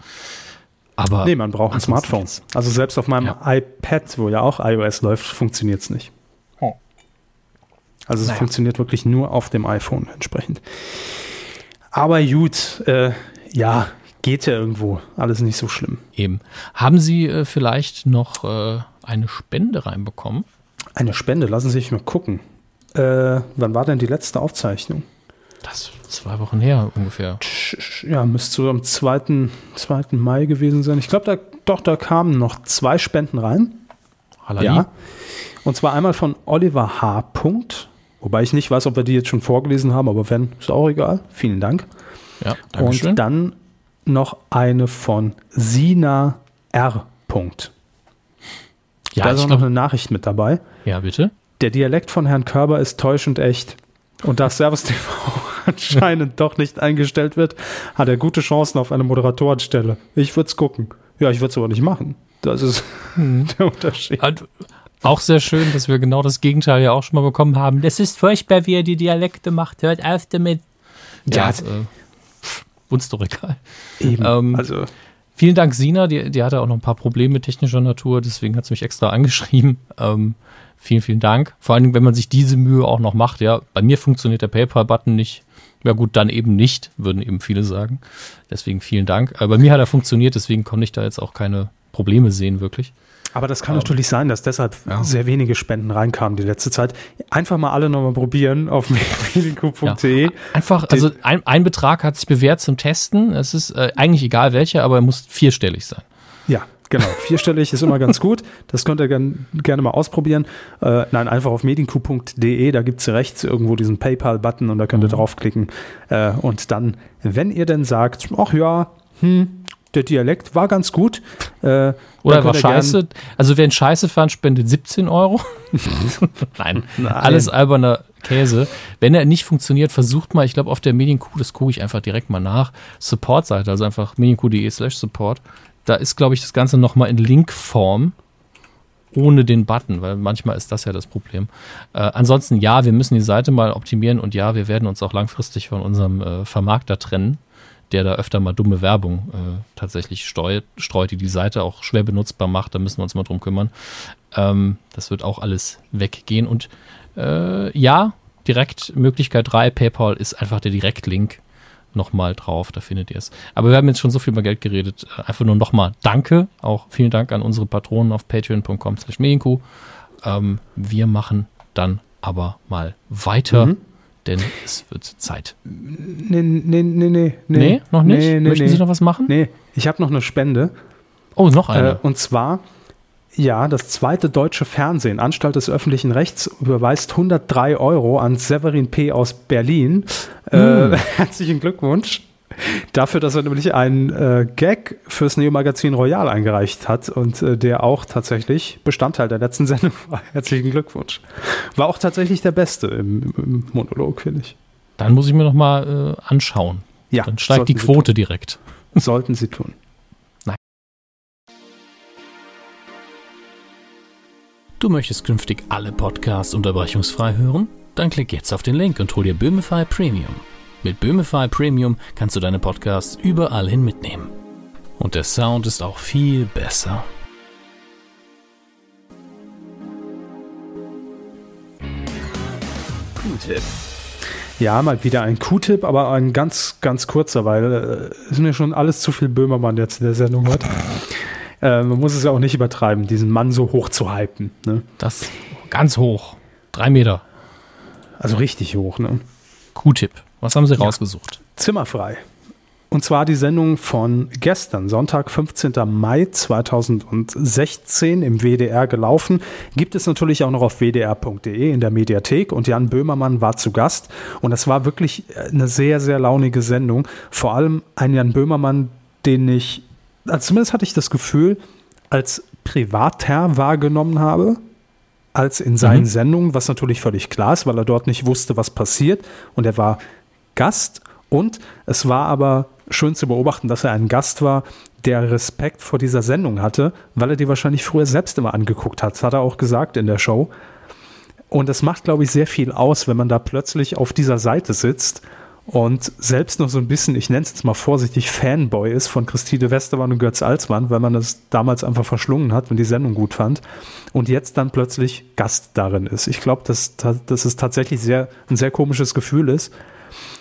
Aber nee, man braucht ein Smartphone. Also selbst auf meinem ja. iPad, wo ja auch iOS läuft, funktioniert es nicht. Oh. Also es naja. funktioniert wirklich nur auf dem iPhone entsprechend. Aber gut, äh, ja, geht ja irgendwo. Alles nicht so schlimm. Eben. Haben Sie äh, vielleicht noch äh, eine Spende reinbekommen. Eine Spende, lassen Sie sich mal gucken. Äh, wann war denn die letzte Aufzeichnung? Das ist zwei Wochen her ungefähr. Ja, müsste so am 2. 2. Mai gewesen sein. Ich glaube, da, doch, da kamen noch zwei Spenden rein. Halali. Ja. Und zwar einmal von Oliver H. Punkt, wobei ich nicht weiß, ob wir die jetzt schon vorgelesen haben, aber wenn, ist auch egal. Vielen Dank. Ja, Dankeschön. Und dann noch eine von Sina R. Punkt. ja, da ist auch noch eine Nachricht mit dabei. ja, bitte. Der Dialekt von Herrn Körber ist täuschend echt. Und da Servus TV anscheinend doch nicht eingestellt wird, hat er gute Chancen auf eine Moderatorenstelle. Ich würde es gucken. Ja, ich würde es aber nicht machen. Das ist der Unterschied. Auch sehr schön, dass wir genau das Gegenteil ja auch schon mal bekommen haben. Das ist furchtbar, wie er die Dialekte macht. Hört auf damit. Ja, Ja. Uns doch egal. Eben. Ähm, also, Vielen Dank, Sina. Die, die hatte auch noch ein paar Probleme technischer Natur, deswegen hat sie mich extra angeschrieben. Ähm, vielen, vielen Dank. Vor allem, wenn man sich diese Mühe auch noch macht. Ja, bei mir funktioniert der PayPal-Button nicht. Ja gut, dann eben nicht, würden eben viele sagen. Deswegen vielen Dank. Äh, bei mir hat er funktioniert, deswegen konnte ich da jetzt auch keine Probleme sehen, wirklich. Aber das kann natürlich sein, dass deshalb Ja. sehr wenige Spenden reinkamen die letzte Zeit. Einfach mal alle nochmal probieren auf medico.de. Einfach, also ein, ein Betrag hat sich bewährt zum Testen. Es ist äh, eigentlich egal welcher, aber er muss vierstellig sein. Ja, genau. Vierstellig ist immer ganz gut. Das könnt ihr gern, gerne mal ausprobieren. Äh, nein, einfach auf medienku.de, da gibt es rechts irgendwo diesen PayPal-Button und da könnt ihr draufklicken. Äh, und dann, wenn ihr denn sagt, ach ja, hm, der Dialekt war ganz gut. Äh, Oder war scheiße. Also wer einen Scheiße fand, spendet 17 Euro. Nein, Nein. alles alberner Käse. Wenn er nicht funktioniert, versucht mal, ich glaube auf der Medienkuh, das gucke ich einfach direkt mal nach, Support-Seite, also einfach medienkuh.de slash support. Da ist, glaube ich, das Ganze nochmal in Linkform ohne den Button, weil manchmal ist das ja das Problem. Äh, ansonsten, ja, wir müssen die Seite mal optimieren und ja, wir werden uns auch langfristig von unserem äh, Vermarkter trennen, der da öfter mal dumme Werbung äh, tatsächlich streut, streut, die die Seite auch schwer benutzbar macht. Da müssen wir uns mal drum kümmern. Ähm, das wird auch alles weggehen. Und äh, ja, direkt Möglichkeit 3, PayPal ist einfach der Direktlink nochmal drauf, da findet ihr es. Aber wir haben jetzt schon so viel über Geld geredet. Äh, Einfach nur nochmal Danke. Auch vielen Dank an unsere Patronen auf patreon.com slash. Ähm, wir machen dann aber mal weiter, Mhm. Denn es wird Zeit. Nee, nee, nee, nee. Nee, noch nicht? Nee, nee, Möchten nee. Sie noch was machen? Nee, ich habe noch eine Spende. Oh, noch Äh, eine. und zwar, ja, das zweite deutsche Fernsehen, Anstalt des öffentlichen Rechts, überweist 103 Euro an Severin P. aus Berlin. Hm. Äh, herzlichen Glückwunsch. Dafür, dass er nämlich einen äh, Gag fürs Neo-Magazin Royal eingereicht hat und äh, der auch tatsächlich Bestandteil der letzten Sendung war. Herzlichen Glückwunsch. War auch tatsächlich der Beste im, im Monolog, finde ich. Dann muss ich mir noch mal äh, anschauen. Ja, Dann steigt die Quote direkt. Sollten Sie tun. Du möchtest künftig alle Podcasts unterbrechungsfrei hören? Dann klick jetzt auf den Link und hol dir Böhmify Premium. Mit Böhmify Premium kannst du deine Podcasts überall hin mitnehmen. Und der Sound ist auch viel besser. Q-Tipp. Ja, mal wieder ein Q-Tipp, aber ein ganz, ganz kurzer, weil äh, es mir schon alles zu viel Böhmermann jetzt in der Sendung hat. Äh, man muss es ja auch nicht übertreiben, diesen Mann so hoch zu hypen. Ne? Das ganz hoch. Drei Meter. Also richtig hoch. Ne? Q-Tipp. Was haben sie rausgesucht? Zimmerfrei. Und zwar die Sendung von gestern, Sonntag, 15. Mai 2016 im WDR gelaufen. Gibt es natürlich auch noch auf wdr.de in der Mediathek und Jan Böhmermann war zu Gast. Und das war wirklich eine sehr, sehr launige Sendung. Vor allem ein Jan Böhmermann, den ich, also zumindest hatte ich das Gefühl, als Privatherr wahrgenommen habe, als in seinen Mhm. Sendungen, was natürlich völlig klar ist, weil er dort nicht wusste, was passiert. Und er war Gast und es war aber schön zu beobachten, dass er ein Gast war, der Respekt vor dieser Sendung hatte, weil er die wahrscheinlich früher selbst immer angeguckt hat. Das hat er auch gesagt in der Show. Und das macht, glaube ich, sehr viel aus, wenn man da plötzlich auf dieser Seite sitzt und selbst noch so ein bisschen, ich nenne es jetzt mal vorsichtig, Fanboy ist von Christine Westermann und Götz Alsmann, weil man das damals einfach verschlungen hat und die Sendung gut fand und jetzt dann plötzlich Gast darin ist. Ich glaube, dass, dass es tatsächlich sehr, ein sehr komisches Gefühl ist.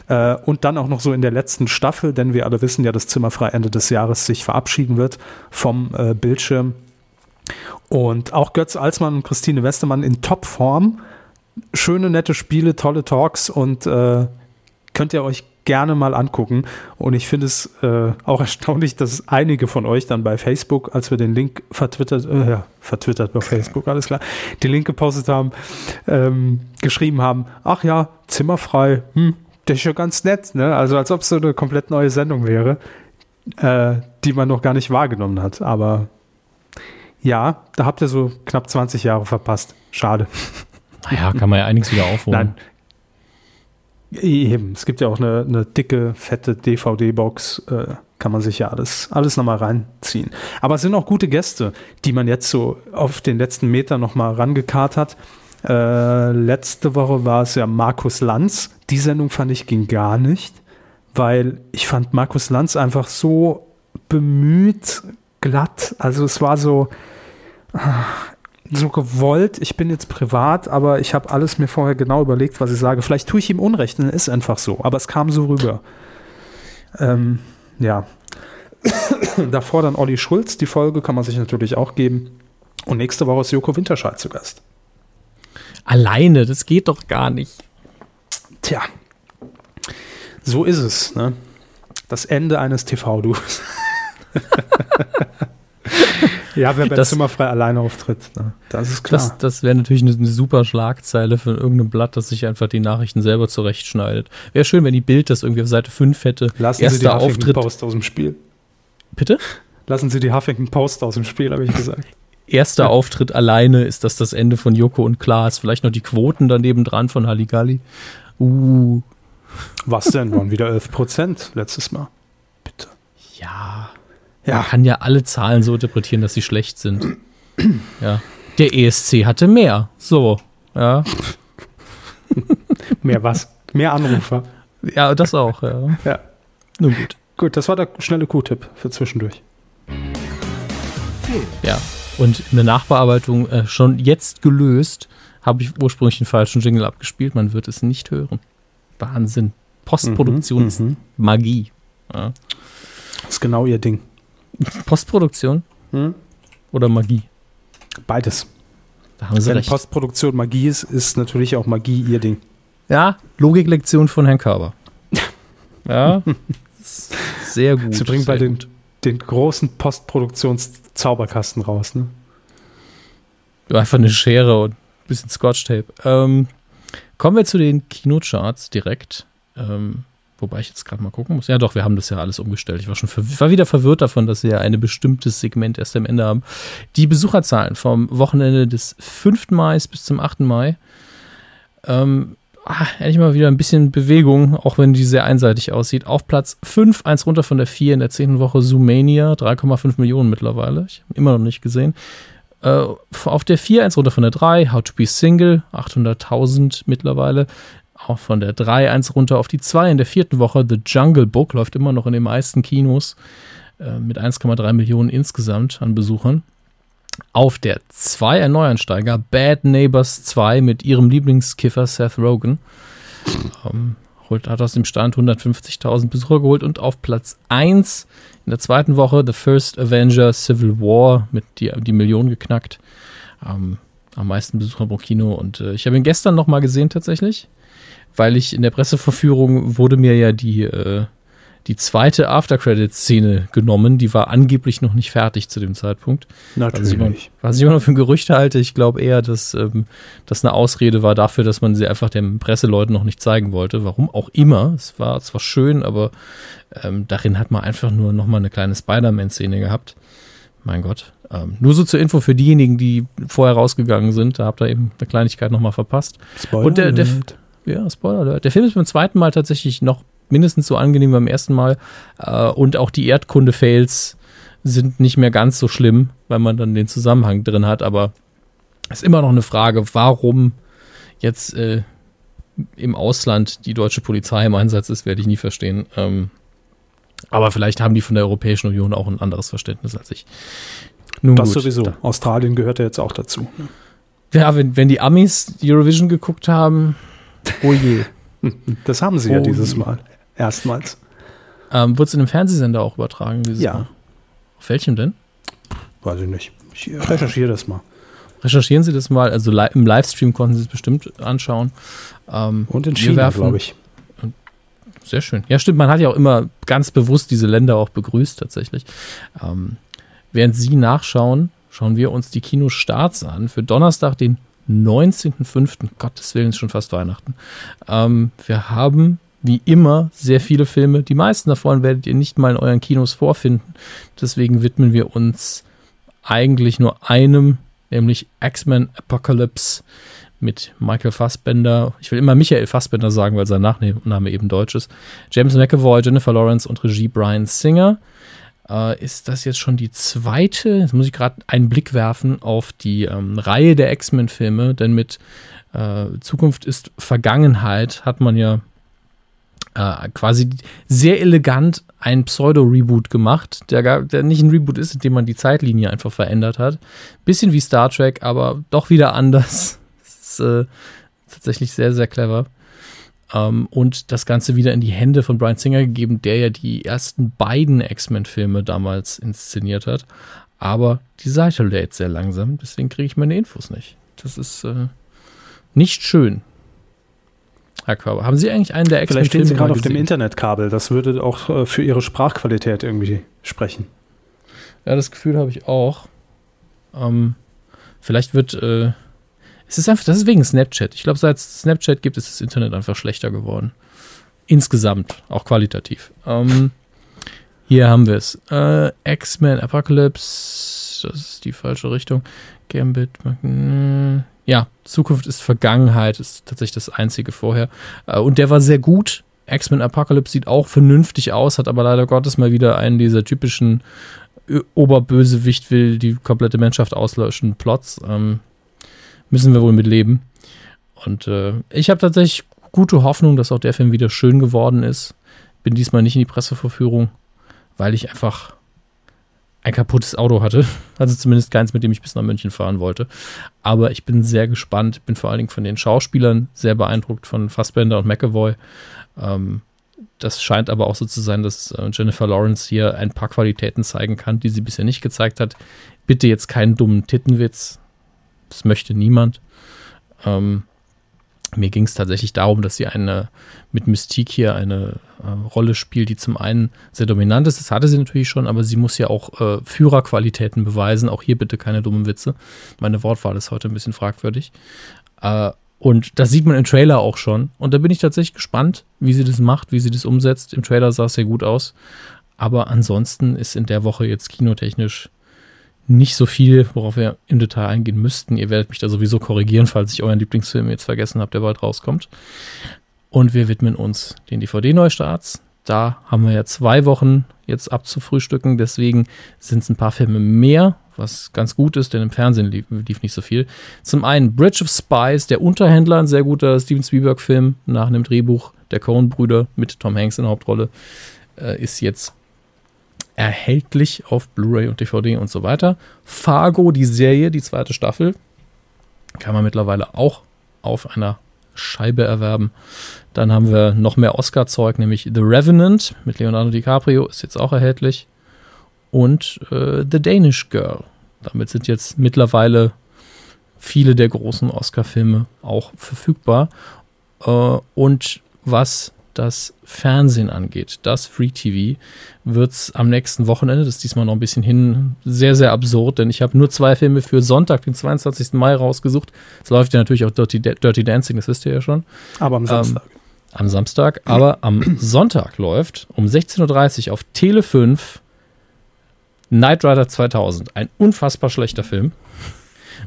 Äh, und dann auch noch so in der letzten Staffel, denn wir alle wissen ja, dass Zimmerfrei Ende des Jahres sich verabschieden wird vom äh, Bildschirm. Und auch Götz Alsmann und Christine Westermann in Topform. Schöne, nette Spiele, tolle Talks und äh, könnt ihr euch gerne mal angucken. Und ich finde es äh, auch erstaunlich, dass einige von euch dann bei Facebook, als wir den Link vertwittert, äh, ja, vertwittert bei Facebook, alles klar, den Link gepostet haben, ähm, geschrieben haben, ach ja, zimmerfrei, hm, das ist ja ganz nett, ne? Also als ob es so eine komplett neue Sendung wäre, äh, die man noch gar nicht wahrgenommen hat. Aber ja, da habt ihr so knapp 20 Jahre verpasst. Schade. Naja, kann man ja einiges wieder aufholen. Nein. Eben, es gibt ja auch eine, eine dicke, fette DVD-Box, äh, kann man sich ja alles, alles nochmal reinziehen. Aber es sind auch gute Gäste, die man jetzt so auf den letzten Meter nochmal rangekarrt hat. Äh, letzte Woche war es ja Markus Lanz. Die Sendung fand ich ging gar nicht, weil ich fand Markus Lanz einfach so bemüht, glatt. Also es war so, so gewollt. Ich bin jetzt privat, aber ich habe alles mir vorher genau überlegt, was ich sage. Vielleicht tue ich ihm Unrecht, dann ist einfach so. Aber es kam so rüber. Ähm, ja. Davor dann Olli Schulz. Die Folge kann man sich natürlich auch geben. Und nächste Woche ist Joko Winterscheid zu Gast. Alleine, das geht doch gar nicht. Tja, so ist es. Ne? Das Ende eines TV-Duos. ja, wer bei Das- Zimmerfrei alleine auftritt. Ne? Das ist klar. Das, das wäre natürlich eine, eine super Schlagzeile für irgendein Blatt, das sich einfach die Nachrichten selber zurechtschneidet. Wäre schön, wenn die Bild das irgendwie auf Seite 5 hätte. Lassen Sie die Erster Huffington Auftritt. Post aus dem Spiel. Bitte? Lassen Sie die Huffington Post aus dem Spiel, habe ich gesagt. Erster Auftritt alleine ist das das Ende von Joko und Klaas. Vielleicht noch die Quoten daneben dran von Halligalli. Uh, Was denn? Waren wieder 11 Prozent letztes Mal. Bitte. ja. Ja. Man kann ja alle Zahlen so interpretieren, dass sie schlecht sind. ja. Der ESC hatte mehr. So. Ja. Mehr was? Mehr Anrufer. Ja, das auch, ja. Ja. Nun gut. Gut, das war der schnelle Q-Tipp für zwischendurch. Ja. Und in der Nachbearbeitung äh, schon jetzt gelöst, habe ich ursprünglich den falschen Jingle abgespielt. Man wird es nicht hören. Wahnsinn. Postproduktion ist Mhm. Magie. Ja. Das ist genau Ihr Ding. Postproduktion Hm? oder Magie? Beides. Da haben Sie Wenn recht. Postproduktion Magie ist, ist natürlich auch Magie Ihr Ding. Ja, Logiklektion von Herrn Körber. Ja, sehr gut. Sie bringen bei den, den großen Postproduktions-Zauberkasten raus, ne? Einfach eine Schere und ein bisschen Scotch-Tape. Ähm, kommen wir zu den Kinocharts direkt. Ähm, wobei ich jetzt gerade mal gucken muss. Ja, doch, wir haben das ja alles umgestellt. Ich war schon war wieder verwirrt davon, dass wir ja ein bestimmtes Segment erst am Ende haben. Die Besucherzahlen vom Wochenende des 5. Mai bis zum 8. Mai. Ähm, ah, endlich mal wieder ein bisschen Bewegung, auch wenn die sehr einseitig aussieht. Auf Platz 5, eins runter von der 4 in der 10. Woche Zoomania, 3,5 Millionen mittlerweile. Ich habe immer noch nicht gesehen. Äh, auf der 4, eins runter von der 3, How to be Single, 800.000 mittlerweile. Auch von der 3, eins runter auf die 2 in der vierten Woche. The Jungle Book läuft immer noch in den meisten Kinos äh, mit 1,3 Millionen insgesamt an Besuchern. Auf der 2 ein Neuansteiger, Bad Neighbors 2 mit ihrem Lieblingskiffer Seth Rogen. Ähm, holt, hat aus dem Stand 150.000 Besucher geholt und auf Platz 1 in der zweiten Woche The First Avenger Civil War mit die, die Million geknackt. Ähm, am meisten Besucher pro Kino und äh, ich habe ihn gestern nochmal gesehen tatsächlich, weil ich in der Presseverführung wurde mir ja die, äh, die zweite After-Credit-Szene genommen. Die war angeblich noch nicht fertig zu dem Zeitpunkt. Was ich, immer, was ich immer noch für ein Gerücht halte, ich glaube eher, dass ähm, das eine Ausrede war dafür, dass man sie einfach den Presseleuten noch nicht zeigen wollte. Warum auch immer. Es war zwar schön, aber ähm, darin hat man einfach nur noch mal eine kleine Spider-Man-Szene gehabt. Mein Gott. Ähm, nur so zur Info für diejenigen, die vorher rausgegangen sind. Da habt ihr eben eine Kleinigkeit noch mal verpasst. Spoiler Und der- der-. Ja, Spoiler. Der Film ist beim zweiten Mal tatsächlich noch mindestens so angenehm beim ersten Mal. Äh, und auch die Erdkunde-Fails sind nicht mehr ganz so schlimm, weil man dann den Zusammenhang drin hat. Aber es ist immer noch eine Frage, warum jetzt äh, im Ausland die deutsche Polizei im Einsatz ist, werde ich nie verstehen. Ähm, aber vielleicht haben die von der Europäischen Union auch ein anderes Verständnis als ich. Nun Das gut. sowieso. Australien gehört ja jetzt auch dazu. Ja, wenn, wenn die Amis Eurovision geguckt haben, oh je. Das haben sie ja Oh. dieses Mal. Erstmals. Ähm, Wurde es in einem Fernsehsender auch übertragen? Dieses Ja. Mal? Auf welchem denn? Weiß ich nicht. Ich recherchiere das mal. Recherchieren Sie das mal. Also li im Livestream konnten Sie es bestimmt anschauen. Ähm, Und in China, glaube ich. Sehr schön. Ja, stimmt. Man hat ja auch immer ganz bewusst diese Länder auch begrüßt, tatsächlich. Ähm, während Sie nachschauen, schauen wir uns die Kinostarts an. Für Donnerstag, den 19.05. Gottes Willen, ist schon fast Weihnachten. Ähm, wir haben wie immer sehr viele Filme. Die meisten davon werdet ihr nicht mal in euren Kinos vorfinden. Deswegen widmen wir uns eigentlich nur einem, nämlich X-Men Apocalypse mit Michael Fassbender. Ich will immer Michael Fassbender sagen, weil sein Nachname eben deutsch ist. James McAvoy, Jennifer Lawrence und Regie Brian Singer. Äh, ist das jetzt schon die zweite? Jetzt muss ich gerade einen Blick werfen auf die ähm, Reihe der X-Men-Filme, denn mit äh, Zukunft ist Vergangenheit hat man ja äh, quasi sehr elegant ein Pseudo-Reboot gemacht, der, gar, der nicht ein Reboot ist, indem man die Zeitlinie einfach verändert hat. Bisschen wie Star Trek, aber doch wieder anders. Das ist äh, tatsächlich sehr, sehr clever. Ähm, und das Ganze wieder in die Hände von Brian Singer gegeben, der ja die ersten beiden X-Men-Filme damals inszeniert hat. Aber die Seite lädt sehr langsam, deswegen kriege ich meine Infos nicht. Das ist äh, nicht schön. Herr Körber, haben Sie eigentlich einen der X-Men? Vielleicht stehen Sie gerade auf dem Internetkabel. Das würde auch äh, für Ihre Sprachqualität irgendwie sprechen. Ja, das Gefühl habe ich auch. Ähm, vielleicht wird äh, es ist einfach, das ist wegen Snapchat. Ich glaube, seit es Snapchat gibt, ist das Internet einfach schlechter geworden. Insgesamt, auch qualitativ. Ähm, hier haben wir es. Äh, X-Men Apocalypse, das ist die falsche Richtung. Gambit, ja, Zukunft ist Vergangenheit, ist tatsächlich das einzige vorher. Äh, und der war sehr gut. X-Men Apocalypse sieht auch vernünftig aus, hat aber leider Gottes mal wieder einen dieser typischen Oberbösewicht will die komplette Menschheit auslöschen Plots. Ähm, müssen wir wohl mit leben. Und äh, ich habe tatsächlich gute Hoffnung, dass auch der Film wieder schön geworden ist. Bin diesmal nicht in die Presseverführung, weil ich einfach ein kaputtes Auto hatte. Also zumindest keins, mit dem ich bis nach München fahren wollte. Aber ich bin sehr gespannt. Bin vor allen Dingen von den Schauspielern sehr beeindruckt, von Fassbender und McAvoy. Ähm, das scheint aber auch so zu sein, dass äh, Jennifer Lawrence hier ein paar Qualitäten zeigen kann, die sie bisher nicht gezeigt hat. Bitte jetzt keinen dummen Tittenwitz. Das möchte niemand. Ähm, mir ging es tatsächlich darum, dass sie eine mit Mystique hier eine äh, Rolle spielt, die zum einen sehr dominant ist. Das hatte sie natürlich schon, aber sie muss ja auch äh, Führerqualitäten beweisen. Auch hier bitte keine dummen Witze. Meine Wortwahl ist heute ein bisschen fragwürdig. Äh, und das sieht man im Trailer auch schon. Und da bin ich tatsächlich gespannt, wie sie das macht, wie sie das umsetzt. Im Trailer sah es sehr gut aus. Aber ansonsten ist in der Woche jetzt kinotechnisch nicht so viel, worauf wir im Detail eingehen müssten. Ihr werdet mich da sowieso korrigieren, falls ich euren Lieblingsfilm jetzt vergessen habe, der bald rauskommt. Und wir widmen uns den DVD-Neustarts. Da haben wir ja zwei Wochen jetzt abzufrühstücken, deswegen sind es ein paar Filme mehr, was ganz gut ist, denn im Fernsehen lief, lief, nicht so viel. Zum einen Bridge of Spies, der Unterhändler, ein sehr guter Steven Spielberg-Film nach einem Drehbuch der Coen-Brüder mit Tom Hanks in der Hauptrolle, äh, ist jetzt erhältlich auf Blu-ray und DVD und so weiter. Fargo, die Serie, die zweite Staffel, kann man mittlerweile auch auf einer Scheibe erwerben. Dann haben wir noch mehr Oscar-Zeug, nämlich The Revenant mit Leonardo DiCaprio ist jetzt auch erhältlich. Und äh, The Danish Girl. Damit sind jetzt mittlerweile viele der großen Oscar-Filme auch verfügbar. Äh, und was das Fernsehen angeht, das Free TV, wird es am nächsten Wochenende, das ist diesmal noch ein bisschen hin, sehr, sehr absurd, denn ich habe nur zwei Filme für Sonntag, den 22. Mai rausgesucht. Es läuft ja natürlich auch Dirty, Dirty, Dancing, das wisst ihr ja schon. Aber am Samstag. Ähm, am Samstag, aber am Sonntag läuft um 16.30 Uhr auf Tele 5 Knight Rider 2000. Ein unfassbar schlechter Film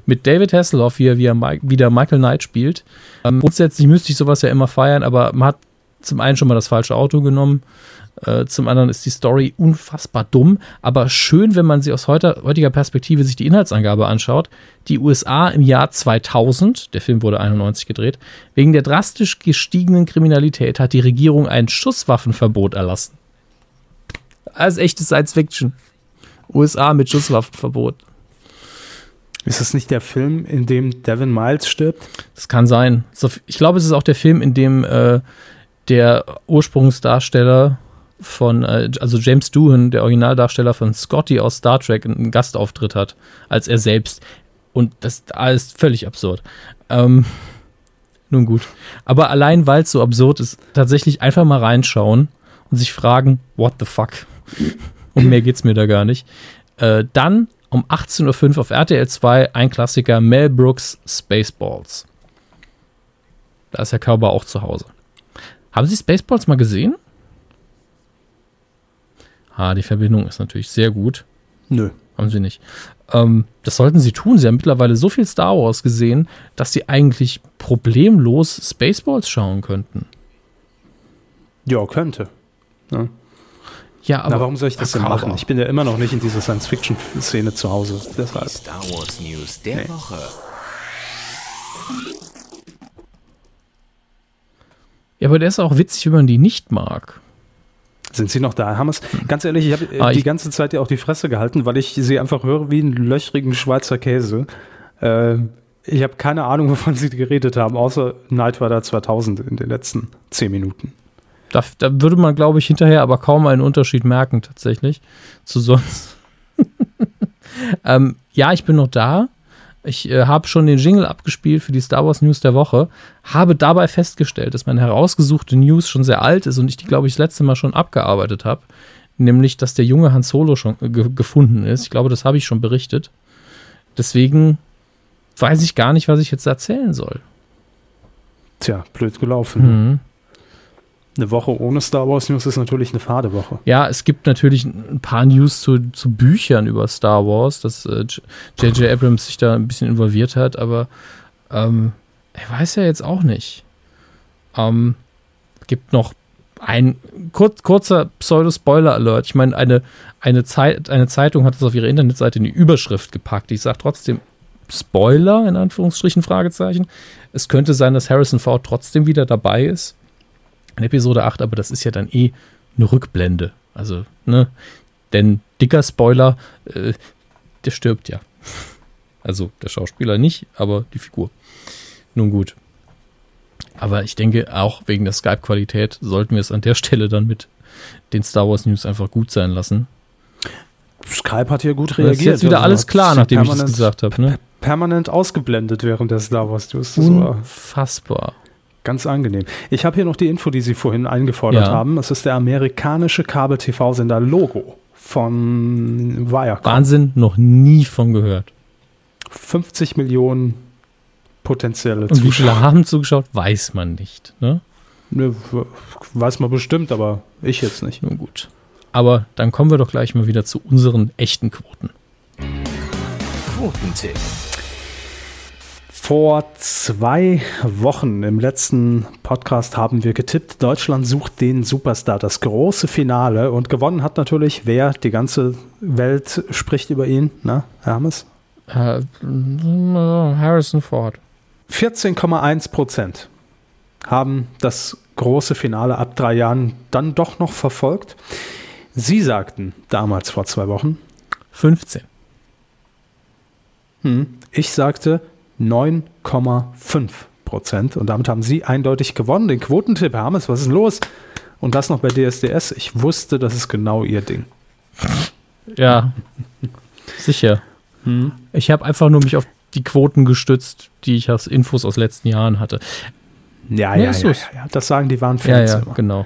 mit David Hasselhoff, wie er, wie er wieder Michael Knight spielt. Ähm, grundsätzlich müsste ich sowas ja immer feiern, aber man hat zum einen schon mal das falsche Auto genommen. Äh, zum anderen ist die Story unfassbar dumm, aber schön, wenn man sie aus heutiger Perspektive sich die Inhaltsangabe anschaut. Die USA im Jahr 2000, der Film wurde 91 gedreht, wegen der drastisch gestiegenen Kriminalität hat die Regierung ein Schusswaffenverbot erlassen. Als echtes Science Fiction. USA mit Schusswaffenverbot. Ist das nicht der Film, in dem Devin Miles stirbt? Das kann sein. Ich glaube, es ist auch der Film, in dem äh, der Ursprungsdarsteller von, äh, also James Doohan, der Originaldarsteller von Scotty aus Star Trek, einen Gastauftritt hat, als er selbst. Und das ist völlig absurd. Ähm, nun gut. Aber allein, weil es so absurd ist, tatsächlich einfach mal reinschauen und sich fragen, what the fuck? Um mehr geht's mir da gar nicht. Äh, dann um 18.05 Uhr auf RTL 2 ein Klassiker, Mel Brooks Spaceballs. Da ist Herr Körber auch zu Hause. Haben Sie Spaceballs mal gesehen? Ah, die Verbindung ist natürlich sehr gut. Nö. Haben Sie nicht. Ähm, das sollten Sie tun. Sie haben mittlerweile so viel Star Wars gesehen, dass Sie eigentlich problemlos Spaceballs schauen könnten. Ja, könnte. Ja. Ja, aber Na, warum soll ich das denn machen? Ich bin ja immer noch nicht in dieser Science-Fiction-Szene zu Hause. Deshalb. Star Wars News der Nee. Woche. Ja, aber der ist auch witzig, wenn man die nicht mag. Sind Sie noch da, Hammers? Ganz ehrlich, ich habe äh, Ah, die ich- ganze Zeit ja auch die Fresse gehalten, weil ich sie einfach höre wie einen löchrigen Schweizer Käse. Äh, ich habe keine Ahnung, wovon Sie geredet haben, außer Night Rider 2000 in den letzten zehn Minuten. Da, da würde man, glaube ich, hinterher aber kaum einen Unterschied merken, tatsächlich, zu sonst. ähm, ja, ich bin noch da. Ich äh, habe schon den Jingle abgespielt für die Star Wars News der Woche. Habe dabei festgestellt, dass meine herausgesuchte News schon sehr alt ist und ich die, glaube ich, das letzte Mal schon abgearbeitet habe. Nämlich, dass der junge Han Solo schon äh, ge gefunden ist. Ich glaube, das habe ich schon berichtet. Deswegen weiß ich gar nicht, was ich jetzt erzählen soll. Tja, blöd gelaufen. Mhm. Eine Woche ohne Star Wars News ist natürlich eine fade Woche. Ja, es gibt natürlich ein paar News zu, zu Büchern über Star Wars, dass äh, J.J. Abrams sich da ein bisschen involviert hat, aber ähm, er weiß ja jetzt auch nicht. Ähm, gibt noch ein kur kurzer Pseudo-Spoiler-Alert. Ich meine, eine, eine, Zeit, eine Zeitung hat es auf ihre Internetseite in die Überschrift gepackt. Ich sage trotzdem Spoiler, in Anführungsstrichen, Fragezeichen. Es könnte sein, dass Harrison Ford trotzdem wieder dabei ist in Episode 8, aber das ist ja dann eh eine Rückblende. Also, ne? Denn dicker Spoiler, äh, der stirbt ja. Also der Schauspieler nicht, aber die Figur. Nun gut. Aber ich denke, auch wegen der Skype-Qualität sollten wir es an der Stelle dann mit den Star Wars News einfach gut sein lassen. Skype hat hier gut Das reagiert. ist jetzt wieder Also alles klar, nachdem ich das gesagt habe. Ne? Permanent ausgeblendet während der Star Wars News. Das war Unfassbar. Ganz angenehm. Ich habe hier noch die Info, die Sie vorhin eingefordert Ja. haben. Das ist der amerikanische Kabel-TV-Sender Logo von Viacom. Wahnsinn, noch nie von gehört. 50 Millionen potenzielle Und wie viele Zuschauer. haben zugeschaut, weiß man nicht. Ne? Ne, weiß man bestimmt, aber ich jetzt nicht. Nun gut. Aber dann kommen wir doch gleich mal wieder zu unseren echten Quoten. Quotentipp. Vor zwei Wochen im letzten Podcast haben wir getippt, Deutschland sucht den Superstar, das große Finale. Und gewonnen hat natürlich wer? Die ganze Welt spricht über ihn. Na, Hermes? Äh, Harrison Ford. 14,1 Prozent haben das große Finale ab drei Jahren dann doch noch verfolgt. Sie sagten damals vor zwei Wochen, 15. hm, ich sagte 9,5 Prozent. Und damit haben Sie eindeutig gewonnen. Den Quotentipp, Hermes, was ist los? Und das noch bei DSDS. Ich wusste, das ist genau Ihr Ding. Ja, sicher. Hm. Ich habe einfach nur mich auf die Quoten gestützt, die ich aus Infos aus letzten Jahren hatte. Ja, Ja, ja, ja, ja. Das sagen die wahren Ja, ja, immer. genau.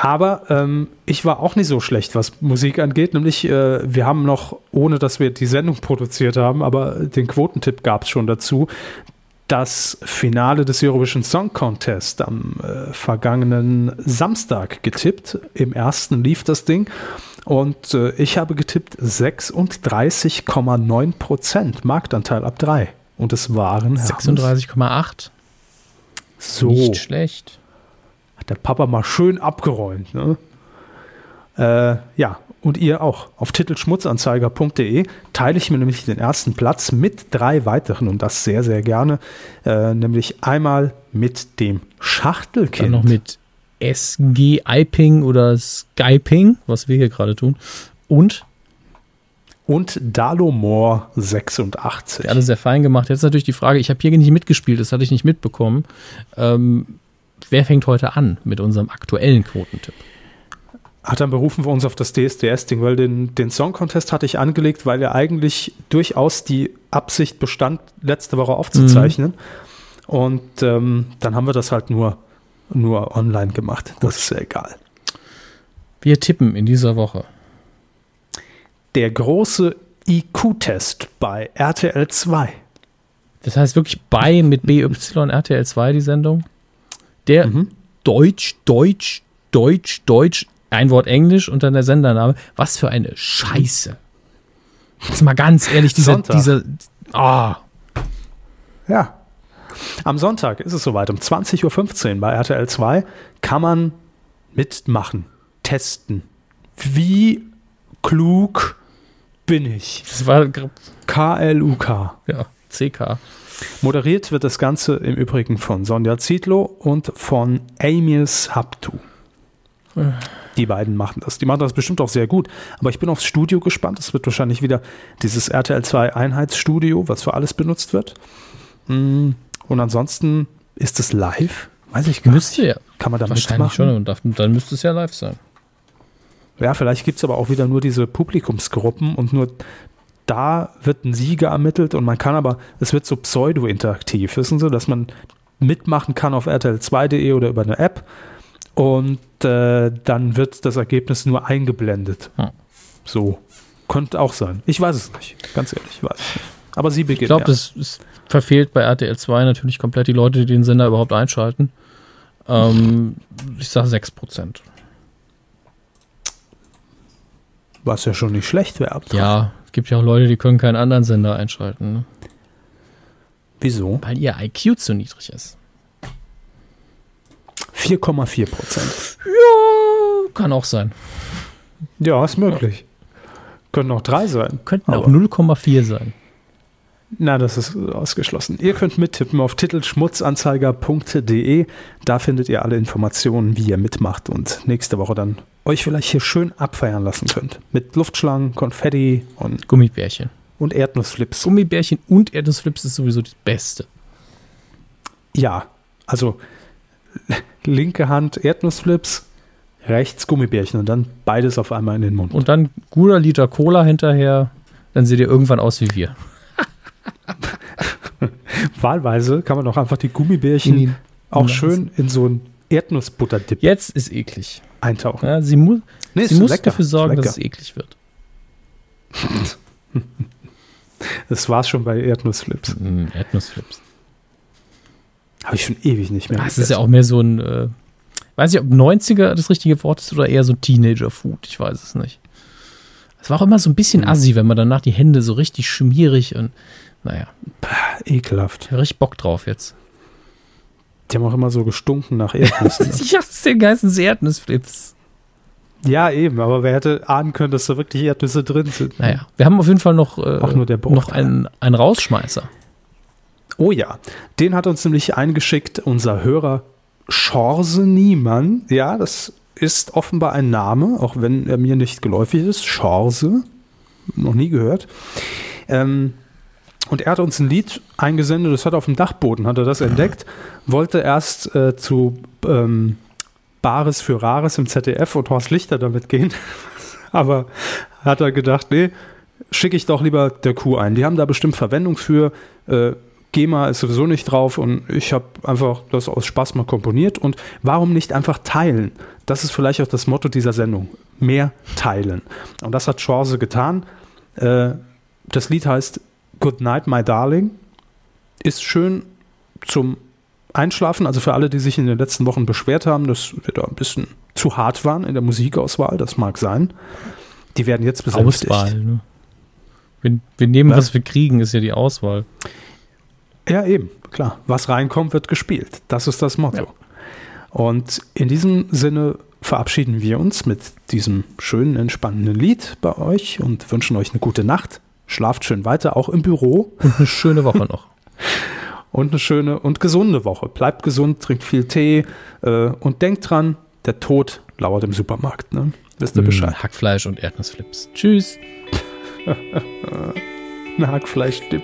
Aber ähm, ich war auch nicht so schlecht, was Musik angeht. Nämlich, äh, wir haben noch, ohne dass wir die Sendung produziert haben, aber den Quotentipp gab es schon dazu, das Finale des Eurovision Song Contest am äh, vergangenen Samstag getippt. Im ersten lief das Ding. Und äh, ich habe getippt 36,9 Prozent Marktanteil ab 3. Und es waren Hermes, 36,8. so Nicht schlecht. Der Papa mal schön abgeräumt. Ne? Äh, ja, und ihr auch. Auf titelschmutzanzeiger.de teile ich mir nämlich den ersten Platz mit drei weiteren und das sehr, sehr gerne. Äh, nämlich einmal mit dem Schachtelkind. Dann noch mit SG Iping oder Skyping, was wir hier gerade tun. Und und Dalomor 86. alles sehr fein gemacht. Jetzt ist natürlich die Frage, ich habe hier nicht mitgespielt, das hatte ich nicht mitbekommen. Ähm, wer fängt heute an mit unserem aktuellen Quotentipp? Hat dann berufen wir uns auf das DSDS-Ding, weil den, den Song Contest hatte ich angelegt, weil ja eigentlich durchaus die Absicht bestand, letzte Woche aufzuzeichnen. Und ähm, dann haben wir das halt nur, nur online gemacht. Das ist ja egal. Wir tippen in dieser Woche. Der große IQ-Test bei RTL 2. Das heißt wirklich bei mit BY RTL 2 die Sendung. Der Mhm. Deutsch, Deutsch, Deutsch, Deutsch, ein Wort Englisch und dann der Sendername. Was für eine Scheiße. Jetzt mal ganz ehrlich, dieser, Sonntag. dieser, ah, Ja. Am Sonntag ist es soweit. Um 20.15 Uhr bei RTL 2 kann man mitmachen, testen. Wie klug bin ich? das war, KLUK. ja, CK. Moderiert wird das Ganze im Übrigen von Sonja Zietlow und von Emils Haptu. Die beiden machen das. Die machen das bestimmt auch sehr gut. Aber ich bin aufs Studio gespannt. Es wird wahrscheinlich wieder dieses RTL 2 Einheitsstudio, was für alles benutzt wird. Mm, Und ansonsten ist es live? Weiß ich gar Müsste nicht. ja. Kann man da Wahrscheinlich schon. Und dann müsste es ja live sein. Ja, vielleicht gibt es aber auch wieder nur diese Publikumsgruppen und nur da wird ein Sieger ermittelt und man kann aber, es wird so pseudo-interaktiv, wissen Sie, dass man mitmachen kann auf rtl2.de oder über eine App und äh, dann wird das Ergebnis nur eingeblendet. Hm. So. Könnte auch sein. Ich weiß es nicht. Ganz ehrlich, ich weiß es nicht. Aber Sie Ich beginnen. glaube, ja. das ist, verfehlt bei RTL 2 natürlich komplett die Leute, die den Sender überhaupt einschalten. Ähm, ich sage 6%. Was ja schon nicht schlecht wäre. Ja, gibt ja auch Leute, die können keinen anderen Sender einschalten, ne? Wieso? weil ihr IQ zu niedrig ist. 4,4 Prozent. Ja, kann auch sein. Ja, ist möglich. Können auch drei sein. Könnten auch Aber- 0,4 sein. Na, das ist ausgeschlossen. Ihr könnt mittippen auf titelschmutzanzeiger.de. Da findet ihr alle Informationen, wie ihr mitmacht und nächste Woche dann euch vielleicht hier schön abfeiern lassen könnt. Mit Luftschlangen, Konfetti und, Gummibärchen. und Erdnussflips. Gummibärchen und Erdnussflips ist sowieso das Beste. Ja, also linke Hand Erdnussflips, rechts Gummibärchen und dann beides auf einmal in den Mund. Und dann guter Liter Cola hinterher, dann seht ihr irgendwann aus wie wir. Wahlweise kann man auch einfach die Gummibärchen auch Nice. schön in so ein Erdnussbutterdip Jetzt ist eklig. Eintauchen. Ja, sie mu Nee, sie muss lecker, dafür sorgen, dass es eklig wird. Das war's schon bei Erdnussflips. Mm, Erdnussflips. Habe ich schon ewig nicht mehr. Ah, es ist ja auch mehr so ein, äh, weiß ich, ob 90er das richtige Wort ist oder eher so Teenager-Food. Ich weiß es nicht. Es war auch immer so ein bisschen Hm. assi, wenn man danach die Hände so richtig schmierig und, naja, ekelhaft. ich habe richtig Bock drauf jetzt. Die haben auch immer so gestunken nach Erdnüssen. Ich hasse den ganzen Erdnussflips. ja, eben, aber wer hätte ahnen können, dass da wirklich Erdnüsse drin sind? Naja, wir haben auf jeden Fall noch, äh, Auch nur der noch einen, einen Rausschmeißer. Oh ja, den hat uns nämlich eingeschickt unser Hörer Chance Niemann. Ja, das ist offenbar ein Name, auch wenn er mir nicht geläufig ist. Chance, noch nie gehört. Ähm, und er hat uns ein Lied eingesendet, das hat auf dem Dachboden, hat er das entdeckt, wollte erst äh, zu ähm, Bares für Rares im ZDF und Horst Lichter damit gehen. Aber hat er gedacht, nee, schicke ich doch lieber der Kuh ein. Die haben da bestimmt Verwendung für. Äh, GEMA ist sowieso nicht drauf und ich habe einfach das aus Spaß mal komponiert. Und warum nicht einfach teilen? Das ist vielleicht auch das Motto dieser Sendung. Mehr teilen. Und das hat Chance getan. Äh, das Lied heißt Good Night, My Darling. Ist schön zum Einschlafen. Also für alle, die sich in den letzten Wochen beschwert haben, dass wir da ein bisschen zu hart waren in der Musikauswahl, das mag sein. Die werden jetzt besänftigt. Auswahl. Ne? Wir, wir nehmen, Was? was wir kriegen, ist ja die Auswahl. Ja, eben, klar. Was reinkommt, wird gespielt. Das ist das Motto. Ja. Und in diesem Sinne verabschieden wir uns mit diesem schönen, entspannenden Lied bei euch und wünschen euch eine gute Nacht. Schlaft schön weiter, auch im Büro Und eine schöne Woche noch. und eine schöne und gesunde Woche. Bleibt gesund, trinkt viel Tee äh, und denkt dran, der Tod lauert im Supermarkt. Ne? Wisst ihr Bescheid? Mm, Hackfleisch und Erdnussflips. Tschüss. Ein Hackfleischdip.